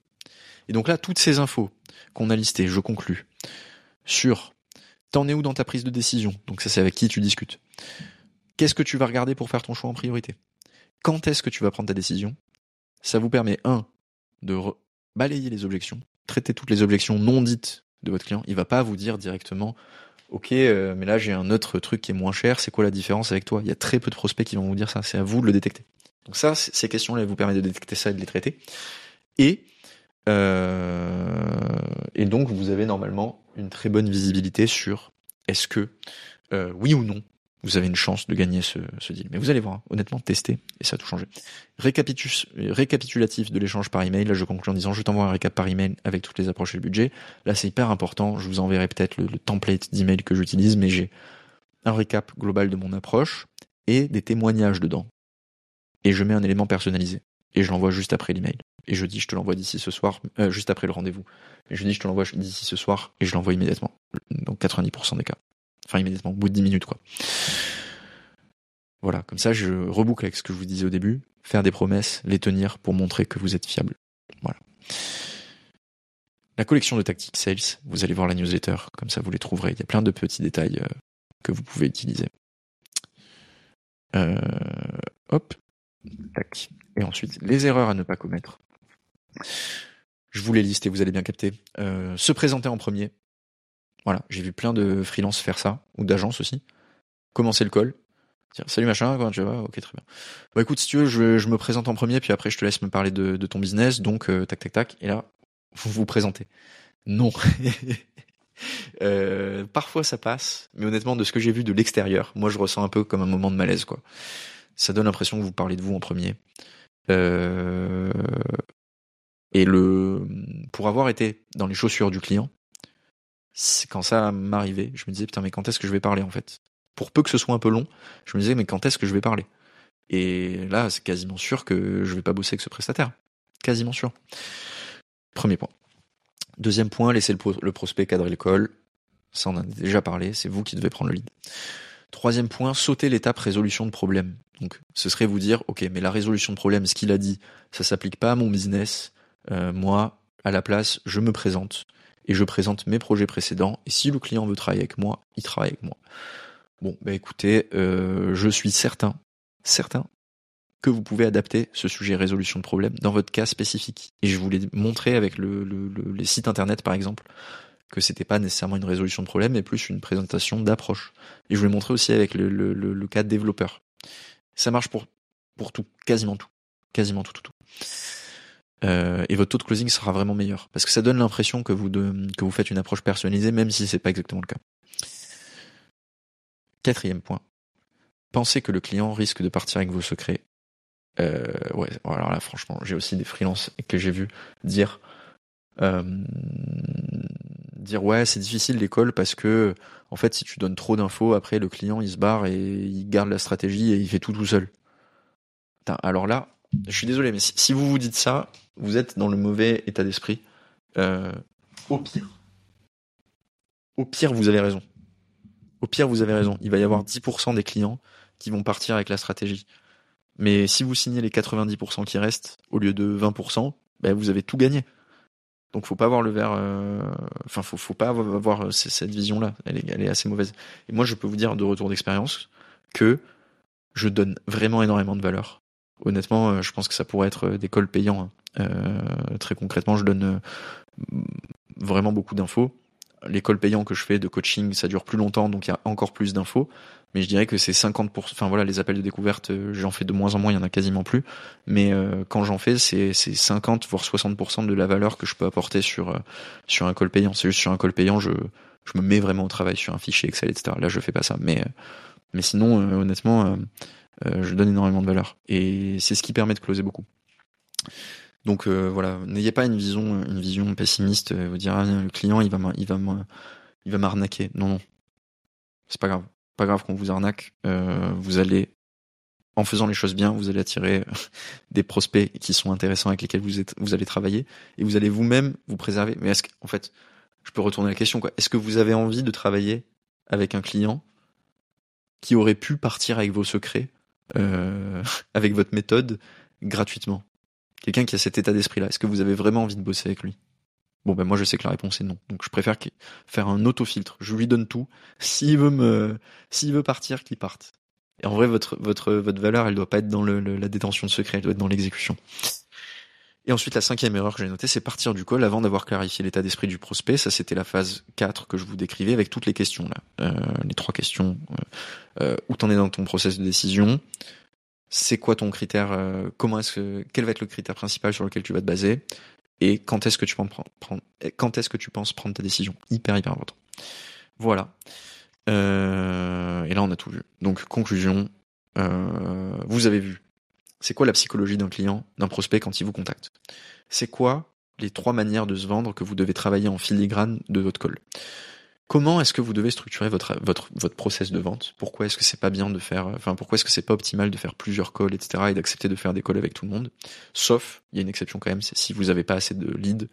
Et donc là, toutes ces infos qu'on a listées, je conclus, sur t'en es où dans ta prise de décision, donc ça c'est avec qui tu discutes. Qu'est-ce que tu vas regarder pour faire ton choix en priorité? Quand est-ce que tu vas prendre ta décision? Ça vous permet, un, de balayer les objections, traiter toutes les objections non dites de votre client. Il va pas vous dire directement, ok, euh, mais là j'ai un autre truc qui est moins cher, c'est quoi la différence avec toi? Il y a très peu de prospects qui vont vous dire ça, c'est à vous de le détecter. Donc ça, ces questions-là, elles vous permettent de détecter ça et de les traiter. Et et donc, vous avez normalement une très bonne visibilité sur est-ce que, euh, oui ou non, vous avez une chance de gagner ce, ce deal. Mais vous allez voir, hein, honnêtement, tester, et ça a tout changé. récapitulatif de l'échange par email, là je conclue en disant je t'envoie un récap par email avec toutes les approches et le budget. Là c'est hyper important, je vous enverrai peut-être le, le template d'email que j'utilise, mais j'ai un récap global de mon approche et des témoignages dedans. Et je mets un élément personnalisé. Et je l'envoie juste après l'email et je dis je te l'envoie d'ici ce soir, euh, juste après le rendez-vous. Et je dis je te l'envoie d'ici ce soir et je l'envoie immédiatement. Donc 90% des cas. Enfin immédiatement, au bout de 10 minutes quoi. Voilà, comme ça je reboucle avec ce que je vous disais au début, faire des promesses, les tenir pour montrer que vous êtes fiable. Voilà. La collection de tactiques sales, vous allez voir la newsletter, comme ça vous les trouverez. Il y a plein de petits détails euh, que vous pouvez utiliser. Euh, hop, Et ensuite, les erreurs à ne pas commettre. Je vous les liste et vous allez bien capter. Euh, se présenter en premier. Voilà, j'ai vu plein de freelances faire ça, ou d'agences aussi. Commencer le call. Salut machin, comment tu vas? Ok, très bien. Bah écoute, si tu veux, je, me présente en premier, puis après je te laisse me parler de, de ton business. Donc, euh, tac, tac, tac. Et là, vous vous présentez. Non. euh, parfois ça passe, mais honnêtement, de ce que j'ai vu de l'extérieur, moi je ressens un peu comme un moment de malaise, quoi. Ça donne l'impression que vous parlez de vous en premier. Euh, et le, pour avoir été dans les chaussures du client, quand ça m'arrivait, je me disais putain mais quand est-ce que je vais parler en fait? Pour peu que ce soit un peu long, je me disais mais quand est-ce que je vais parler? Et là c'est quasiment sûr que je vais pas bosser avec ce prestataire, quasiment sûr. Premier point. Deuxième point, laisser le, le prospect cadrer le call. Ça on en a déjà parlé, c'est vous qui devez prendre le lead. Troisième point, sauter l'étape résolution de problème. Donc ce serait vous dire ok mais la résolution de problème, ce qu'il a dit, ça s'applique pas à mon business euh, moi, à la place, je me présente et je présente mes projets précédents. Et si le client veut travailler avec moi, il travaille avec moi. Bon, bah écoutez, euh, je suis certain, certain que vous pouvez adapter ce sujet résolution de problème dans votre cas spécifique. Et je vous l'ai montré avec le, le, le, les sites internet, par exemple, que c'était pas nécessairement une résolution de problème, mais plus une présentation d'approche. Et je vous l'ai montré aussi avec le, le, le, cas de développeur. Ça marche pour, pour tout, quasiment tout. Quasiment tout, tout, tout. Euh, et votre taux de closing sera vraiment meilleur. Parce que ça donne l'impression que vous, que vous faites une approche personnalisée, même si c'est pas exactement le cas. Quatrième point. Pensez que le client risque de partir avec vos secrets. Euh, ouais, alors là, franchement, j'ai aussi des freelances que j'ai vu dire euh, dire ouais c'est difficile l'école parce que en fait si tu donnes trop d'infos après le client il se barre et il garde la stratégie et il fait tout tout seul. alors là je suis désolé mais si, vous vous dites ça vous êtes dans le mauvais état d'esprit. Euh, au pire au pire vous avez raison. Au pire vous avez raison. Il va y avoir 10% des clients qui vont partir avec la stratégie. Mais si vous signez les 90% qui restent au lieu de 20%, ben vous avez tout gagné. Donc faut pas avoir le verre, euh, enfin faut pas avoir cette vision-là. Elle est, elle est assez mauvaise. Et moi je peux vous dire de retour d'expérience que je donne vraiment énormément de valeur. Honnêtement, euh, je pense que ça pourrait être des calls payants. Hein. Euh, très concrètement, je donne vraiment beaucoup d'infos. L'école payant que je fais de coaching, ça dure plus longtemps, donc il y a encore plus d'infos mais je dirais que c'est 50%. Enfin voilà, les appels de découverte, euh, j'en fais de moins en moins, il y en a quasiment plus. Mais euh, quand j'en fais, c'est 50 voire 60% de la valeur que je peux apporter sur euh, sur un call payant. C'est juste sur un call payant, je je me mets vraiment au travail sur un fichier Excel, etc. Là, je fais pas ça. Mais mais sinon, honnêtement, je donne énormément de valeur et c'est ce qui permet de closer beaucoup. Donc voilà, n'ayez pas une vision une vision pessimiste, vous dire ah, le client il va il va il va m'arnaquer. Non non, c'est pas grave pas grave qu'on vous arnaque, euh, vous allez, en faisant les choses bien, vous allez attirer des prospects qui sont intéressants avec lesquels vous, êtes, vous allez travailler et vous allez vous-même vous préserver. Mais est-ce que, en fait, je peux retourner la question, quoi. Est-ce que vous avez envie de travailler avec un client qui aurait pu partir avec vos secrets, euh, avec votre méthode, gratuitement? Quelqu'un qui a cet état d'esprit-là. Est-ce que vous avez vraiment envie de bosser avec lui? Bon ben moi je sais que la réponse est non. Donc je préfère faire un autofiltre. Je lui donne tout. S'il veut me, s'il veut partir, qu'il parte. Et en vrai votre votre votre valeur, elle doit pas être dans le, la détention de secret, elle doit être dans l'exécution. Et ensuite la cinquième erreur que j'ai notée, c'est partir du call avant d'avoir clarifié l'état d'esprit du prospect. Ça c'était la phase 4 que je vous décrivais avec toutes les questions là, euh, les trois questions. Euh, euh, où t'en es dans ton process de décision C'est quoi ton critère euh, Comment est-ce que quel va être le critère principal sur lequel tu vas te baser? Et quand est-ce que tu penses prendre, ta décision? Hyper hyper important. Voilà. Euh, et là on a tout vu. Donc conclusion euh, vous avez vu. C'est quoi la psychologie d'un client d'un prospect quand il vous contacte? C'est quoi les trois manières de se vendre que vous devez travailler en filigrane de votre call? Comment est-ce que vous devez structurer votre votre votre process de vente? Pourquoi est-ce que c'est pas bien de faire, enfin pourquoi est-ce que c'est pas optimal de faire plusieurs calls, etc. et d'accepter de faire des calls avec tout le monde? Sauf, il y a une exception quand même, c'est si vous avez pas assez de leads,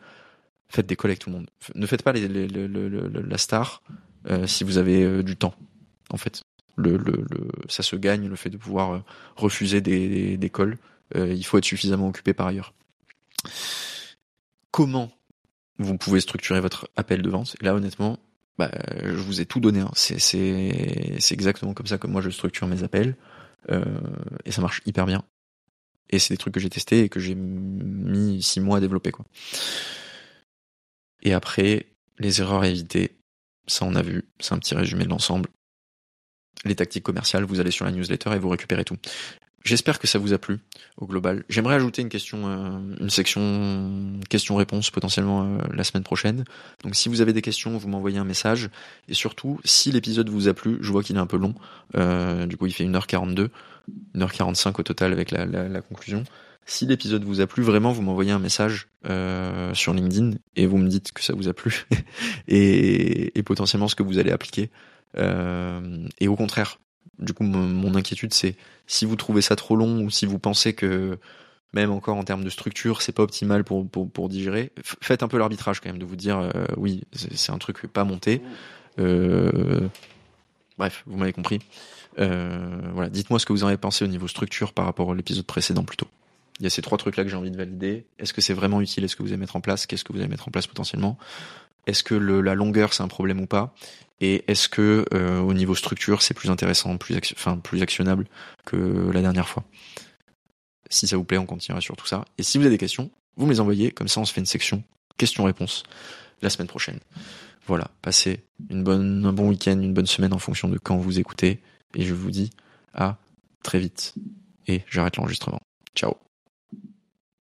faites des calls avec tout le monde. Ne faites pas la star euh, si vous avez euh, du temps. En fait, le, le, ça se gagne le fait de pouvoir euh, refuser des, des, calls. il faut être suffisamment occupé par ailleurs. Comment vous pouvez structurer votre appel de vente? Et là, honnêtement, bah, je vous ai tout donné. Hein. C'est, exactement comme ça que moi je structure mes appels. Euh, et ça marche hyper bien. Et c'est des trucs que j'ai testés et que j'ai mis six mois à développer. Quoi. Et après, les erreurs à éviter, ça on a vu, c'est un petit résumé de l'ensemble. Les tactiques commerciales, vous allez sur la newsletter et vous récupérez tout. J'espère que ça vous a plu au global. J'aimerais ajouter une question, euh, une section questions-réponses potentiellement euh, la semaine prochaine. Donc si vous avez des questions, vous m'envoyez un message. Et surtout, si l'épisode vous a plu, je vois qu'il est un peu long. Euh, du coup, il fait 1h42, 1h45 au total avec la, la, la conclusion. Si l'épisode vous a plu, vraiment, vous m'envoyez un message euh, sur LinkedIn et vous me dites que ça vous a plu et, et potentiellement ce que vous allez appliquer. Euh, et au contraire, du coup, mon, inquiétude, c'est si vous trouvez ça trop long ou si vous pensez que même encore en termes de structure, c'est pas optimal pour, digérer, faites un peu l'arbitrage quand même de vous dire euh, oui, c'est un truc pas monté. Euh, bref, vous m'avez compris. Euh, voilà, dites-moi ce que vous en avez pensé au niveau structure par rapport à l'épisode précédent plutôt. Il y a ces trois trucs là que j'ai envie de valider. Est-ce que c'est vraiment utile? Est-ce que vous allez mettre en place? Qu'est-ce que vous allez mettre en place potentiellement? Est-ce que la longueur c'est un problème ou pas? Et est-ce que euh, au niveau structure, c'est plus intéressant, plus, actionnable que la dernière fois? Si ça vous plaît, on continuera sur tout ça. Et si vous avez des questions, vous me les envoyez, comme ça on se fait une section questions-réponses la semaine prochaine. Voilà, passez une bonne, un bon week-end, une bonne semaine en fonction de quand vous écoutez. Et je vous dis à très vite. Et j'arrête l'enregistrement. Ciao